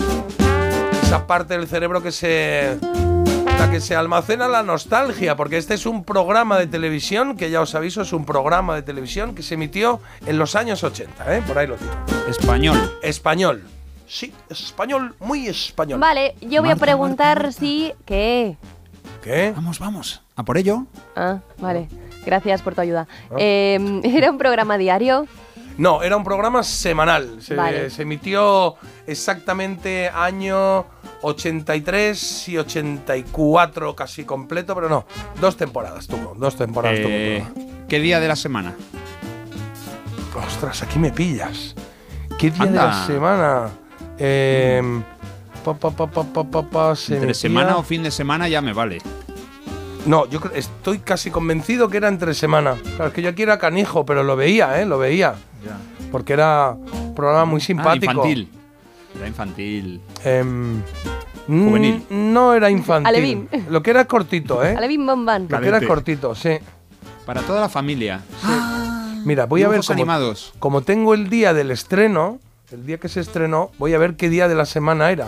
esa parte del cerebro que se la que se almacena la nostalgia, porque este es un programa de televisión que ya os aviso es un programa de televisión que se emitió en los años 80, ¿eh? por ahí lo digo. Español. Español. Sí, es español, muy español. Vale, yo voy a preguntar si... ¿Qué? ¿Qué? Vamos, vamos. A por ello. Ah, vale. Gracias por tu ayuda. Eh, ¿Era un programa diario? No, era un programa semanal. Se, Vale. se emitió exactamente año 83 y 84 casi completo, pero no, dos temporadas tuvo, dos temporadas tuvo. Eh, programa. ¿Qué día de la semana? Ostras, aquí me pillas. ¿Qué día de la semana? Eh, pa, pa, pa, pa, pa, pa, pa, se Entre semana o fin de semana ya me vale. No, yo creo- estoy casi convencido que era entre semana. Claro, es que yo aquí era canijo, pero lo veía, ¿eh? Lo veía. Porque era un programa muy Ah, simpático. infantil. Era infantil. Em, Juvenil. mm, No era infantil. Alevín. Lo que era cortito, ¿eh? Alevín Bombán. Lo que era cortito, sí. Para toda la familia. Mira, voy a ver cómo, animados. como tengo el día del estreno, el día que se estrenó, voy a ver qué día de la semana era.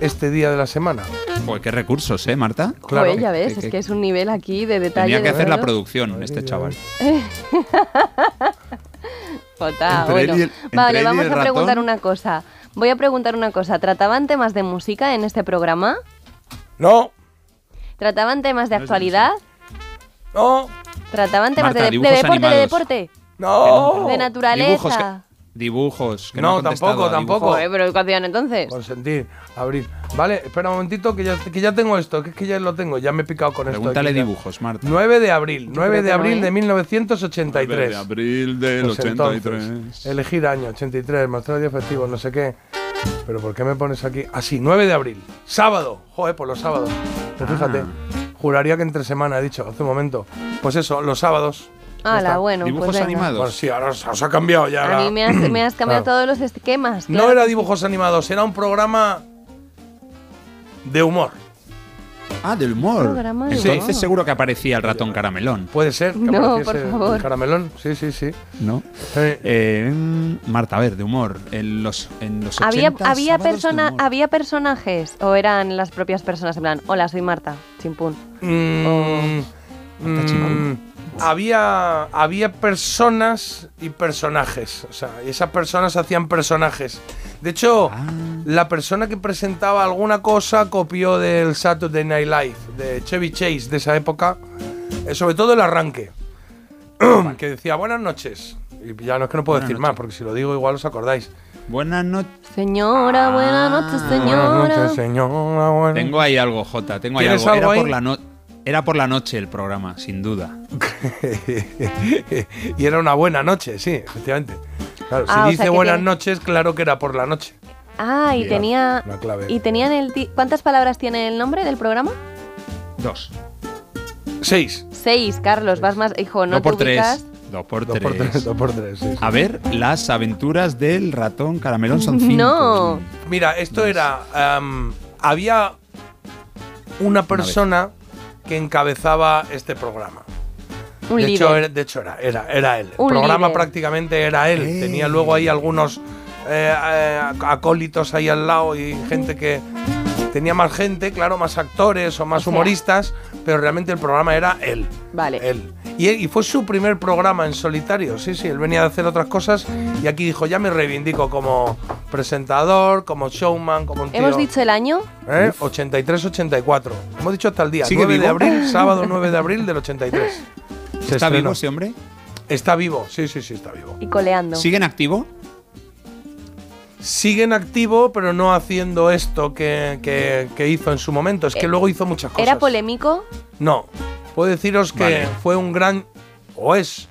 Este día de la semana. Joder, qué recursos, ¿eh, Marta? Joder, ya ves, es que- es un nivel aquí de detalle. Tenía que de hacer la producción, este chaval. Jota, bueno. el- vale, vamos a preguntar una cosa. Voy a preguntar una cosa. ¿Trataban temas de música en este programa? No. ¿Trataban temas de actualidad? No. ¿Trataban temas Marta, de, de deporte, de animados. deporte? No. ¿De naturaleza? Dibujos que, no, No, tampoco, tampoco. Joder, pero ¿qué hacían entonces? Consentir, abrir. Vale, espera un momentito que ya, que ya tengo esto, que es que ya lo tengo, ya me he picado con esto. Pregúntale aquí ya. dibujos, Marta. 9 de abril, 9 creo de abril ¿eh? de 1983. 9 de abril del Pues 83. entonces, elegir año, 83, mostrar día festivo, no sé qué. Pero ¿por qué me pones aquí? Así, 9 de abril, sábado. Joder, pues los sábados. Pues fíjate, Ah. juraría que entre semana he dicho hace un momento. Pues eso, los sábados. Hala, bueno, Dibujos pues animados. Bueno, sí, ahora os, os ha cambiado ya. A la- mí me has, me has cambiado Claro. todos los esquemas. No era sí. dibujos animados, era un programa de humor. Ah, del humor. De Entonces humor. seguro que aparecía el ratón caramelón. Puede ser que No, por favor. el caramelón. Sí, sí, sí. ¿No? Eh, Eh, mm, Marta, a ver, de humor. En los, en los ¿Había, 80, había, persona. ¿Había personajes o eran las propias personas en plan, hola, soy Marta, chimpún? mm, Marta Chimpún. Había, había personas y personajes. O sea, y esas personas hacían personajes. De hecho, Ah. la persona que presentaba alguna cosa copió del Saturday Night Live, de Chevy Chase de esa época. eh, sobre todo el arranque. que decía, buenas noches. Y ya no es que no puedo Buenas decir noches. más, porque si lo digo igual os acordáis. Buenas noches. Señora, buenas noches, señora. Buenas noches, señora. buenas- Tengo ahí algo, Jota. Tengo ahí ¿Tienes algo. algo Era, por la no- Era por la noche el programa, sin duda. y era una buena noche, sí, efectivamente. Claro, Ah, si dice sea que buenas noches, claro que era por la noche. Ah, y Mira, tenía. una clave. Y tenían el. ti- ¿Cuántas palabras tiene el nombre del programa? Dos. Seis. Seis, Carlos, vas más. Hijo, no Dos por te ubicas. tres. Dos por Dos tres. por tres, dos por tres, sí, sí. A ver, las aventuras del ratón caramelón son cinco. No. Mira, esto era. había una persona que encabezaba este programa. Un de, hecho, era, de hecho, era, era, era él. El programa líder. prácticamente era él. Eh. Tenía luego ahí algunos eh, eh, acólitos ahí al lado y gente que. Tenía más gente, claro, más actores o más O sea- humoristas, pero realmente el programa era él. Vale. Él. Y, y fue su primer programa en solitario, sí, sí, él venía a hacer otras cosas y aquí dijo, ya me reivindico como presentador, como showman, como un tío. ¿Hemos dicho el año? ¿Eh? 83-84. Hemos dicho hasta el día. ¿Sigue 9 de vivo? abril, sábado 9 de abril del 83. Se ¿Está estrenó. vivo ese hombre? Está vivo, sí, sí, sí, está vivo. Y coleando. ¿Sigue en activo? Sigue en activo, pero no haciendo esto que, que- que hizo en su momento. Es que Eh, luego hizo muchas cosas. ¿Era polémico? No. Puedo deciros que Vale. fue un gran. O es.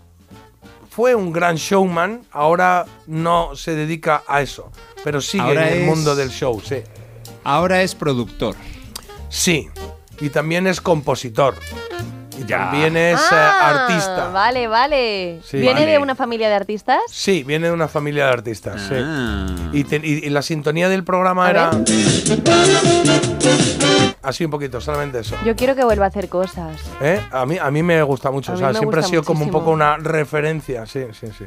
Fue un gran showman. Ahora no se dedica a eso. Pero sigue Ahora en el es- mundo del show, sí. Ahora es productor. Sí. Y también es compositor. Ya. también es eh, Ah, artista. Vale, vale. Sí. ¿Viene Vale. de una familia de artistas? Sí, viene de una familia de artistas. sí. Ah. Y, te- y- y la sintonía del programa A era. ver. Así un poquito, solamente eso. Yo quiero que vuelva a hacer cosas. ¿Eh? A, mí, a mí me gusta mucho. A o mí sea, me siempre ha sido como un poco una referencia. Sí, sí, sí.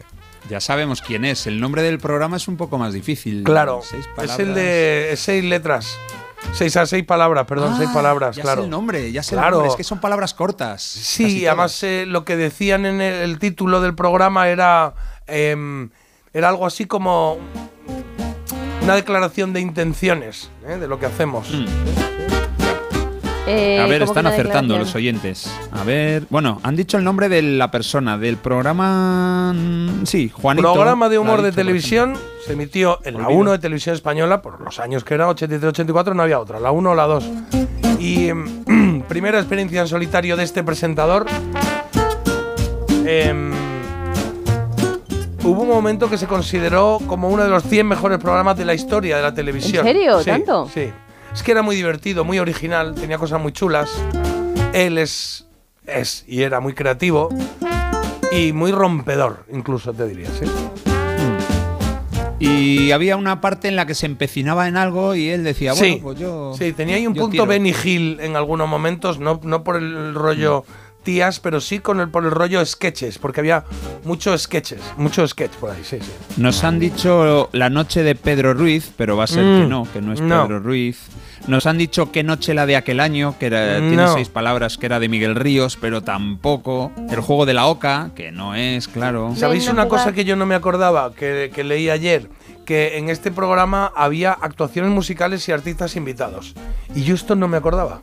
Ya sabemos quién es. El nombre del programa es un poco más difícil. Claro. Seis Es el de seis letras. Seis a seis palabras, perdón, Ah, seis palabras, ya claro. sé el nombre, ya sé el Claro. nombre. Es que son palabras cortas. Sí, además eh, lo que decían en el, el título del programa era, em, era algo así como una declaración de intenciones ¿eh? de lo que hacemos. Mm. Eh, A ver, ¿cómo que están acertando los oyentes. A ver, bueno, han dicho el nombre de la persona, del programa... mm, Sí, Juanito. Programa de humor de televisión se emitió en la Olvido. 1 de televisión española, por los años que era 83-84 no había otra, la 1 o la 2. Y em, primera experiencia en solitario de este presentador. em, hubo un momento que se consideró como uno de los 100 mejores programas de la historia de la televisión. ¿En serio? Sí, ¿Tanto? Sí. Es que era muy divertido, muy original, tenía cosas muy chulas. Él es, es y era muy creativo y muy rompedor, incluso te diría, sí. Y había una parte en la que se empecinaba en algo y él decía, bueno, sí, pues yo... sí, tenía ahí un punto. Benny Hill en algunos momentos, no, no por el rollo tías, pero sí con el, por el rollo sketches, porque había muchos sketches, muchos sketch por ahí, sí, sí. Nos han dicho la noche de Pedro Ruiz, pero va a ser Mm, que no, que no es no. Pedro Ruiz. Nos han dicho qué noche la de aquel año, que era, tiene No. seis palabras, que era de Miguel Ríos, pero tampoco. El juego de la oca, que no es, claro. ¿Sabéis una cosa que yo no me acordaba, que, que leí ayer? Que en este programa había actuaciones musicales y artistas invitados. Y yo esto no me acordaba.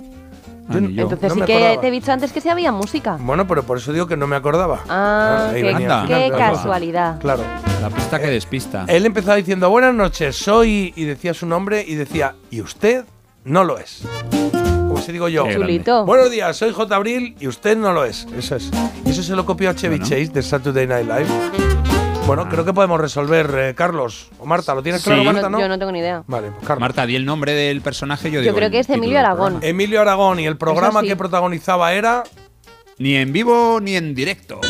Yo Entonces no sí que acordaba. te he dicho antes que sí había música. Bueno, pero por eso digo que no me acordaba. Ah, Ahí qué, venía qué claro. casualidad. Claro. La pista que despista. Él empezaba diciendo, buenas noches, soy... Y decía su nombre y decía, y usted no lo es. Como si digo yo. Chulito. Buenos días, soy J. Abril y usted no lo es. Eso es. Y eso se lo copió a Chevy Chase de Saturday Night Live. Bueno, creo que podemos resolver, eh, Carlos. O Marta, ¿lo tienes claro, Yo Marta, no- no? Yo no tengo ni idea. Vale, pues Carlos. Marta, di el nombre del personaje, yo Yo digo creo que es Emilio Aragón. Emilio Aragón y el programa sí. que protagonizaba era... Ni en vivo ni en directo.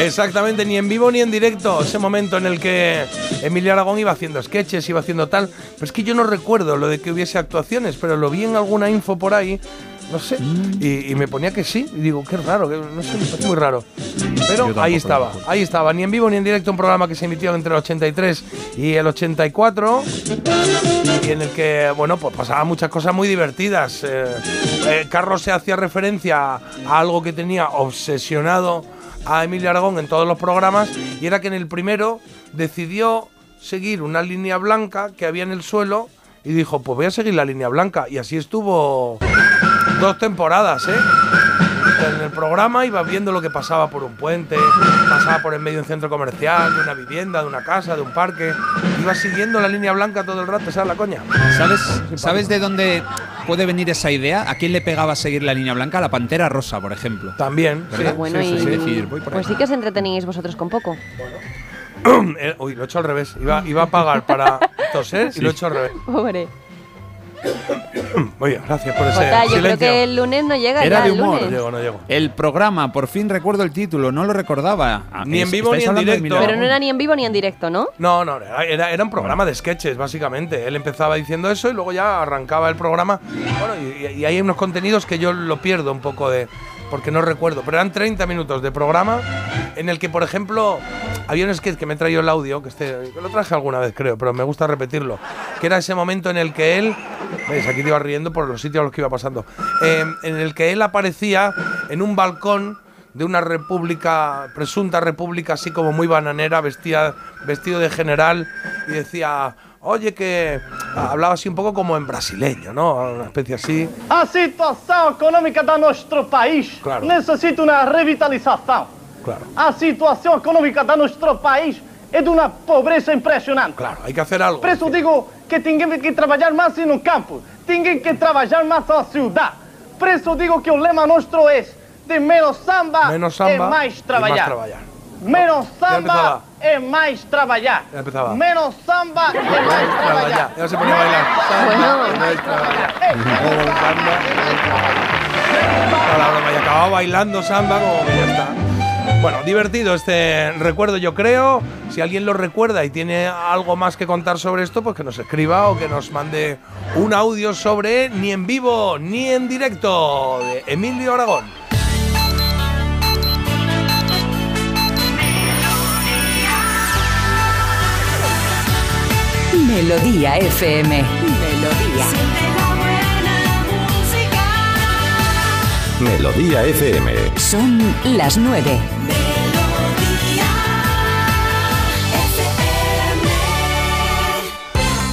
Exactamente, ni en vivo ni en directo. Ese momento en el que Emilio Aragón iba haciendo sketches, iba haciendo tal. Pero es que yo no recuerdo lo de que hubiese actuaciones, pero lo vi en alguna info por ahí. No sé. Mm. Y, y me ponía que sí. Y digo, qué raro, que no sé, parece muy raro. Pero ahí estaba, ahí estaba. Ni en vivo ni en directo un programa que se emitió entre el 83 y el 84. Y en el que, bueno, pues pasaban muchas cosas muy divertidas. Eh, eh, Carlos se hacía referencia a algo que tenía obsesionado a Emilio Aragón en todos los programas y era que en el primero decidió seguir una línea blanca que había en el suelo y dijo, pues voy a seguir la línea blanca. Y así estuvo dos temporadas, ¿eh? En el programa iba viendo lo que pasaba por un puente, pasaba por en medio de un centro comercial, de una vivienda, de una casa, de un parque. Iba siguiendo la línea blanca todo el rato, ¿sabes la coña? ¿Sabes, ¿Sabes de dónde puede venir esa idea? ¿A quién le pegaba seguir la línea blanca? A la pantera rosa, por ejemplo. También, ¿Verdad? Bueno, Sí, sí, y, sí, decir, voy por pues ahí. sí que os entretenéis vosotros con poco. Eh, Uy, lo he hecho al revés. Iba, iba a pagar para toser y lo he hecho al revés. Pobre. Muy bien, gracias por ese Jota, yo creo silencio. que el lunes no llega Era ya, de el humor. lunes. No llego, no llego. El programa, por fin recuerdo el título, no lo recordaba. Ah, Ni en vivo estáis ni en hablando de directo. Pero no era ni en vivo ni en directo, ¿no? No, no, era, era, era un programa de sketches, básicamente. Él empezaba diciendo eso y luego ya arrancaba el programa. Bueno, y, y hay unos contenidos que yo lo pierdo un poco de. Porque no recuerdo. Pero eran 30 minutos de programa en el que, por ejemplo, había un sketch que me traído el audio, que este, lo traje alguna vez, creo, pero me gusta repetirlo. Que era ese momento en el que él. ¿Ves? Aquí iba riendo por los sitios a los que iba pasando. Eh, en el que él aparecía en un balcón de una república, presunta república así como muy bananera, vestía, vestido de general y decía, oye que hablaba así un poco como en brasileño, ¿no? Una especie así. A situação econômica do nosso país Claro. necessita uma revitalização. Claro. A situação econômica do nosso país é de uma pobreza impressionante. Claro, hay que hacer algo. Por isso digo que tem que trabalhar mais no campo, tem que trabalhar mais na cidade. Por isso digo que o lema nosso é de menos samba, Menos samba e mais y más trabalhar. Traballar. Menos samba trabalhar. Ya empezaba. Menos samba e mais trabalhar. Ya, se ponía a bailar. Es traballar. Menos samba, traballar. Toda la broma, y acababa bailando samba como que ya está. Bueno, divertido este recuerdo yo creo. Si alguien lo recuerda y tiene algo más que contar sobre esto, pues que nos escriba o que nos mande un audio sobre ni en vivo ni en directo de Emilio Aragón. Melodía FM. Melodía. Melodía FM. Son las nueve.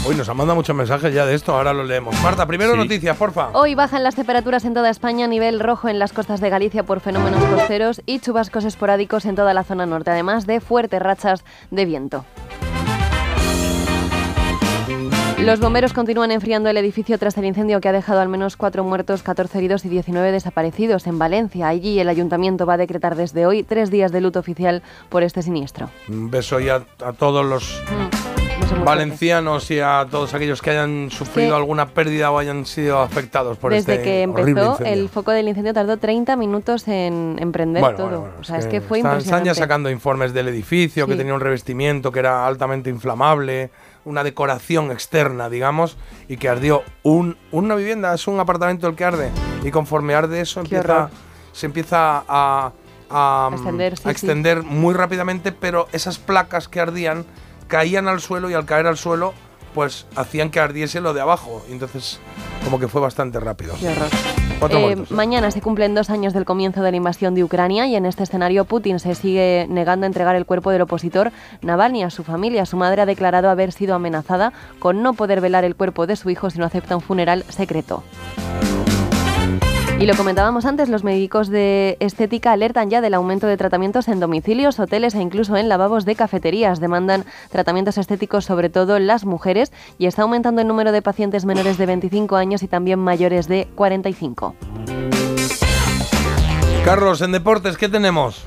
Uy, nos han mandado muchos mensajes ya de esto, ahora lo leemos. Marta, primero Sí. noticias, porfa. Hoy bajan las temperaturas en toda España, nivel rojo en las costas de Galicia por fenómenos costeros y chubascos esporádicos en toda la zona norte, además de fuertes rachas de viento. Los bomberos continúan enfriando el edificio tras el incendio que ha dejado al menos cuatro muertos, 14 heridos y 19 desaparecidos en Valencia. Allí el ayuntamiento va a decretar desde hoy tres días de luto oficial por este siniestro. Un beso ya a todos los muy valencianos y a todos aquellos que hayan sufrido Sí. alguna pérdida o hayan sido afectados por Desde este que empezó, incendio. el foco del incendio tardó 30 minutos en, en prender Bueno, todo. bueno, bueno, o sea, es que, que fue están, están impresionante. ya sacando informes del edificio, que tenía un revestimiento que era altamente inflamable, una decoración externa, digamos, y que ardió un, una vivienda, es un apartamento el que arde. Y conforme arde eso, empieza, se empieza a, a, A extender, sí, a extender muy rápidamente, pero esas placas que ardían caían al suelo y al caer al suelo, pues hacían que ardiese lo de abajo. Entonces, como que fue bastante rápido. Qué horror. Cuatro Eh, mañana se cumplen dos años del comienzo de la invasión de Ucrania y en este escenario Putin se sigue negando a entregar el cuerpo del opositor Navalny a su familia. Su madre ha declarado haber sido amenazada con no poder velar el cuerpo de su hijo si no acepta un funeral secreto. Y lo comentábamos antes, los médicos de estética alertan ya del aumento de tratamientos en domicilios, hoteles e incluso en lavabos de cafeterías. Demandan tratamientos estéticos sobre todo las mujeres y está aumentando el número de pacientes menores de 25 años y también mayores de 45. Carlos, en deportes, ¿qué tenemos?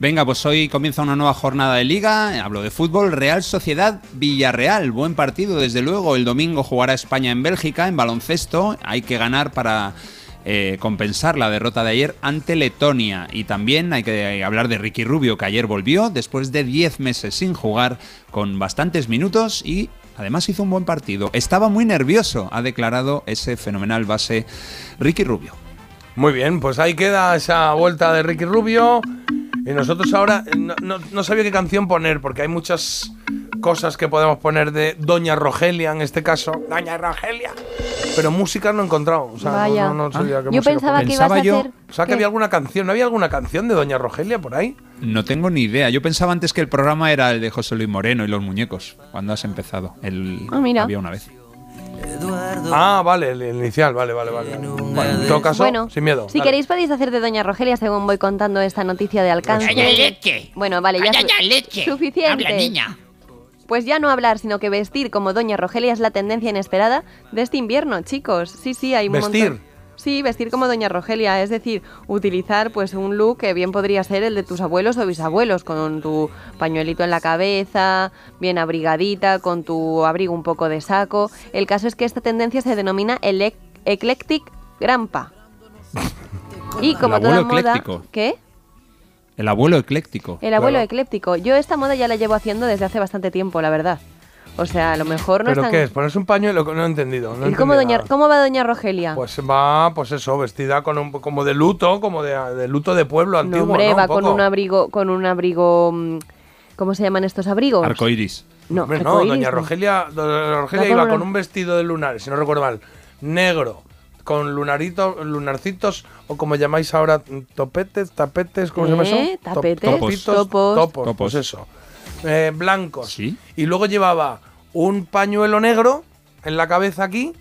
Venga, pues hoy comienza una nueva jornada de liga. Hablo de fútbol. Real Sociedad Villarreal. Buen partido, desde luego. El domingo jugará España en Bélgica, en baloncesto. Hay que ganar para eh, compensar la derrota de ayer ante Letonia. Y también hay que hablar de Ricky Rubio, que ayer volvió después de 10 meses sin jugar, con bastantes minutos y además hizo un buen partido. Estaba muy nervioso, ha declarado ese fenomenal base Ricky Rubio. Muy bien, pues ahí queda esa vuelta de Ricky Rubio. Y nosotros ahora eh, no, no- no sabía qué canción poner, porque hay muchas cosas que podemos poner de Doña Rogelia en este caso. Doña Rogelia. Pero música no he encontrado. O sea, no- Vaya. no, no sabía qué Yo música pensaba poner. que ibas a hacer... O sea, que ¿qué? había alguna canción. ¿No había alguna canción de Doña Rogelia por ahí? No tengo ni idea. Yo pensaba antes que el programa era el de José Luis Moreno y los muñecos, cuando has empezado. El Ah, mira. había una vez. Ah, vale, el, inicial, vale, vale, vale. Bueno, en todo caso, Bueno, sin miedo. Si dale. queréis podéis hacer de Doña Rogelia según voy contando esta noticia de alcance. Leche. Bueno, vale, ya Doña su- Leche. suficiente. Habla, niña. Pues ya no hablar, sino que vestir como Doña Rogelia es la tendencia inesperada de este invierno, chicos. Sí, sí, hay un ¿Vestir? montón. Sí, vestir como Doña Rogelia, es decir, utilizar pues un look que bien podría ser el de tus abuelos o bisabuelos, con tu pañuelito en la cabeza, bien abrigadita, con tu abrigo un poco de saco. El caso es que esta tendencia se denomina elec- eclectic grandpa. Y como El toda abuelo moda, ecléctico. ¿qué? El abuelo ecléctico. El abuelo ecléptico. Yo esta moda ya la llevo haciendo desde hace bastante tiempo, la verdad. O sea, a lo mejor no ¿Pero es tan... qué es? ¿Ponerse un pañuelo? No he entendido. No he ¿Y cómo, entendido doña, nada. ¿Cómo va doña Rogelia? Pues va, pues eso, vestida con un, como de luto, como de, de luto de pueblo no, antiguo. hombre, ¿no? va Un con un abrigo, con un abrigo... mm, ¿Cómo se llaman estos abrigos? Arcoiris. No, Hombre, no, doña. Rogelia, doña Rogelia iba una- con un vestido de lunares, si no recuerdo mal, negro, con lunaritos, lunarcitos, o como llamáis ahora, topetes, tapetes, ¿cómo se llama ¿Eh? eso? Top- Tapetes, topitos, topos. topos, Topos. pues eso. Eh, blancos. Y luego llevaba un pañuelo negro en la cabeza aquí,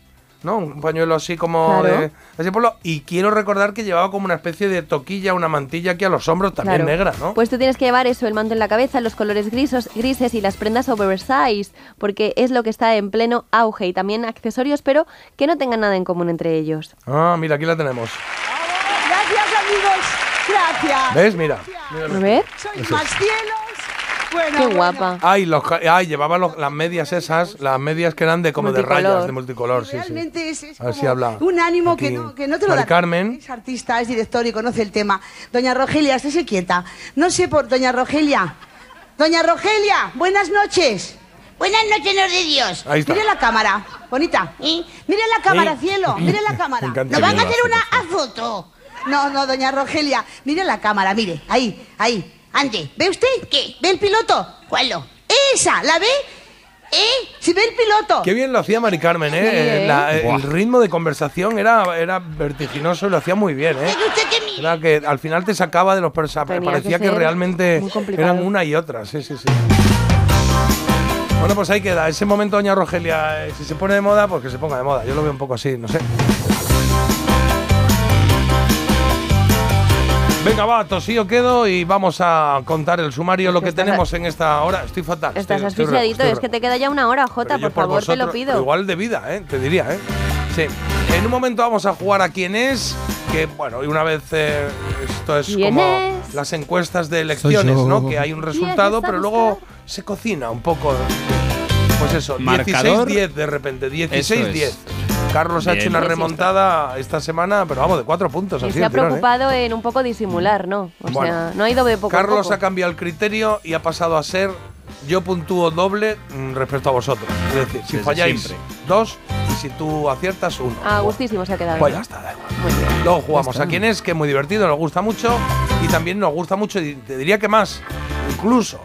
¿no? Un pañuelo así como Claro. de ese pueblo. Y quiero recordar que llevaba como una especie de toquilla, una mantilla aquí a los hombros, también Claro. negra, ¿no? Pues tú tienes que llevar eso, el manto en la cabeza, los colores grisos, grises y las prendas oversize, porque es lo que está en pleno auge y también accesorios, pero que no tengan nada en común entre ellos. Ah, mira, aquí la tenemos. Gracias, amigos. Gracias. ¿Ves? Mira. mira, A mira. ver. Soy más cielos. Bueno, Qué guapa. Ay, los, ay llevaba los- las medias esas, las medias que eran de como de rayas, de multicolor, sí, sí. Realmente es, es Así habla. un ánimo que no, que no te lo da. Carmen. Es artista, es director y conoce el tema. Doña Rogelia, estése quieta. No sé por Doña Rogelia. Doña Rogelia, buenas noches. Buenas noches, Lord de Dios. Ahí está. Mire la cámara, bonita. Mire la cámara, cielo. Mire la cámara. Nos van a hacer una a foto. No, no, doña Rogelia. Mire la cámara, mire. Ahí, ahí. Ande. ¿Ve usted? ¿Qué? ¿Ve el piloto? ¿Cuál? Esa, ¿la ve? ¿Eh? ¿Si ve el piloto? Qué bien lo hacía Mari Carmen, ¿eh? Sí, ¿eh? La- el ritmo de conversación era, era vertiginoso y lo hacía muy bien, ¿eh? Era que al final te sacaba de los personajes. Tenía Parecía que que, ser realmente muy complicado. eran una y otra, sí, sí, sí. Bueno, pues ahí queda. Ese momento, doña Rogelia, eh, si se pone de moda, pues que se ponga de moda. Yo lo veo un poco así, no sé. Venga, va, tosío quedo y vamos a contar el sumario, lo que Estás- tenemos en esta hora. Estoy fatal. Estás estoy- estoy asfixiadito, estoy es re- que te queda ya una hora, Jota, yo por favor, te lo vosotros- pido. Igual de vida, ¿eh? Te diría, ¿eh? Sí. En un momento vamos a jugar a quién es, que bueno, y una vez eh, esto es ¿Quién como es? las encuestas de elecciones. ¿no? Que hay un ¿Quién resultado, es pero luego se cocina un poco. Pues eso, Marcador. 16-10 de repente, Eso 16-10. Carlos ha hecho una remontada esta semana, pero vamos, de cuatro puntos. Y así se ha ¿eh? preocupado en un poco disimular, ¿no? O Bueno. sea, no ha ido de poco Carlos poco. ha cambiado el criterio y ha pasado a ser yo puntúo doble mm, respecto a vosotros. Es decir, si Desde falláis siempre. dos y si tú aciertas uno. Ah, gustísimo se ha quedado. Pues ya está, da igual. Muy bien. Luego jugamos está. a quién es, que es muy divertido, nos gusta mucho y también nos gusta mucho, y te diría que más, incluso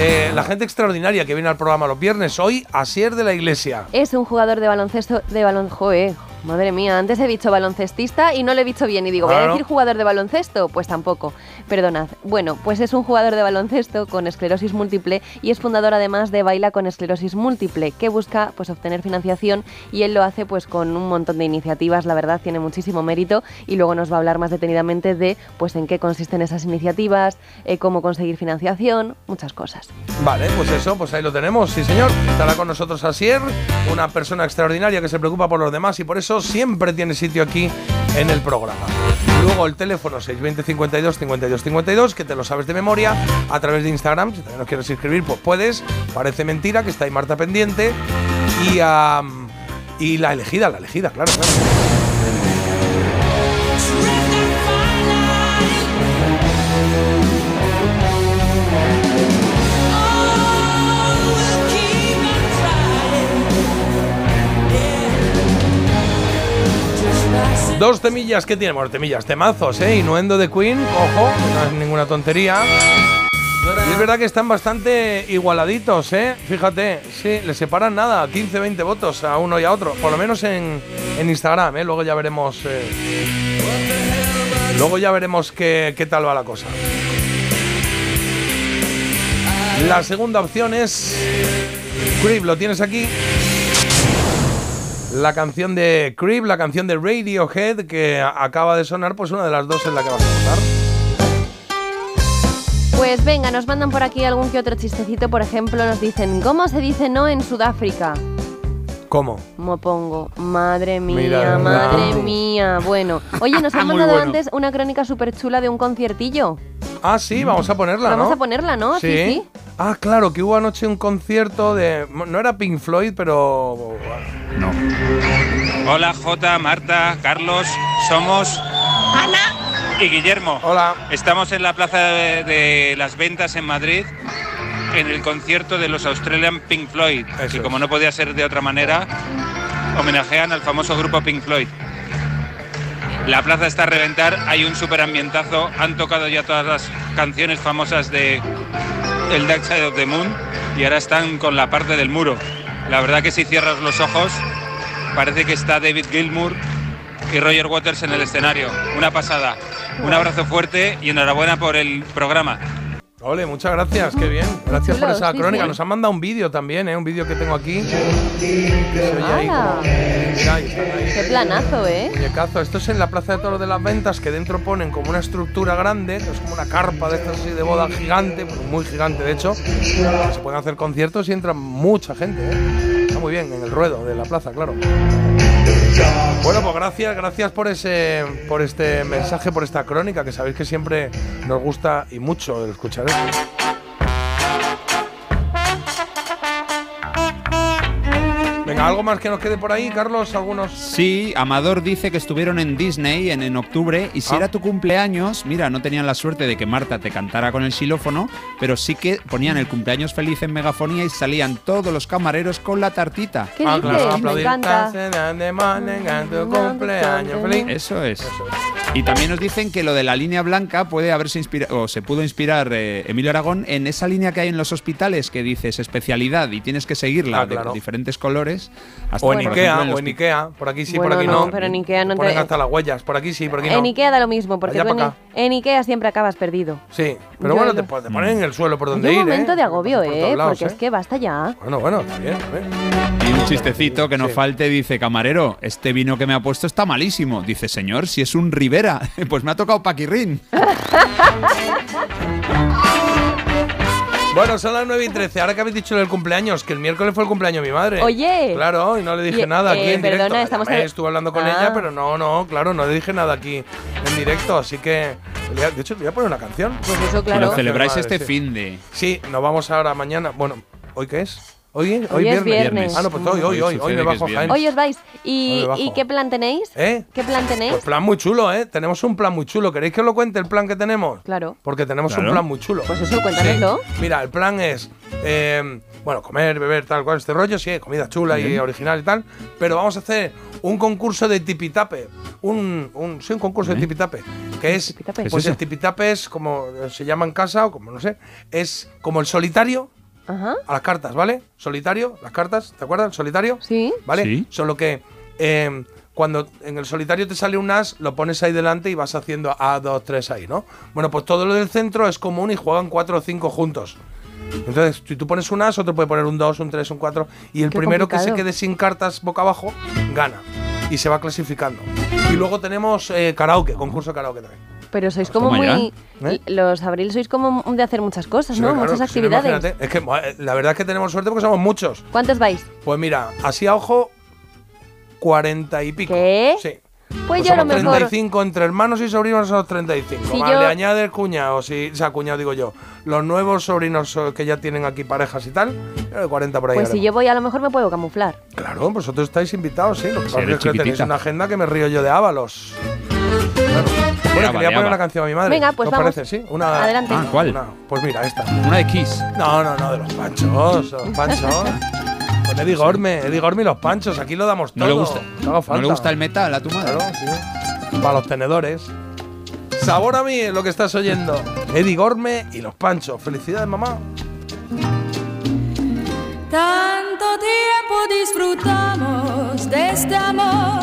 eh, la gente extraordinaria que viene al programa los viernes, hoy Asier de la Iglesia. Es un jugador de baloncesto, de balon... Joe, madre mía, antes he dicho baloncestista y no lo he dicho bien y digo, ¿voy a Claro. decir jugador de baloncesto? Pues tampoco, perdonad. Bueno, pues es un jugador de baloncesto con esclerosis múltiple y es fundador además de Baila con esclerosis múltiple, que busca pues obtener financiación y él lo hace pues con un montón de iniciativas, la verdad tiene muchísimo mérito y luego nos va a hablar más detenidamente de pues en qué consisten esas iniciativas, eh, cómo conseguir financiación, muchas cosas. Vale, pues eso, pues ahí lo tenemos, sí señor. Estará con nosotros Asier, una persona extraordinaria que se preocupa por los demás y por eso siempre tiene sitio aquí en el programa. Luego el teléfono 620 52 52 52, que te lo sabes de memoria, a través de Instagram, si también nos quieres inscribir, pues puedes. Parece mentira que está ahí Marta pendiente. Y, y la elegida, la elegida, claro, claro. Dos temillas que bueno, temillas, temazos, ¿eh? Inuendo de Queen, ojo, no es ninguna tontería. Y es verdad que están bastante igualaditos, ¿eh? Fíjate, sí, le separan nada, 15, 20 votos a uno y a otro, por lo menos en, en Instagram, ¿eh? Luego ya veremos. eh, luego ya veremos qué, qué tal va la cosa. La segunda opción es. Creep, ¿lo tienes aquí? La canción de Creep, la canción de Radiohead, que acaba de sonar, pues una de las dos en la que vas a votar. Pues venga, nos mandan por aquí algún que otro chistecito. Por ejemplo, nos dicen, ¿cómo se dice no en Sudáfrica? ¿Cómo? Mopongo. Madre mía, Mira, madre mía. Bueno, oye, nos han Muy mandado bueno. antes una crónica súper chula de un conciertillo. Ah, sí, vamos a ponerla, Vamos ¿no? a ponerla, ¿no? Sí, sí. Ah, claro, que hubo anoche un concierto de. No era Pink Floyd, pero. No. Hola Jota, Marta, Carlos, somos Ana y Guillermo. Hola. Estamos en la Plaza de, de las Ventas en Madrid en el concierto de los Australian Pink Floyd, que como no podía ser de otra manera, homenajean al famoso grupo Pink Floyd. La plaza está a reventar, hay un super ambientazo, han tocado ya todas las canciones famosas de El Dark Side of the Moon y ahora están con la parte del muro. La verdad que si cierras los ojos parece que está David Gilmour y Roger Waters en el escenario. Una pasada. Un abrazo fuerte y enhorabuena por el programa. Ole, muchas gracias, qué bien. Gracias por esa sí, crónica. sí. Nos han mandado un vídeo también, ¿eh? Un vídeo que tengo aquí. Que se oye ahí como- ¡Hala! Mira, ahí están ahí. Qué planazo, ¿eh? Muñecazo. Esto es en la Plaza de Toros de las Ventas, que dentro ponen como una estructura grande, que es como una carpa de estas así de boda gigante, pues muy gigante de hecho. Se pueden hacer conciertos y entra mucha gente, ¿eh? Está muy bien, en el ruedo de la plaza, claro. Bueno, pues gracias, gracias por ese, por este mensaje, por esta crónica, que sabéis que siempre nos gusta y mucho escuchar. Venga, ¿algo más que nos quede por ahí, Carlos? ¿Algunos? Sí, Amador dice que estuvieron en Disney en, en octubre y si Ah. era tu cumpleaños, mira, no tenían la suerte de que Marta te cantara con el xilófono, pero sí que ponían el cumpleaños feliz en megafonía y salían todos los camareros con la tartita. ¿Qué Ah, claro, Me encanta. De cumpleaños feliz. Eso es. Y también nos dicen que lo de la línea blanca puede haberse inspirado, o se pudo inspirar eh, Emilio Aragón en esa línea que hay en los hospitales que dices especialidad y tienes que seguirla Ah, de claro. diferentes colores. Hasta, O en por Ikea, ejemplo, en o en Ikea. Por aquí sí, Bueno, por aquí no, no. pero en Ikea no Ponen te- hasta las huellas. Por aquí sí, por aquí no. En Ikea da lo mismo, porque tú en, en Ikea siempre acabas perdido. Sí, pero Yo bueno, lo- te, te ponen en el suelo por donde Hay un ir, momento ¿eh? de agobio, Por ¿eh? lados, porque ¿eh? es que basta ya. Bueno, bueno, está bien, está bien. Y un chistecito que no falte, dice, camarero, este vino que me ha puesto está malísimo. Dice, señor, si es un Rivera, pues me ha tocado Paquirrín. Bueno, son las 9 y 13. Ahora que habéis dicho del cumpleaños, que el miércoles fue el cumpleaños de mi madre. Oye. Claro, y no le dije Y- nada aquí eh, en perdona, directo. Estamos llamé, en- Estuve hablando con Ah. ella, pero no, no, claro, no le dije nada aquí en directo. Así que, le voy a- de hecho, le voy a poner una canción. Pues eso, Y lo celebráis este fin de... Sí, nos vamos ahora mañana. Bueno, ¿hoy qué es? ¿Hoy, es? Hoy es viernes. Ah, no, pues hoy, hoy, hoy, hoy me bajo a Jaén. Hoy os vais. ¿Y, me bajo. ¿y qué plan tenéis? ¿Eh? ¿Qué plan tenéis? Pues plan muy chulo, ¿eh? Tenemos un plan muy chulo. ¿Queréis que os lo cuente el plan que tenemos? Claro. Porque tenemos Claro. un plan muy chulo. Pues eso, cuéntanoslo. Sí. Mira, el plan es, eh, bueno, comer, beber, tal cual, este rollo, sí, comida chula y original y tal, pero vamos a hacer un concurso de tipitape, un, un, sí, un concurso de tipitape, que es, Tipitape. pues ¿Qué es el tipitape es como se llama en casa o como no sé, es como el solitario Ajá. a las cartas, ¿vale? Solitario, las cartas, ¿te acuerdas? El solitario. Sí. ¿Vale? Sí. Solo que eh, cuando en el solitario te sale un as, lo pones ahí delante y vas haciendo A, 2, 3 ahí, ¿no? Bueno, pues todo lo del centro es común y juegan 4 o 5 juntos. Entonces, si tú pones un as, otro puede poner un 2, un 3, un 4. Y el Qué primero que se quede sin cartas boca abajo, gana. Y se va clasificando. Y luego tenemos eh, karaoke, concurso de karaoke también. Pero sois como Toma muy. ¿Eh? Los abril sois como de hacer muchas cosas, Sí, ¿no? claro, muchas si no, actividades. Es que eh, la verdad es que tenemos suerte porque somos muchos. ¿Cuántos vais? Pues mira, así a ojo, 40 y pico. ¿Qué? Sí. Pues yo a lo somos mejor. 35 entre hermanos y sobrinos son 35. Si Más yo- le añade el cuñado, si, o sea, cuñado digo yo. Los nuevos sobrinos eh, que ya tienen aquí parejas y tal, eh, 40 por ahí. Pues si haremos. yo voy, a lo mejor me puedo camuflar. Claro, vosotros estáis invitados, sí. Lo que pasa eres es que tenéis una agenda que me río yo de Ábalos. Claro. Bueno, que le voy a poner una canción a mi madre. Venga, pues ¿Qué os vamos. parece? Sí, una. Adelante. Ah, ¿cuál? una- pues mira, esta. Una de Kiss. No, no, no, de los panchos, los panchos. Con Eddie Gorme, Eddie Gorme y los panchos, aquí lo damos todo. ¿No le gusta, No ¿no le gusta el metal a tu madre? Claro, sí. Para los tenedores. Sabor a mí es lo que estás oyendo. Eddie Gorme y los panchos. Felicidades, mamá. Tanto tiempo disfrutamos de este amor,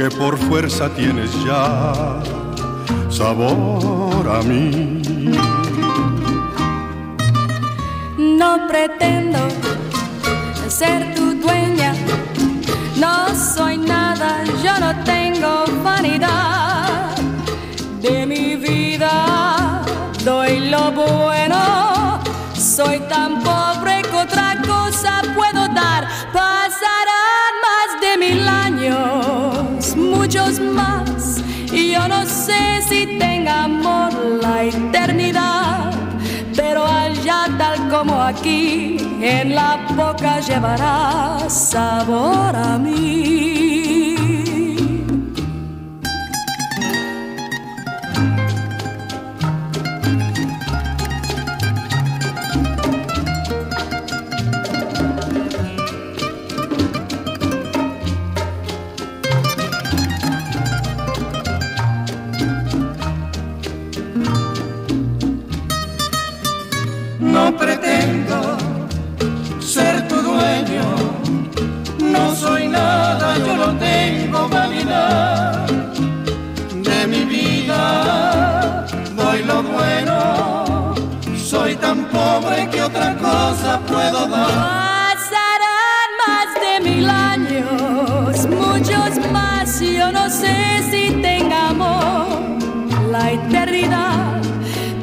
que por fuerza tienes ya sabor a mí. No pretendo ser tu dueña, no soy nada, yo no tengo vanidad de mi vida. Doy lo bueno, soy tan pobre que otra cosa puedo dar. Pasarán más de mil años, muchos más, y yo no sé si tenga amor la eternidad pero allá tal como aquí, en la boca llevará sabor a mí. Yo no tengo vanidad de mi vida. Doy lo bueno, soy tan pobre que otra cosa puedo dar. Pasarán más de mil años, muchos más, yo no sé si tenga amor la eternidad,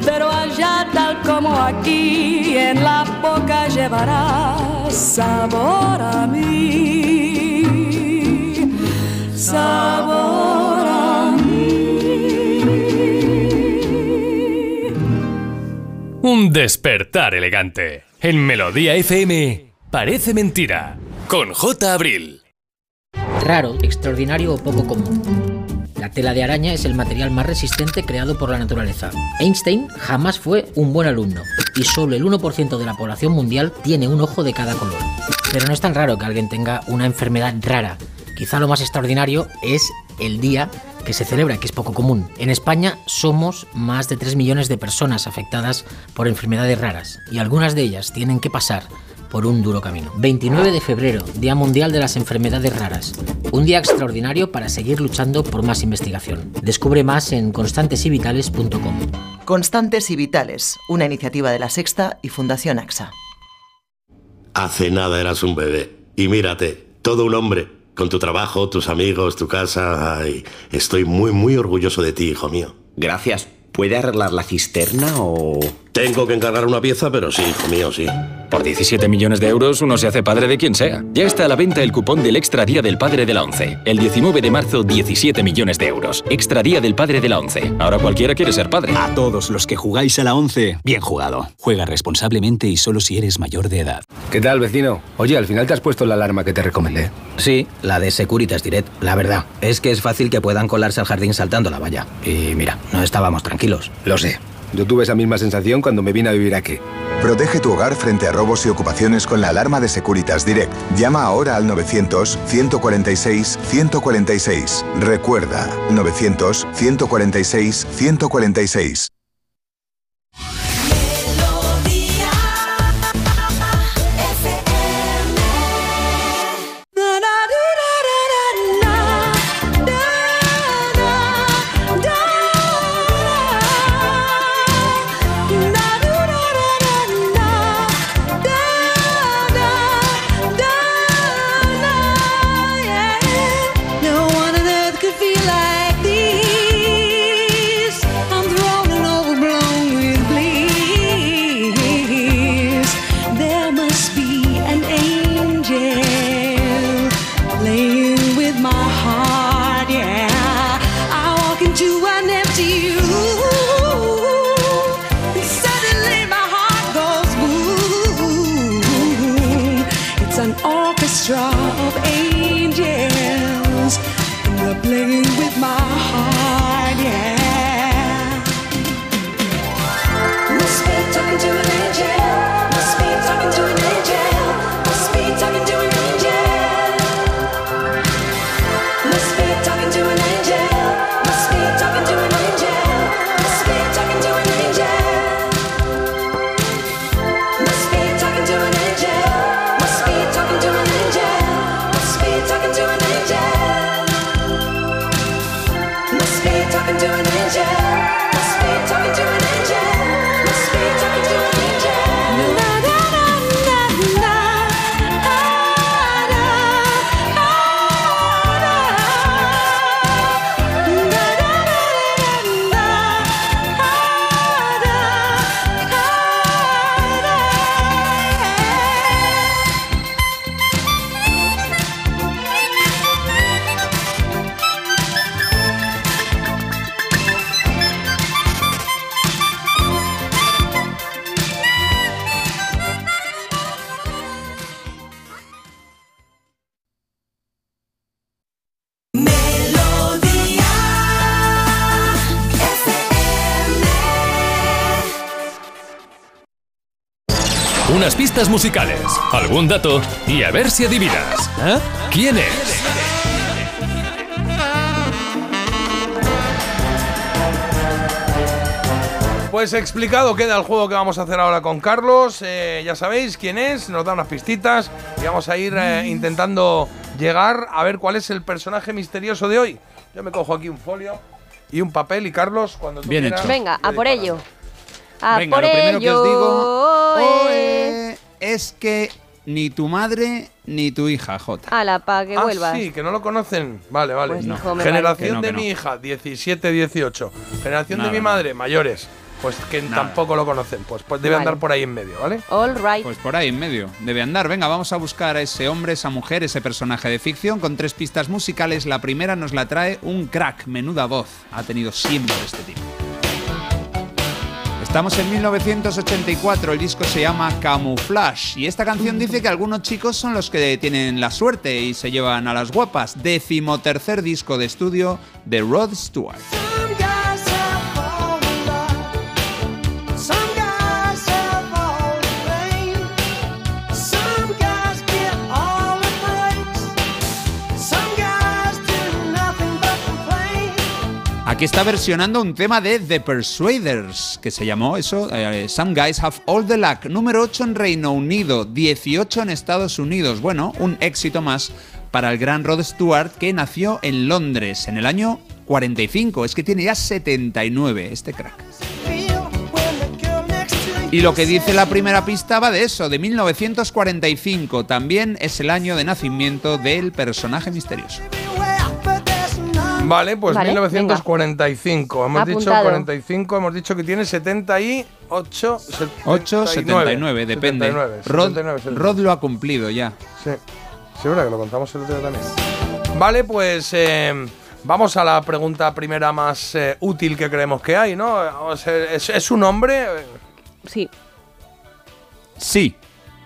pero allá tal como aquí, en la boca llevará sabor a mí, sabor a mí. Un despertar elegante. En Melodía FM, parece mentira. Con J. Abril. Raro, extraordinario o poco común. La tela de araña es el material más resistente creado por la naturaleza. Einstein jamás fue un buen alumno y solo el 1% de la población mundial tiene un ojo de cada color. Pero no es tan raro que alguien tenga una enfermedad rara. Quizá lo más extraordinario es el día que se celebra, que es poco común. En España somos más de 3 millones de personas afectadas por enfermedades raras y algunas de ellas tienen que pasar por un duro camino. 29 de febrero, Día Mundial de las Enfermedades Raras. Un día extraordinario para seguir luchando por más investigación. Descubre más en constantesivitales.com. Constantes y Vitales, una iniciativa de la Sexta y Fundación AXA. Hace nada eras un bebé. Y mírate, todo un hombre. Con tu trabajo, tus amigos, tu casa. Estoy muy, muy orgulloso de ti, hijo mío. Gracias. ¿Puede arreglar la cisterna o...? Tengo que encargar una pieza, pero sí, hijo mío, sí. Por 17 millones de euros uno se hace padre de quien sea. Ya está a la venta el cupón del Extra Día del Padre de la ONCE. El 19 de marzo, 17 millones de euros. Extra Día del Padre de la ONCE. Ahora cualquiera quiere ser padre. A todos los que jugáis a la 11, bien jugado. Juega responsablemente y solo si eres mayor de edad. ¿Qué tal, vecino? Oye, al final te has puesto la alarma que te recomendé. Sí, la de Securitas Direct. La verdad, es que es fácil que puedan colarse al jardín saltando la valla. Y mira, no estábamos tranquilos. Lo sé. Yo tuve esa misma sensación cuando me vine a vivir aquí. Protege tu hogar frente a robos y ocupaciones con la alarma de Securitas Direct. Llama ahora al 900-146-146. Recuerda, 900-146-146. Musicales, algún dato y a ver si adivinas. ¿Eh? ¿Quién es? Pues explicado queda el juego que vamos a hacer ahora con Carlos. Eh, ya sabéis quién es, nos da unas pistitas y vamos a ir eh, intentando llegar a ver cuál es el personaje misterioso de hoy. Yo me cojo aquí un folio y un papel y Carlos, cuando tú Bien quieras, hecho. Venga, a por ello. A Venga, por lo primero que os ello. digo Oe. Es que ni tu madre ni tu hija, Jota. Ala, pa' que Ah, vuelvas. sí, que no lo conocen. Vale, vale. Pues, Generación de no, mi hija, 17, 18. Generación Nada, de mi madre, mayores. Pues que tampoco lo conocen. Pues, pues debe Vale. andar por ahí en medio, ¿vale? All right. Pues por ahí en medio. Debe andar. Venga, vamos a buscar a ese hombre, esa mujer, ese personaje de ficción con tres pistas musicales. La primera nos la trae un crack, menuda voz. Ha tenido siempre este tipo. Estamos en 1984, el disco se llama Camouflage y esta canción dice que algunos chicos son los que tienen la suerte y se llevan a las guapas. Decimotercer disco de estudio de Rod Stewart. Aquí está versionando un tema de The Persuaders, que se llamó eso, eh, Some Guys Have All the Luck, número 8 en Reino Unido, 18 en Estados Unidos. Bueno, un éxito más para el gran Rod Stewart, que nació en Londres en el año 45. Es que tiene ya 79 este crack. Y lo que dice la primera pista va de eso, de 1945. También es el año de nacimiento del personaje misterioso. Vale, pues Vale, 1945. Hemos dicho Apuntado. 45, hemos dicho que tiene 78, 8, 79, depende. 79, Rod, 79, 79. Rod lo ha cumplido ya. Sí, sí, verdad que lo contamos el otro día también. Vale, pues eh, vamos a la pregunta primera más eh, útil que creemos que hay, ¿no? O sea, ¿es, es un hombre? Sí. Sí.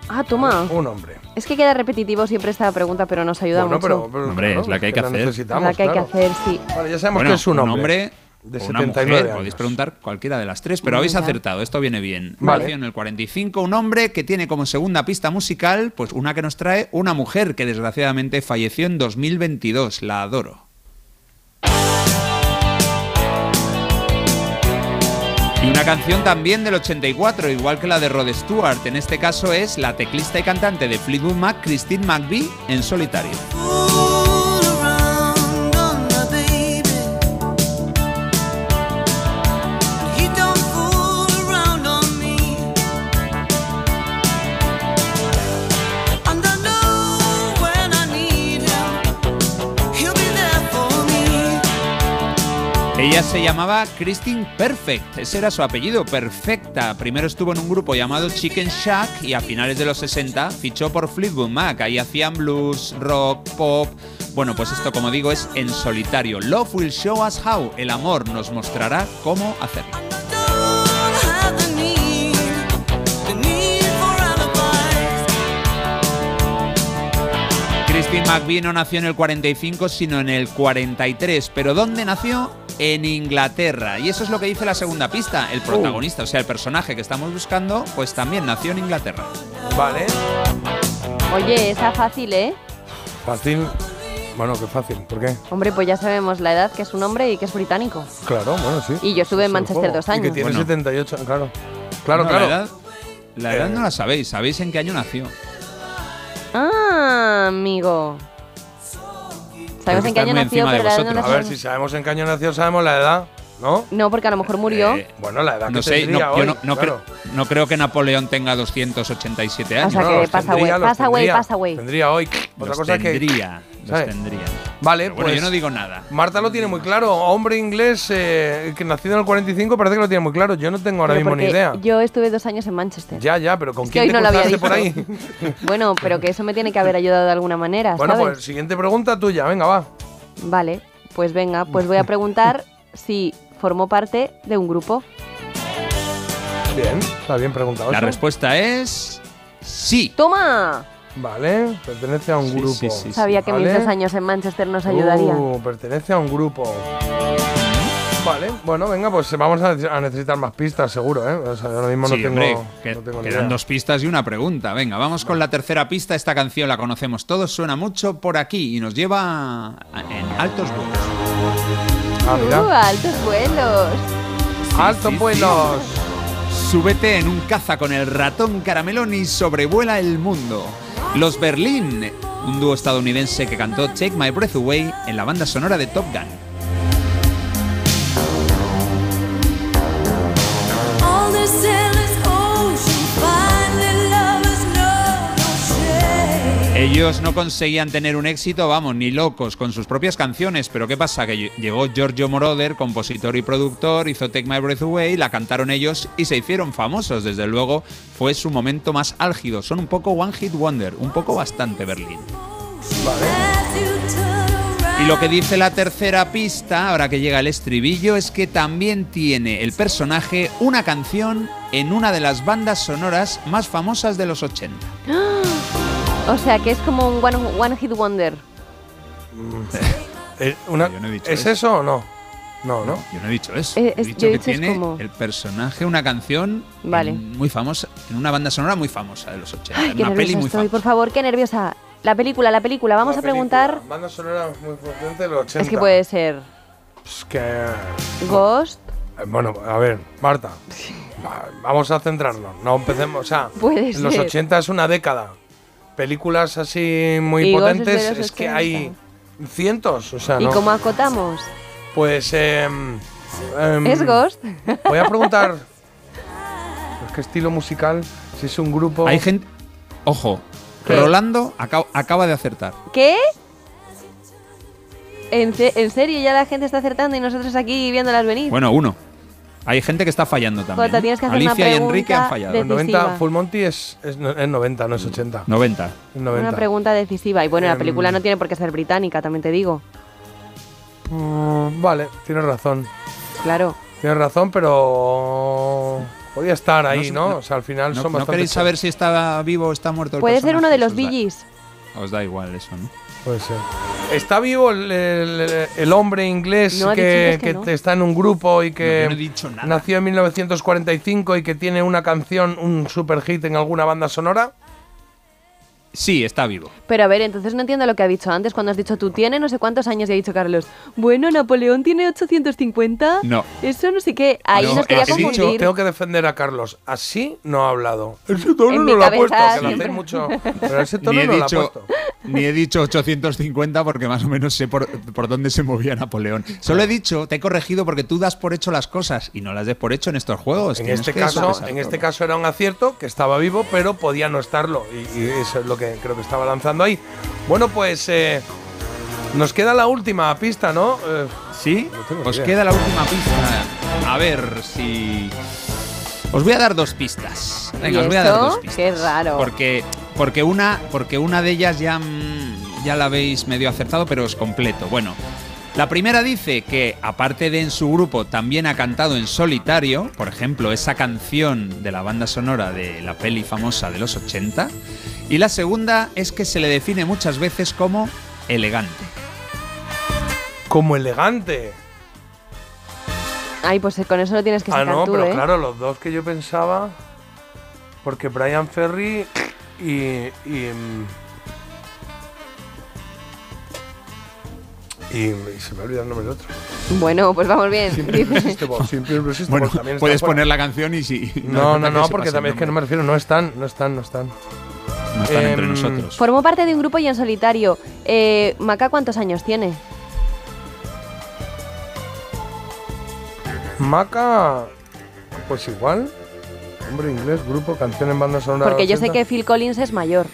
Ah, toma. Un hombre. Es que queda repetitivo siempre esta pregunta, pero nos ayuda Bueno, mucho. pero, pero Hombre, claro, es la que hay que hacer. necesitamos, la que hay claro. que hacer, sí. Vale, ya sabemos Bueno, que es un hombre. de de una 79 mujer, años. podéis preguntar cualquiera de las tres, pero habéis acertado, esto viene bien. Vale. Nació en el 45 un hombre que tiene como segunda pista musical, pues una que nos trae una mujer que desgraciadamente falleció en 2022, la adoro. Y una canción también del 84, igual que la de Rod Stewart. En este caso es la teclista y cantante de Fleetwood Mac, Christine McVie, en solitario. Ella se llamaba Christine Perfect, ese era su apellido, Perfecta. Primero estuvo en un grupo llamado Chicken Shack y a finales de los 60 fichó por Fleetwood Mac. Ahí hacían blues, rock, pop. Bueno, pues esto como digo es en solitario. Love will show us how. El amor nos mostrará cómo hacerlo. Christine McVie no nació en el 45, sino en el 43. ¿Pero dónde nació? En Inglaterra. Y eso es lo que dice la segunda pista. El protagonista, o sea, el personaje que estamos buscando, pues también nació en Inglaterra. Vale. Oye, esa fácil, ¿eh? Fácil. Bueno, qué fácil. ¿Por qué? Hombre, pues ya sabemos la edad, que es un hombre y que es británico. Claro, bueno, sí. Y yo estuve en Manchester dos Y que años. tiene Bueno. 78, claro. Claro, No, claro. La edad, la edad Eh. no la sabéis. ¿Sabéis en qué año nació? Ah, amigo. ¿Sabes Porque en qué año nació? Pero la edad no A ver, sabemos. si sabemos en qué año nació, sabemos la edad, ¿no? No, porque a lo mejor murió. Eh, Bueno, la edad No que sé, no, tendría yo hoy, no, no claro. creo, no creo que Napoleón tenga 287 O años. sea No, que pasa, tendría, güey. Pasa, güey, tendría. pasa, güey. Tendría hoy. Otra Los cosa es que. Tendría, los ¿sabes? tendría. Vale, Pero bueno, pues. yo no digo nada. Marta lo tiene muy claro. Hombre inglés eh, que nacido en el 45 parece que lo tiene muy claro. Yo no tengo ahora Pero mismo ni idea. Yo estuve dos años en Manchester. Ya, ya, pero ¿con Es que quién hoy te no lo había cruzaste por ahí? Bueno, pero que eso me tiene que haber ayudado de alguna manera, bueno, ¿sabes? pues siguiente pregunta tuya. Venga, va. Vale, pues venga, pues voy a preguntar si formó parte de un grupo. Bien, está bien preguntado. La eso. respuesta es sí. ¡Toma! Vale, pertenece a un Sí, grupo. sí, sí, sí. Sabía que mis Vale. dos años en Manchester nos ayudaría. Uh, pertenece a un grupo. Vale, bueno, venga, pues vamos a necesitar más pistas, seguro, ¿eh? O sea, ahora mismo Sí, no tengo, hombre, que- no tengo ni quedan idea. dos pistas y una pregunta. Venga, vamos con la tercera pista. Esta canción la conocemos todos, suena mucho por aquí y nos lleva a- en altos vuelos. Ah, mira. ¡Uh, altos vuelos! ¡Altos sí, vuelos! Súbete en un caza con el ratón caramelón y sobrevuela el mundo. Los Berlin, un dúo estadounidense que cantó Take My Breath Away en la banda sonora de Top Gun. Ellos no conseguían tener un éxito, vamos, ni locos con sus propias canciones, pero ¿qué pasa? Que ll- llegó Giorgio Moroder, compositor y productor, hizo Take My Breath Away, la cantaron ellos y se hicieron famosos. Desde luego fue su momento más álgido. Son un poco One Hit Wonder, un poco bastante Berlín. Y lo que dice la tercera pista, ahora que llega el estribillo, es que también tiene el personaje una canción en una de las bandas sonoras más famosas de los 80. O sea, que es como un one, one hit wonder. Eh, una- Yo no he dicho ¿Es eso. eso o no? No, ¿no? Yo no he dicho eso. Eh, he es- dicho yo he que dicho es tiene como- el personaje una canción Vale. en- muy famosa, en una banda sonora muy famosa de los 80. Ay, en qué una peli nerviosa muy estoy, famosa. por favor, qué nerviosa. La película, la película. Vamos La a preguntar. película, Banda sonora muy potente de los 80. Es que puede ser Es que, eh, Ghost. bueno, a ver, Marta. va- Vamos a centrarnos. No empecemos. O sea, Puede en los ser. 80 es una década. Películas así muy Y es potentes. Es que 80. hay cientos. O sea, ¿Y no. cómo acotamos? Pues. em, em, ¿Es Ghost? Voy a preguntar. ¿Qué estilo musical? Si es un grupo. Hay gente. Ojo, ¿Qué? Rolando acaba, acaba de acertar. ¿Qué? ¿En, en serio ya la gente está acertando y nosotros aquí viéndolas venir? Bueno, uno. Hay gente que está fallando también. Jota, ¿eh? tienes que hacer una Alicia y Enrique han fallado. de- Los 90, decisiva. Full Monty es, es, no- es 90, no es 80. 90. Es 90. Una pregunta decisiva. Y bueno, la Em, película no tiene por qué ser británica, también te digo. Mm, vale, tienes razón. Claro. Tienes razón, pero. Podía estar ahí, No ¿no? O sea, al final ¿No, son no bastante. queréis saber si está vivo o está muerto el Puede ser uno de los Os Gees. Os da igual eso, ¿no? Puede ser. ¿Está vivo el, el- el hombre inglés No, que, antes que que no. está en un grupo y que No, yo no he dicho nada. nació en 1945 y que tiene una canción, un super hit en alguna banda sonora? Sí, está vivo. Pero a ver, entonces no entiendo lo que ha dicho antes cuando has dicho tú tiene no sé cuántos años y ha dicho Carlos. Bueno, Napoleón tiene 850. No. Eso no sé qué. Ahí No, nos quería así- confundir. Tengo que defender a Carlos. Así no ha hablado. Ese tono En no mi lo ha puesto, que lo mucho. Pero ese tono Ni he, no lo ha dicho, puesto. ni he dicho 850 porque más o menos sé por, por dónde se movía Napoleón. Solo he dicho, te he corregido porque tú das por hecho las cosas y no las des por hecho en estos juegos. En Tienes este caso, en este caso era un acierto que estaba vivo, pero podía no estarlo. Y, y eso es lo que creo que estaba lanzando ahí. Bueno, pues eh, nos queda la última pista, ¿no? Eh, ¿Sí? no Os idea. queda la última pista. A ver si. Os voy a dar dos pistas. Venga, ¿Y os voy a dar dos pistas. Qué raro. Porque, porque, una, porque una de ellas ya, mm, ya la habéis medio acertado, pero os completo. Bueno, la primera dice que, aparte de en su grupo, también ha cantado en solitario, por ejemplo, esa canción de la banda sonora de la peli famosa de los 80. Y la segunda es que se le define muchas veces como elegante. Como elegante. Ay, pues con eso lo tienes que Ah, sacar no, tú, pero ¿eh? claro, los dos que yo pensaba. Porque Brian Ferry y. y y, y se me ha olvidado el nombre del otro. Bueno, pues vamos bien. Siempre Dice- Irresistible, siempre Irresistible, Bueno, también puedes fuera. poner la canción y si. No, no, no, que porque también es que no me refiero, no están, no están, no están. No están entre Em, nosotros. Formó parte de un grupo y en solitario. Eh, Maca, ¿cuántos años tiene? Maca, pues igual. Hombre inglés, grupo, canción en banda sonora. Porque yo sé 80. que Phil Collins es mayor.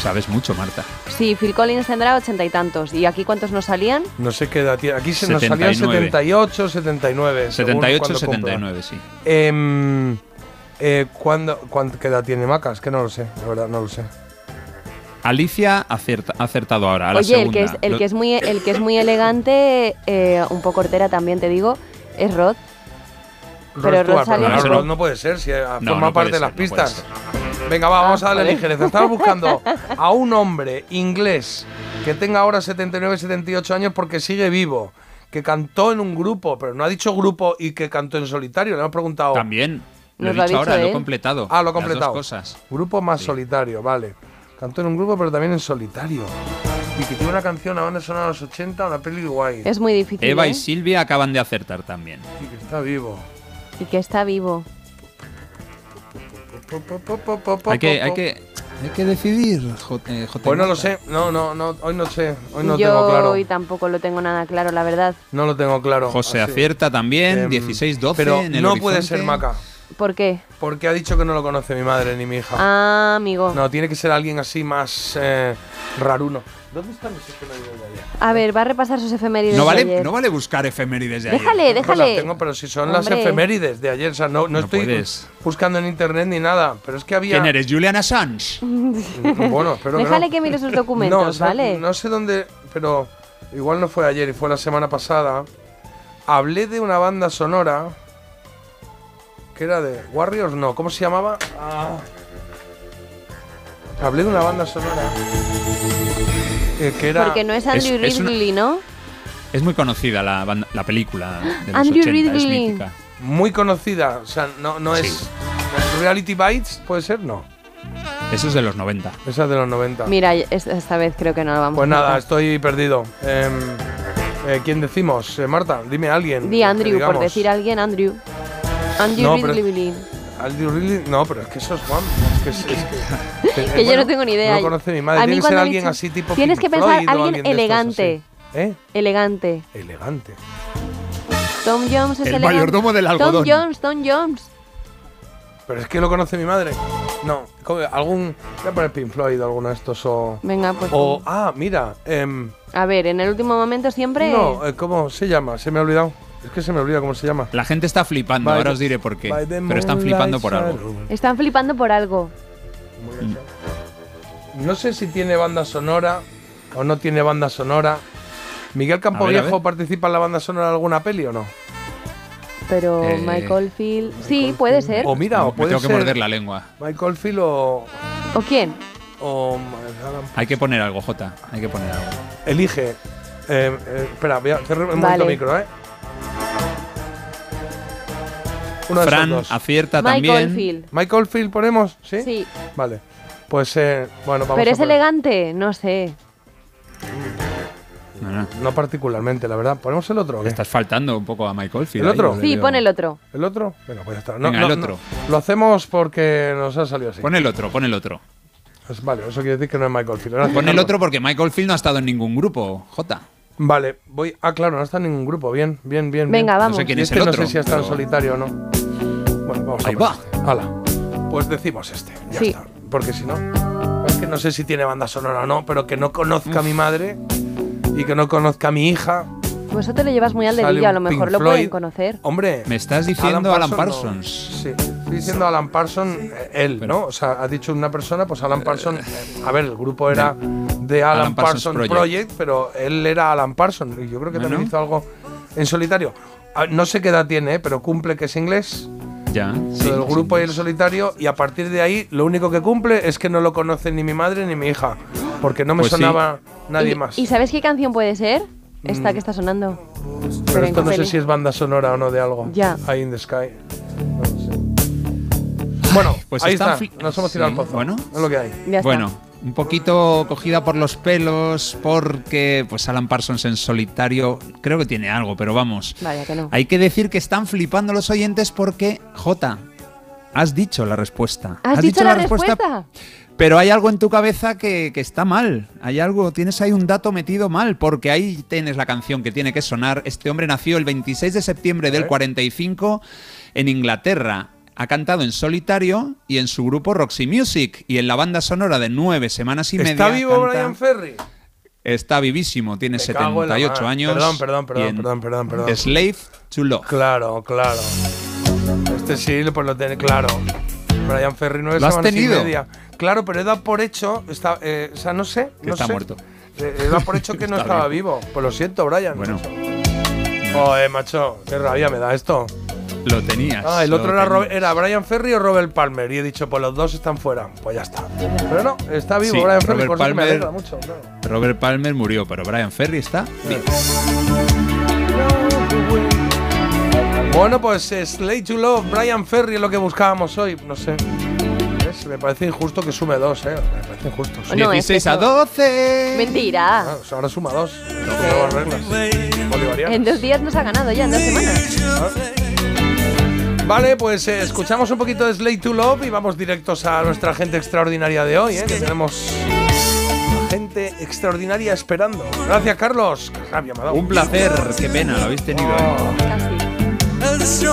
Sabes mucho, Marta. Sí, Phil Collins tendrá ochenta y tantos. ¿Y aquí cuántos nos salían? No sé qué edad tiene. Aquí se nos salían 79. 78, 79. según 78, cuando cumpla. 79, sí. Em, eh, ¿cuándo, cuándo- ¿Qué edad tiene Maca? Es que no lo sé, la verdad, no lo sé. Alicia ha acertado ahora. a la Oye, el que, es, segunda. el, Lo- que es muy, el que es muy elegante, eh, un poco hortera también te digo, es Rod. Pero Rod pero Rod no puede ser, si No, forma no parte de las pistas. Venga, va, vamos a darle joder. ligereza. Estamos buscando a un hombre inglés que tenga ahora 79, 78 años porque sigue vivo, que cantó en un grupo, pero no ha dicho grupo y que cantó en solitario. Le hemos preguntado. También. Lo Nos he lo dicho ahora, dicho lo he él. completado. Ah, lo he Las dos completado. cosas. Grupo más solitario, vale. Cantó en un grupo, pero también en solitario. Y que tiene una canción a banda sonora de los 80, una peli guay. Es muy difícil. Eva ¿eh? y Silvia acaban de acertar también. Y que está vivo. Y que está vivo. Hay que, hay que, hay que decidir, J- eh, J. Pues no lo sé, no, no, no, hoy no sé, hoy no Yo tengo claro. hoy tampoco lo tengo nada claro, la verdad. No lo tengo claro. José así. acierta también, Em, 16-12 Pero en el no puede horizonte. ser Maca. ¿Por qué? Porque ha dicho que no lo conoce mi madre ni mi hija. Ah, amigo. No, tiene que ser alguien así más eh, raruno. ¿Dónde están mis efemérides de ayer? A ver, va a repasar sus efemérides No de vale, ayer. no vale buscar efemérides de Déjale, ayer. Pues déjale. las tengo, pero si son las Hombre. efemérides de ayer. O sea, no, no, No estoy puedes. buscando en internet ni nada. Pero es que había. ¿Quién eres? ¿Julian Assange? Bueno, espero que Déjale no. que mire sus documentos, no, o sea, ¿vale? No sé dónde, pero igual no fue ayer y fue la semana pasada. Hablé de una banda sonora que era de Warriors, no, ¿cómo se llamaba? Ah. Hablé de una banda sonora eh, que era Porque no es Andrew Es- es una- Ridley, ¿no? Es muy conocida la, banda- la película de los Andrew 80, es Ridley. mítica. muy conocida, o sea, no, no Sí. es Reality Bites, puede ser, no. Eso es de los 90. Esa es de los 90. Mira, es- esta vez creo que no lo vamos Pues a nada, estoy perdido. Em, eh, ¿Quién decimos? Eh, Marta, dime a alguien. Di Andrew, por decir a alguien, Andrew. Andrew No, pero- Ridley. No, pero es que eso es Juan. Es que, es, es que, Que yo no tengo ni idea. No lo conoce mi madre. A mí Tiene que ser alguien dicho- así tipo Tienes Pink que pensar Floyd alguien elegante. ¿Eh? Elegante. Elegante. Tom Jones es El elegante. mayordomo del Tom algodón. Jones, Tom Jones. Pero es que lo conoce mi madre. No, algún. Voy a poner Pink Floyd o alguno de estos o. Venga, pues. O. Ah, mira. em, A ver, en el último momento siempre. no, eh, ¿cómo se llama? Se me ha olvidado. Es que se me olvida cómo se llama. La gente está flipando, By ahora the- os diré por qué. Pero están flipando por algo. Están flipando por algo. No sé si tiene banda sonora o no tiene banda sonora. ¿Miguel A ver, a Campoviejo ver. participa en la banda sonora de alguna peli o no? Pero Eh, Michael Field. Sí, puede ser. O mira, o Me puede tengo que morder la lengua. Michael Field o. ¿O quién? o Hay que poner algo, Jota. Hay que poner algo. elige. Eh, eh, espera, voy a cerrar un momento Vale. el micro, ¿eh? Uno de Fran esos dos. acierta Michael también. Field. Michael Field ponemos, ¿sí? Sí. Vale. Pues eh, bueno, vamos Pero a es poner- elegante, no sé. No, no. No particularmente, la verdad. ¿Ponemos el otro? o Le qué? estás faltando un poco a Michael Field. ¿El otro? Sí, pon el otro. ¿El otro? Venga, pues ya está. No, Venga, no, el no. otro. Lo hacemos porque nos ha salido así. Pon el otro, pon el otro. Pues vale, eso quiere decir que no es Michael Field. Pon el otro porque Michael Field no ha estado en ningún grupo, Jota. Vale, voy. Ah, claro, no está en ningún grupo. Bien, bien, bien. Venga, bien. vamos. No sé quién es este el no otro. sé si está en solitario o no. Bueno, vamos Ahí a va. este. Hala. Pues decimos este. Ya Sí. está. Porque si no. Es que no sé si tiene banda sonora o no, pero que no conozca a mi madre y que no conozca a mi hija. Pues eso te lo llevas muy al dedillo, a lo mejor Pink lo pueden Floyd. conocer. Hombre. Me estás diciendo Alan, no. Parsons. Sí, estoy diciendo Alan Parsons, eh, él, ¿no? O sea, ha dicho una persona, pues Alan Parsons. eh, a ver, el grupo era de Alan, Alan Parsons, Parsons Project. Project. pero él era Alan Parsons. Y yo creo que Bueno. también hizo algo en solitario. Ah, No sé qué edad tiene, eh, pero cumple que es inglés. Ya. Sí, sí. grupo y el solitario. Y a partir de ahí, lo único que cumple es que no lo conoce ni mi madre ni mi hija. Porque no me Pues sí. sonaba nadie ¿Y, más. ¿Y sabes qué canción puede ser? Esta Mm. que está sonando. pero esto no sé si es banda sonora o no de algo. Ya. Ahí in the sky. No sé. Bueno, Pues ahí están está. Nos hemos tirado Sí, al pozo. bueno. Es lo que hay. Ya está. Bueno, un poquito cogida por los pelos porque pues Alan Parsons en solitario creo que tiene algo, pero vamos. Vaya que no. Hay que decir que están flipando los oyentes porque J, has dicho la respuesta. ¿Has, dicho, la respuesta? Pero hay algo en tu cabeza que, que está mal. Hay algo, tienes ahí un dato metido mal, porque ahí tienes la canción que tiene que sonar. Este hombre nació el 26 de septiembre del 45 en Inglaterra. Ha cantado en solitario y en su grupo Roxy Music. Y en la banda sonora de nueve semanas y media. ¿Está vivo canta- Brian Ferry? Está vivísimo, tiene Me cago en la 78 mar. años. Perdón, perdón, perdón, en perdón, perdón, perdón. Slave to Love. Claro, claro. Este sí, pues lo tiene claro. Brian Ferry nueve ¿Lo has tenido? y media. Claro, pero he dado por hecho, está, eh, o sea, no sé, Que no está sé. muerto. Eh, He dado por hecho que no estaba vivo. Pues lo siento, Brian. Bueno. Joder, macho, qué rabia me da esto. Lo tenías. Ah, el otro era, tenías. Robe- era Brian Ferry o Robert Palmer. Y he dicho, pues los dos están fuera. Pues ya está. Pero no, está vivo Sí, Brian Ferry, Robert me Palmer- alegra mucho. claro. Robert Palmer murió, pero Brian Ferry está vivo. Bueno, pues eh, Slay to Love, Brian Ferry es lo que buscábamos hoy. No sé. Me parece injusto que sume dos, ¿eh? Me parece injusto. sí. No, es que 16 a eso- 12. Mentira. Ah, o sea, ahora suma dos. Nuevas reglas. Bolivarianas. En dos días nos ha ganado ya, en dos semanas. Vale, pues eh, escuchamos un poquito de Slay to Love y vamos directos a nuestra gente extraordinaria de hoy, ¿eh? Que tenemos gente extraordinaria esperando. Gracias, Carlos. Qué rabia me ha dado. Un placer, qué pena, lo habéis tenido. ¿eh? Casi.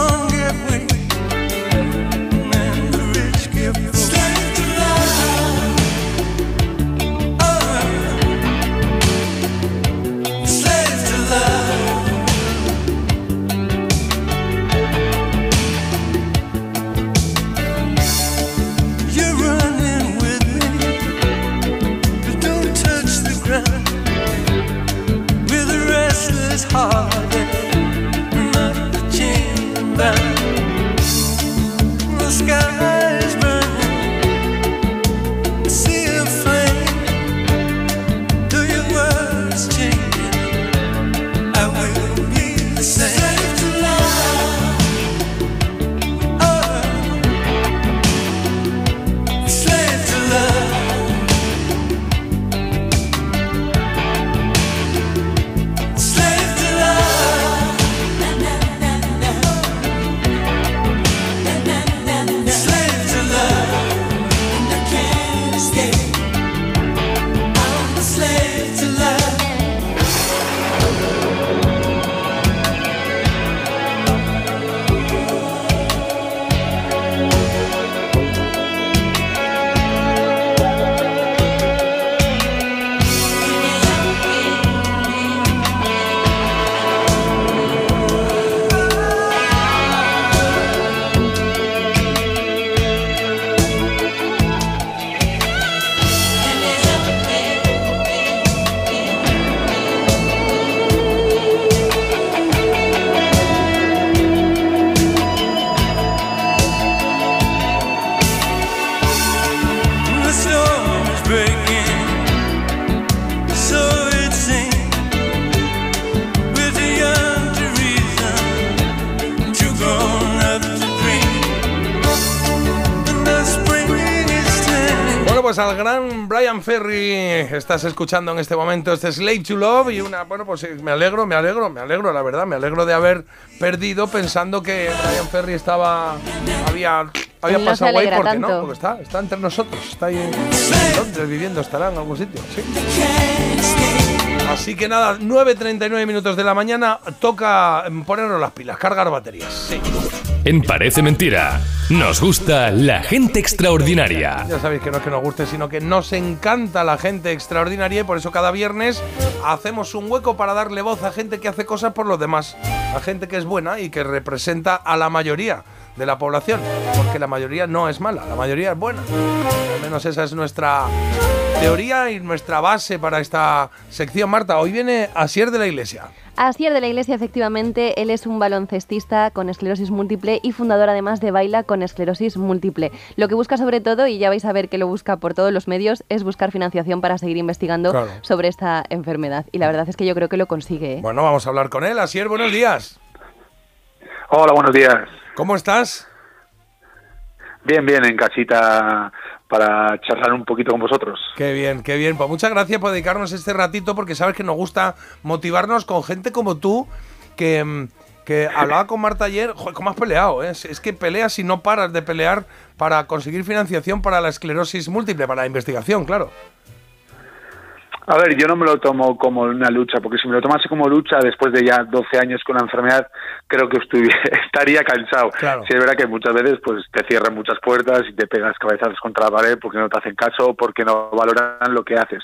Ferry estás escuchando en este momento este Slave to Love y una, bueno, pues eh, me alegro, me alegro, me alegro, la verdad, me alegro de haber perdido pensando que Brian Ferry estaba, había, había no pasado ahí, porque no, tanto. porque está, está entre nosotros, está ahí en, Londres viviendo, estará en algún sitio, sí. Así que nada, 9.39 minutos de la mañana, toca ponernos las pilas, cargar baterías, sí. En Parece Mentira, nos gusta la gente extraordinaria. Ya sabéis que no es que nos guste, sino que nos encanta la gente extraordinaria y por eso cada viernes hacemos un hueco para darle voz a gente que hace cosas por los demás, a gente que es buena y que representa a la mayoría de la población, porque la mayoría no es mala, la mayoría es buena. Al menos esa es nuestra teoría y nuestra base para esta sección. Marta, hoy viene Asier de la Iglesia. Asier de la Iglesia, efectivamente, él es un baloncestista con esclerosis múltiple y fundador además de Baila con esclerosis múltiple. Lo que busca sobre todo, y ya vais a ver que lo busca por todos los medios, es buscar financiación para seguir investigando Claro. sobre esta enfermedad. Y la verdad es que yo creo que lo consigue. ¿eh? Bueno, vamos a hablar con él. Asier, buenos días. Hola, buenos días. ¿Cómo estás? Bien, bien, en casita para charlar un poquito con vosotros. Qué bien, qué bien. Pues muchas gracias por dedicarnos este ratito porque sabes que nos gusta motivarnos con gente como tú que, mm, que hablaba con Marta ayer. Joder, ¿cómo has peleado? eh? Es, es que peleas y no paras de pelear para conseguir financiación para la esclerosis múltiple, para la investigación, claro. A ver, yo no me lo tomo como una lucha, porque si me lo tomase como lucha después de ya 12 años con la enfermedad, creo que estaría cansado. Si es verdad que muchas veces pues te cierran muchas puertas y te pegas cabezazos contra la pared porque no te hacen caso, porque no valoran lo que haces.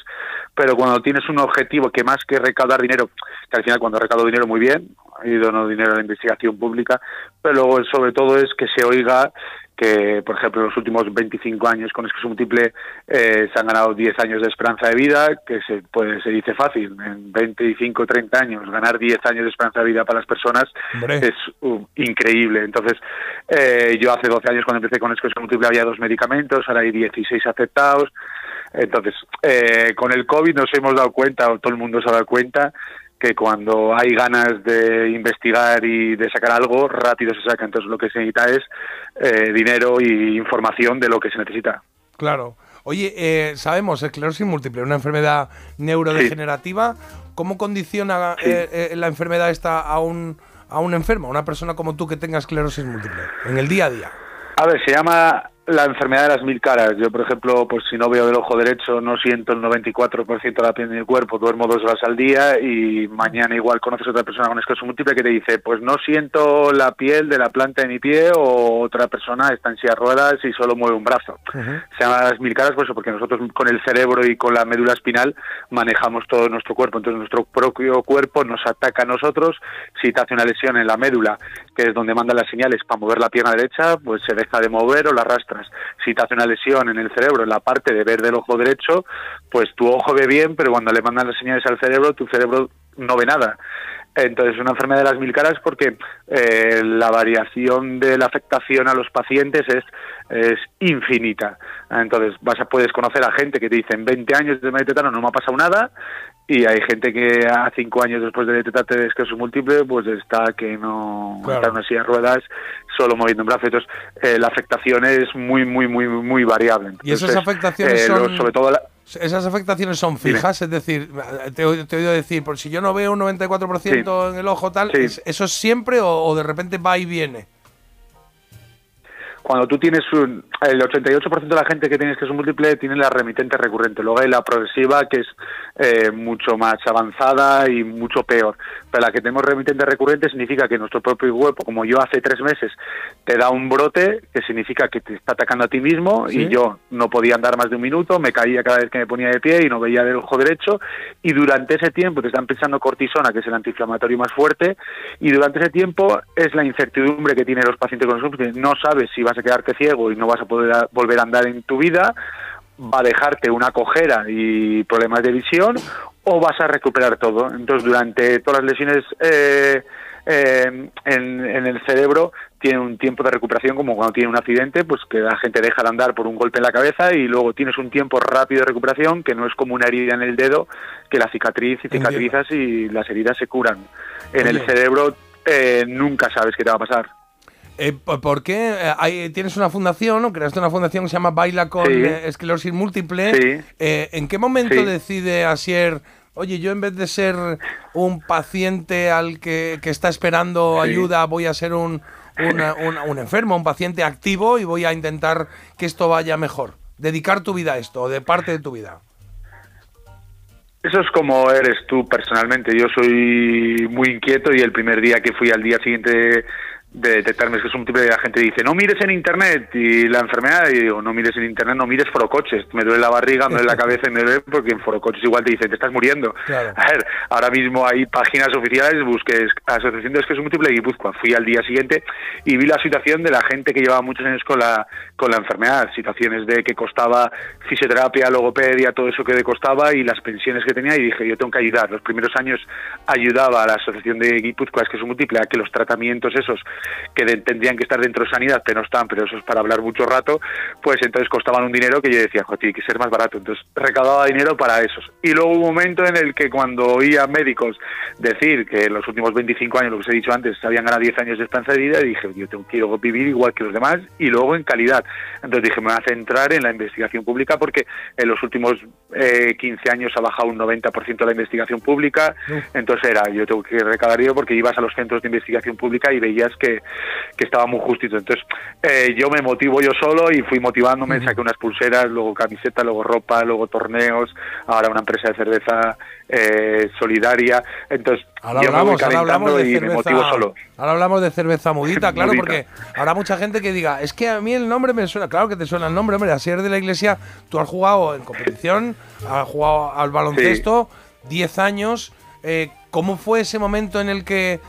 Pero cuando tienes un objetivo que más que recaudar dinero, que al final cuando recaudo dinero muy bien, he dono dinero a la investigación pública, pero luego sobre todo es que se oiga que, por ejemplo, en los últimos 25 años con esclerosis múltiple eh, se han ganado 10 años de esperanza de vida, que se, puede, se dice fácil. En 25 30 años, ganar 10 años de esperanza de vida para las personas Hombre. es uh, increíble. Entonces, eh, yo hace 12 años cuando empecé con esclerosis múltiple había dos medicamentos, ahora hay 16 aceptados. Entonces, eh, con el COVID nos hemos dado cuenta, o todo el mundo se ha dado cuenta, que cuando hay ganas de investigar y de sacar algo, rápido se saca. Entonces, lo que se necesita es eh, dinero y información de lo que se necesita. Claro. Oye, eh, sabemos, esclerosis múltiple, una enfermedad neurodegenerativa. ¿Cómo condiciona eh, eh, la enfermedad esta a un, a un enfermo, a una persona como tú que tenga esclerosis múltiple, en el día a día? A ver, se llama la enfermedad de las mil caras. Yo, por ejemplo, pues si no veo del ojo derecho, no siento el 94% de la piel de mi cuerpo, duermo dos horas al día y mañana igual conoces a otra persona con esclerosis múltiple que te dice, pues no siento la piel de la planta de mi pie o otra persona está en silla de ruedas y solo mueve un brazo. Se llaman las mil caras por eso, porque nosotros con el cerebro y con la médula espinal manejamos todo nuestro cuerpo. Entonces nuestro propio cuerpo nos ataca a nosotros. Si te hace una lesión en la médula, que es donde mandan las señales para mover la pierna derecha, pues se deja de mover o la arrastras. Si te hace una lesión en el cerebro, en la parte de ver del ojo derecho, pues tu ojo ve bien, pero cuando le mandan las señales al cerebro, tu cerebro no ve nada. Entonces, una enfermedad de las mil caras porque eh, la variación de la afectación a los pacientes es, es infinita. Entonces, vas a, puedes conocer a gente que te dice en 20 años de tetano no me ha pasado nada y hay gente que a 5 años después de detectarte de esclerosis múltiple pues está que no Claro. está en una silla de ruedas solo moviendo un brazo. Entonces, eh, la afectación es muy, muy, muy, muy variable. Y esas afectaciones eh, lo- son. sobre todo la- Esas afectaciones son Dime. fijas, es decir, te, te he oído decir, por si yo no veo un 94% en el ojo tal, Sí. ¿es- ¿eso es siempre o, o de repente va y viene? Cuando tú tienes un, el 88% de la gente que tiene esclerosis múltiple tiene la remitente recurrente, luego hay la progresiva que es eh, mucho más avanzada y mucho peor, pero la que tenemos remitente recurrente significa que nuestro propio cuerpo, como yo hace tres meses, te da un brote que significa que te está atacando a ti mismo Sí. y yo no podía andar más de un minuto, me caía cada vez que me ponía de pie y no veía del ojo derecho y durante ese tiempo te están pensando cortisona, que es el antiinflamatorio más fuerte, y durante ese tiempo es la incertidumbre que tienen los pacientes con que no sabes si vas a quedarte ciego y no vas a poder a- volver a andar en tu vida, va a dejarte una cojera y problemas de visión o vas a recuperar todo. Entonces, durante todas las lesiones eh, eh, en, en el cerebro tiene un tiempo de recuperación como cuando tiene un accidente, pues que la gente deja de andar por un golpe en la cabeza y luego tienes un tiempo rápido de recuperación que no es como una herida en el dedo, que la cicatriz y Entiendo. cicatrizas y las heridas se curan. En el cerebro eh, nunca sabes qué te va a pasar. Eh, ¿por- ¿Por qué eh, hay- tienes una fundación, ¿no? creaste una fundación que se llama Baila con Sí. eh, esclerosis múltiple? Sí. Eh, ¿En qué momento Sí. decide Asier, oye, yo en vez de ser un paciente al que, que está esperando ayuda, voy a ser un, una- un- un enfermo, un paciente activo y voy a intentar que esto vaya mejor? Dedicar tu vida a esto, o de parte de tu vida. Eso es como eres tú personalmente. Yo soy muy inquieto y el primer día que fui al día siguiente de detectarme. Que es un tipo de la gente dice no mires en internet y la enfermedad y digo no mires en internet no mires forocoches. Me duele la barriga me duele la cabeza y me duele porque en forocoches igual te dicen te estás muriendo Claro. a ver ahora mismo hay páginas oficiales busques asociación de esclerosis múltiple de Guipúzcoa. Fui al día siguiente y vi la situación de la gente que llevaba muchos años con la con la enfermedad. Situaciones de que costaba fisioterapia logopedia todo eso que le costaba y las pensiones que tenía y dije yo tengo que ayudar los primeros años ayudaba a la asociación de Guipúzcoa esclerosis múltiple a que los tratamientos esos que tendrían que estar dentro de sanidad, pero no están, pero eso es para hablar mucho rato, pues entonces costaban un dinero que yo decía, joder, tiene que ser más barato. Entonces recaudaba dinero para esos. Y luego un momento en el que cuando oía médicos decir que en los últimos 25 años, lo que os he dicho antes, se habían ganado 10 años de esperanza de vida, dije, yo tengo, quiero vivir igual que los demás y luego en calidad. Entonces dije, me voy a centrar en la investigación pública porque en los últimos eh, 15 años ha bajado un 90% la investigación pública. Entonces era, yo tengo que recaudar dinero porque ibas a los centros de investigación pública y veías que, que estaba muy justito. Entonces eh, yo me motivo yo solo y fui motivándome, saqué unas pulseras, luego camiseta, luego ropa, luego torneos, ahora una empresa de cerveza eh, solidaria. Entonces Ahora yo me voy hablamos, ahora hablamos calentando de y me motivo cerveza. solo. Ahora hablamos de cerveza mudita, claro, Mudita. porque habrá mucha gente que diga, es que a mí el nombre me suena, claro que te suena el nombre, hombre, Asier de la Iglesia, tú has jugado en competición, has jugado al baloncesto, 10 años, eh, ¿cómo fue ese momento en el que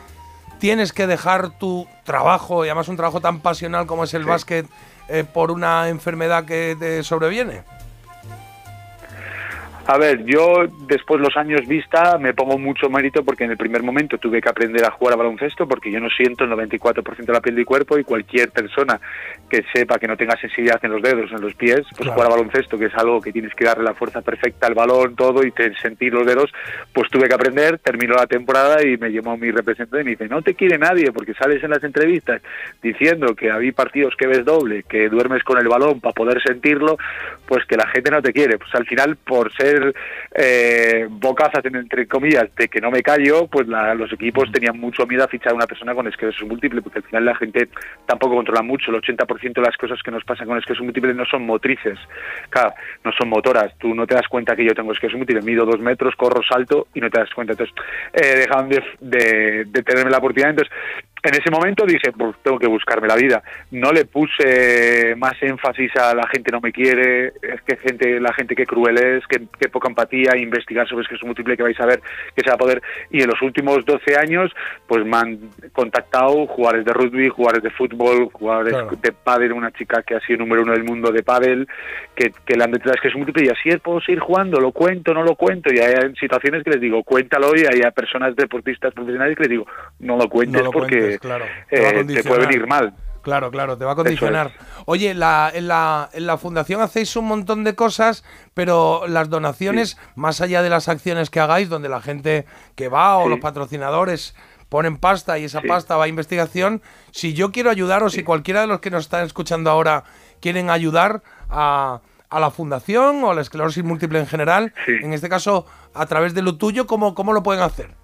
tienes que dejar tu trabajo, y además un trabajo tan pasional como es el básquet, eh, por una enfermedad que te sobreviene? A ver, yo después los años vista me pongo mucho mérito porque en el primer momento tuve que aprender a jugar a baloncesto porque yo no siento el 94% de la piel del cuerpo y cualquier persona que sepa que no tenga sensibilidad en los dedos, en los pies, pues Claro. jugar a baloncesto, que es algo que tienes que darle la fuerza perfecta al balón, todo y te- sentir los dedos, pues tuve que aprender, terminó la temporada y me llamó mi representante y me dice, no te quiere nadie porque sales en las entrevistas diciendo que había partidos que ves doble, que duermes con el balón para poder sentirlo, pues que la gente no te quiere. Pues al final, por ser eh, bocazas, en- entre comillas, de que no me callo, pues la- los equipos tenían mucho miedo a fichar a una persona con esclerosis múltiple, porque al final la gente tampoco controla mucho. El 80% de las cosas que nos pasan con esclerosis múltiple no son motrices, claro, no son motoras. Tú no te das cuenta que yo tengo esclerosis múltiple, mido dos metros, corro, salto y no te das cuenta. Entonces, eh, dejaban de, de, de tenerme la oportunidad. Entonces, en ese momento dije, pues tengo que buscarme la vida. No le puse más énfasis a la gente no me quiere, es que gente, la gente que cruel es, que, que poca empatía, investigar sobre esclerosis múltiple que vais a ver que se va a poder. Y en los últimos 12 años, pues me han contactado jugadores de rugby, jugadores de fútbol, jugadores Claro. de pádel, una chica que ha sido número uno del mundo de pádel, que, que le han detectado esclerosis múltiple y así es, puedo seguir jugando, lo cuento, no lo cuento. Y hay situaciones que les digo, cuéntalo y hay a personas deportistas profesionales que les digo, no lo cuentes No lo porque cuentes, claro. Te eh, te puede venir mal. Claro, claro, te va a condicionar. Oye, la, en, la, en la fundación hacéis un montón de cosas, pero las donaciones, más allá de las acciones que hagáis, donde la gente que va o Sí. los patrocinadores ponen pasta y esa Sí. pasta va a investigación, si yo quiero ayudar o si cualquiera de los que nos están escuchando ahora quieren ayudar a, a la fundación o a la esclerosis múltiple en general, en este caso a través de lo tuyo, ¿cómo, cómo lo pueden hacer?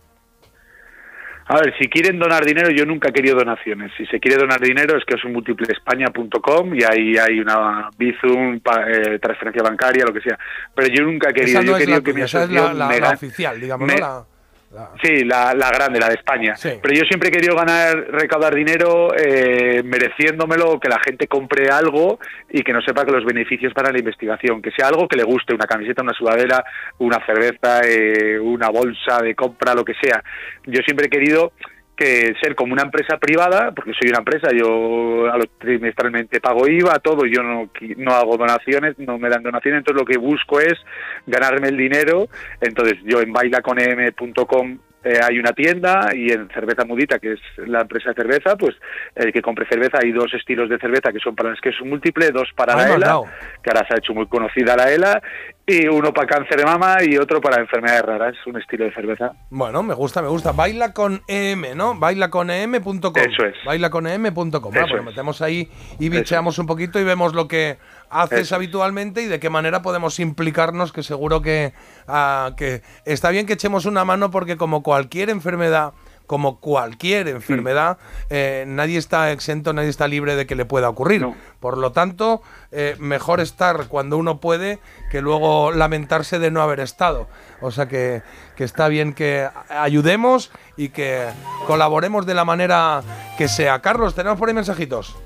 A ver, si quieren donar dinero, yo nunca he querido donaciones. Si se quiere donar dinero es que es un multipleespaña.com y ahí hay una Bizum, pa- eh, transferencia bancaria, lo que sea. Pero yo nunca he querido, Esa no yo he querido la que mi tuya, esa es la, la- me la ga- oficial, digamos, me- ¿no? La- Sí, la, la grande, la de España. Pero yo siempre he querido ganar, recaudar dinero eh, mereciéndomelo, que la gente compre algo y que no sepa que los beneficios para la investigación, que sea algo que le guste, una camiseta, una sudadera, una cerveza, eh, una bolsa de compra, lo que sea. Yo siempre he querido que ser como una empresa privada, porque soy una empresa, yo a los trimestralmente pago IVA, todo, yo no, no hago donaciones, no me dan donaciones, entonces lo que busco es ganarme el dinero, entonces yo en bailaconem.com eh, hay una tienda y en Cerveza Mudita, que es la empresa de cerveza, pues el que compre cerveza hay dos estilos de cerveza que son para las que es un múltiple, dos para Ay, la ELA, que ahora se ha hecho muy conocida la ELA, y uno para cáncer de mama y otro para enfermedades raras, un estilo de cerveza. Bueno, me gusta, me gusta. Baila con EM, ¿no? Bailaconem.com. Eso es. Bailaconem.com. Ah, Eso pues es. metemos ahí y bicheamos un poquito y vemos lo que haces Eso. habitualmente y de qué manera podemos implicarnos, que seguro que, ah, que está bien que echemos una mano porque como cualquier enfermedad, como cualquier enfermedad, eh, nadie está exento, nadie está libre de que le pueda ocurrir. Por lo tanto, eh, mejor estar cuando uno puede que luego lamentarse de no haber estado. O sea que, que está bien que ayudemos y que colaboremos de la manera que sea. Carlos, tenemos por ahí mensajitos.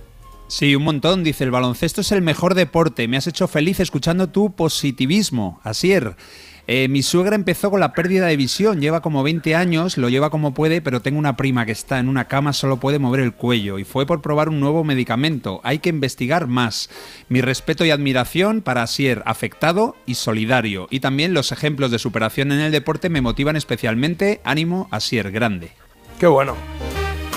Sí, un montón. Dice, el baloncesto es el mejor deporte. Me has hecho feliz escuchando tu positivismo. Asier. Eh, mi suegra empezó con la pérdida de visión, lleva como 20 años, lo lleva como puede, pero tengo una prima que está en una cama, solo puede mover el cuello y fue por probar un nuevo medicamento. Hay que investigar más. Mi respeto y admiración para Asier, afectado y solidario. Y también los ejemplos de superación en el deporte me motivan especialmente. Ánimo, Asier, grande. Qué bueno.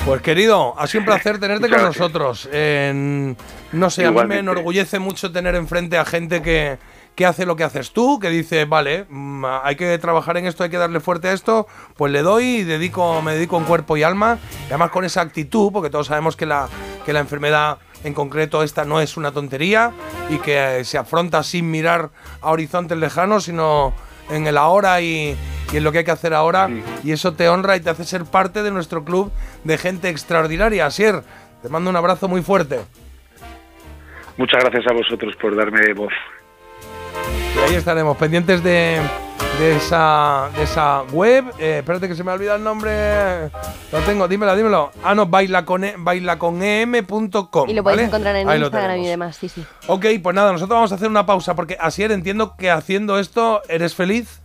Pues querido, ha sido un placer tenerte con nosotros. En- no sé, a mí me enorgullece mucho tener enfrente a gente que, que hace lo que haces tú, que dice, vale, mm, hay que trabajar en esto, hay que darle fuerte a esto, pues le doy y dedico, me dedico en cuerpo y alma. Y además con esa actitud, porque todos sabemos que la, que la enfermedad en concreto esta no es una tontería y que eh, se afronta sin mirar a horizontes lejanos, sino en el ahora y, y en lo que hay que hacer ahora. Y eso te honra y te hace ser parte de nuestro club de gente extraordinaria. Asier, te mando un abrazo muy fuerte. Muchas gracias a vosotros por darme voz. Y ahí estaremos, pendientes de, de esa, de esa web. Eh, espérate que se me ha olvidado el nombre. Lo tengo, dímelo, dímelo. Ah, no, bailacone- bailaconem.com. Y lo podéis ¿vale? encontrar en Ahí Instagram y demás, sí, sí. Ok, pues nada, nosotros vamos a hacer una pausa porque Asier, entiendo que haciendo esto eres feliz.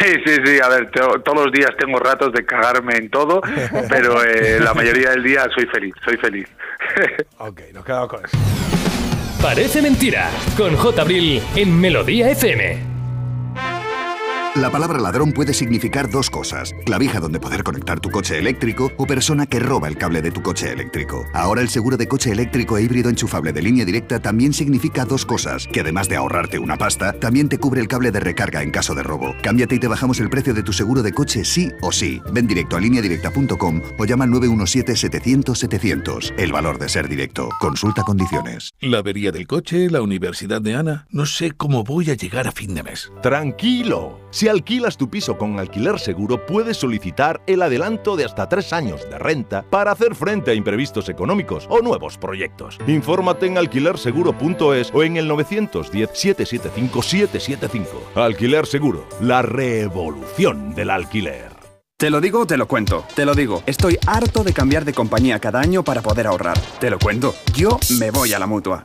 Sí, sí, sí, a ver, to- todos los días tengo ratos de cagarme en todo, pero eh, la mayoría del día soy feliz, soy feliz. ok, nos quedamos con eso. Parece mentira, con J. Abril en Melodía FM. La palabra ladrón puede significar dos cosas. Clavija donde poder conectar tu coche eléctrico o persona que roba el cable de tu coche eléctrico. Ahora el seguro de coche eléctrico e híbrido enchufable de línea directa también significa dos cosas. Que además de ahorrarte una pasta, también te cubre el cable de recarga en caso de robo. Cámbiate y te bajamos el precio de tu seguro de coche sí o sí. Ven directo a lineadirecta.com o llama al 917-700-700. El valor de ser directo. Consulta condiciones. La avería del coche, la universidad de Ana. No sé cómo voy a llegar a fin de mes. Tranquilo. Si alquilas tu piso con alquiler seguro, puedes solicitar el adelanto de hasta tres años de renta para hacer frente a imprevistos económicos o nuevos proyectos. Infórmate en alquilerseguro.es o en el 910-775-775. Alquiler Seguro, la revolución del alquiler. Te lo digo, te lo cuento. Te lo digo, estoy harto de cambiar de compañía cada año para poder ahorrar. Te lo cuento, yo me voy a la mutua.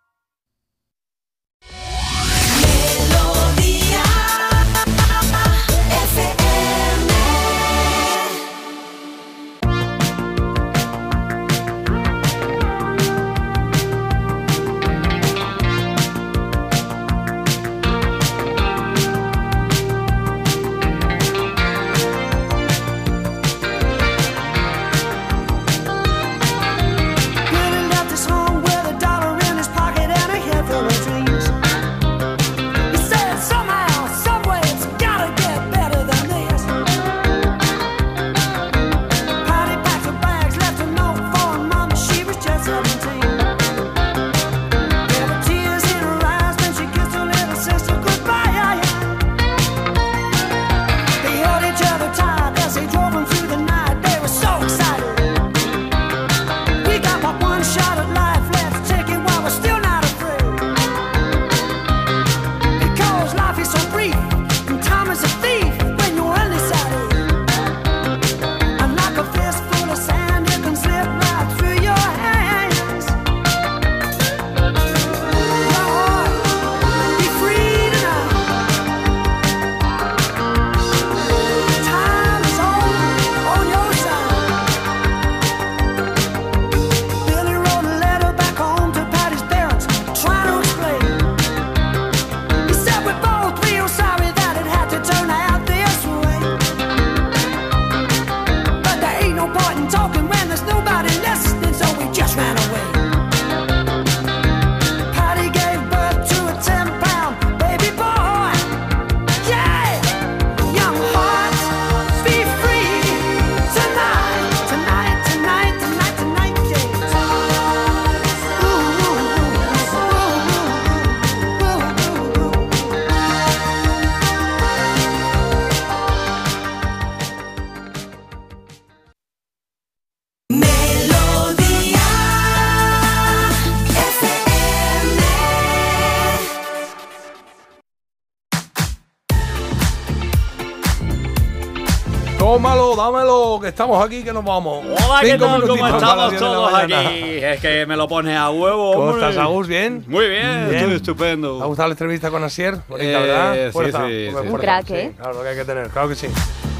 Dámelo, que estamos aquí, que nos vamos. Hola, ¿qué Cinco tal? ¿Cómo estamos 10 de la todos aquí? Es que me lo pones a huevo, ¿Cómo hombre. estás, Agus? ¿Bien? Muy bien, estoy estupendo. ¿Te ha gustado la entrevista con Asier? Bonita, Eh, ¿verdad? sí, Fuerza, sí, sí. Un crack, Sí, ¿eh? Claro, lo que hay que tener, claro que sí.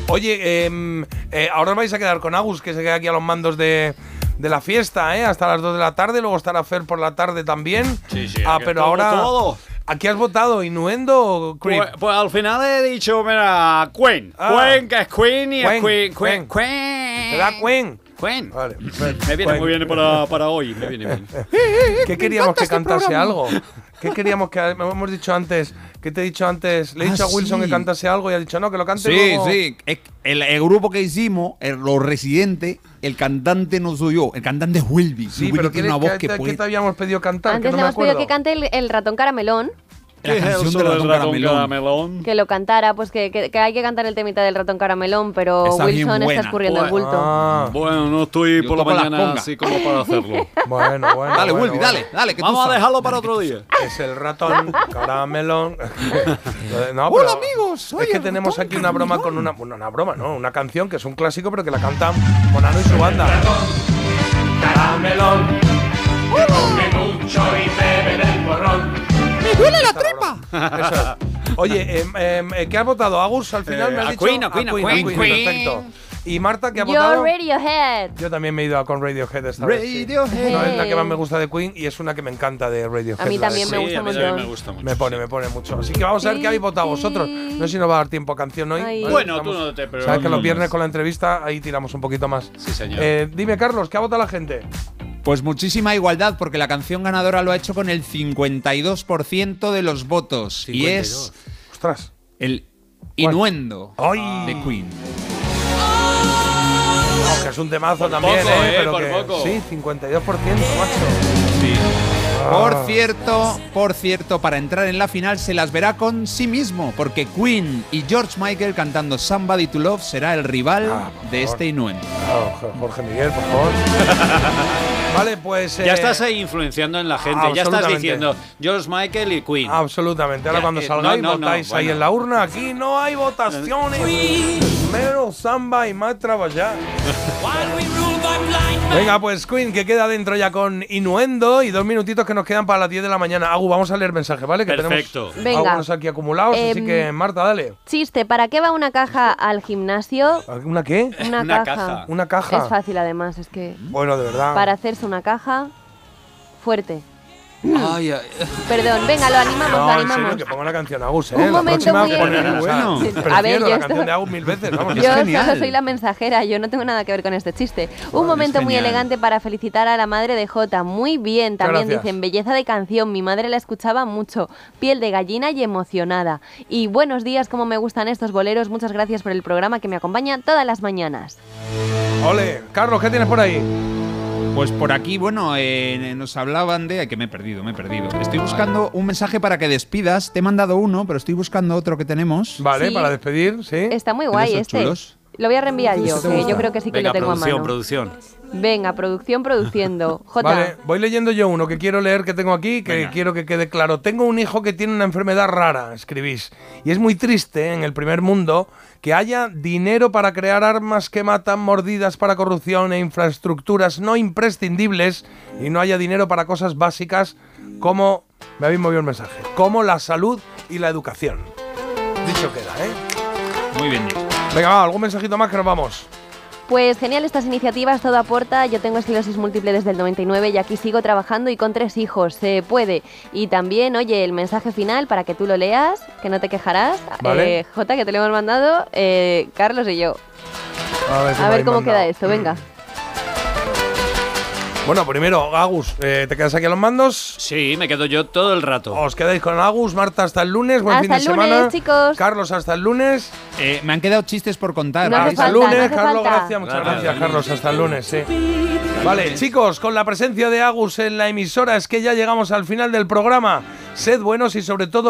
Oye, em, eh, ahora os vais a quedar con Agus, que se queda aquí a los mandos de, de la fiesta, ¿eh? Hasta las 2 de la tarde, luego estará Fer por la tarde también. Sí, sí, Ah, pero ahora. Todos. ¿Aquí has votado Innuendo o Creep? Pues, pues al final he dicho, mira, Queen. Ah. Queen, que es Queen y es Queen, Queen. Queen. Queen. Queen. ¿Te da Queen? Queen. Vale. Me viene muy bien para, para hoy. Me viene bien. ¿Qué queríamos que este cantase programa. algo? ¿Qué queríamos que hemos dicho antes? ¿Qué te he dicho antes? Le he Ah, dicho a Wilson sí. que cantase algo y ha dicho no, que lo cante Sí, luego. sí. El, el grupo que hicimos, el- los residentes, el cantante no soy yo, el cantante es Wilby. Sí, Wilby pero tiene ¿qué, una voz que puede- qué te habíamos pedido cantar? Antes que no le me hemos pedido que cante el, el ratón caramelón. ¿Qué es eso del ratón caramelón? Que lo cantara, pues que, que- que hay que cantar el temita del ratón caramelón, pero Está bien Wilson está escurriendo el Bueno. bulto. Ah. Bueno, no estoy Yo por la la mañana así como para hacerlo. Bueno, bueno. Dale, bueno, Wilby, bueno. dale, dale, que tú Vamos a sabes. dejarlo para otro día. Es el ratón caramelón. No, Hola, amigos, soy Es que el tenemos ratón aquí una broma con una, bueno, una broma, ¿no? Una canción que es un clásico, pero que la cantan Bonano y su banda. Caramelón. Come mucho y bebe del porrón. ¡Me duele la tripa! Eso es. Oye, em, eh, ¿qué has votado? ¿Agus al final Eh, me has a dicho? Queen, a Queen, a Queen. Queen. Perfecto. ¿Y Marta qué ha Yo votado? Radiohead. Yo también me he ido a con Radiohead esta vez. sí. Radiohead. No, es la que más me gusta de Queen y es una que me encanta de Radiohead. A mí también me gusta Sí, a mí me gusta mucho. Me pone, me pone mucho. Así que vamos a ver qué habéis votado vosotros. No sé si nos va a dar tiempo a canción hoy. Bueno, tú no te Sabes que los preocupes. viernes con la entrevista ahí tiramos un poquito más. Sí, señor. Eh, dime, Carlos, ¿qué ha votado la gente? Pues muchísima igualdad, porque la canción ganadora lo ha hecho con el 52% de los votos. Y es Ostras. el Inuendo de Queen. Aunque es un temazo también, poco, ¿eh? eh, Pero por que, poco. Sí, 52%, macho. Sí. Ah. Por cierto, por cierto, para entrar en la final se las verá con sí mismo, porque Queen y George Michael cantando Somebody to Love será el rival Ah, de este Inuendo. Ah, Jorge Miguel, por favor. vale, pues. Ya eh, estás ahí influenciando en la gente. Ya estás diciendo George Michael y Queen. Absolutamente. Ahora Ya, cuando eh, salgáis, no, no, no, votáis ahí bueno. en la urna. Aquí no hay votaciones. Menos samba y más trabajar. Venga, pues Queen, que queda dentro ya con Inuendo y dos minutitos que nos quedan para las 10 de la mañana. Agu, vamos a leer mensaje, ¿vale? Que Perfecto. tenemos Venga. algunos aquí acumulados, así Em, que Marta, dale. Chiste, ¿para qué va una caja al gimnasio? ¿Una qué? Una, Una caja. caja. Una caja. Es fácil además, es que Bueno, de verdad. para hacerse una caja fuerte. Ay, ay. Perdón, venga, lo animamos, No, lo en animamos. serio, que ponga una canción Agus, ¿eh? Un la momento próxima muy- ponen- Muy bueno. o sea, A ver, yo la esto- canción de Agus mil veces, vamos. Yo Es genial. solo soy la mensajera, yo no tengo nada que ver con este chiste. Un momento muy elegante para felicitar a la madre de Jota. Muy bien, también gracias. dicen, belleza de canción, mi madre la escuchaba mucho, piel de gallina y emocionada. Y buenos días, como me gustan estos boleros, muchas gracias por el programa que me acompaña todas las mañanas. Ole, Carlos, ¿qué tienes por ahí? Pues por aquí, bueno, eh, nos hablaban de... ay, que me he perdido, me he perdido. Estoy buscando un mensaje para que despidas. Te he mandado uno, pero estoy buscando otro que tenemos. Vale, Sí. para despedir, sí. Está muy guay esos este. chulos? Lo voy a reenviar yo, ¿Este te que yo creo que sí que Venga, lo tengo a producción, mano. producción. Venga, producción produciendo. Jota. Vale, voy leyendo yo uno que quiero leer que tengo aquí, que Venga. quiero que quede claro. Tengo un hijo que tiene una enfermedad rara, escribís. Y es muy triste en el primer mundo que haya dinero para crear armas que matan, mordidas para corrupción e infraestructuras no imprescindibles y no haya dinero para cosas básicas como, me habéis movido el mensaje, como la salud y la educación. Dicho queda, ¿eh? Muy bien dicho. Venga, va, algún mensajito más que nos vamos. Pues genial estas iniciativas, todo aporta. Yo tengo esclerosis múltiple desde el 99 y aquí sigo trabajando y con tres hijos. Se puede. Y también, oye, el mensaje final para que tú lo leas, que no te quejarás. Vale. Eh, Jota, que te lo hemos mandado, eh, Carlos y yo. A ver, A cómo mandado. queda esto, venga. Bueno, primero, Agus, eh, ¿te quedas aquí a los mandos? Sí, me quedo yo todo el rato. Os quedáis con Agus, Marta hasta el lunes, buen Hasta fin de el lunes, semana. chicos. Carlos hasta el lunes. Eh, me han quedado chistes por contar. Hasta el lunes, no Carlos, gracias, muchas Gracias. gracias, Carlos, hasta el lunes, sí. Vale, chicos, con la presencia de Agus en la emisora es que ya llegamos al final del programa. Sed buenos y sobre todo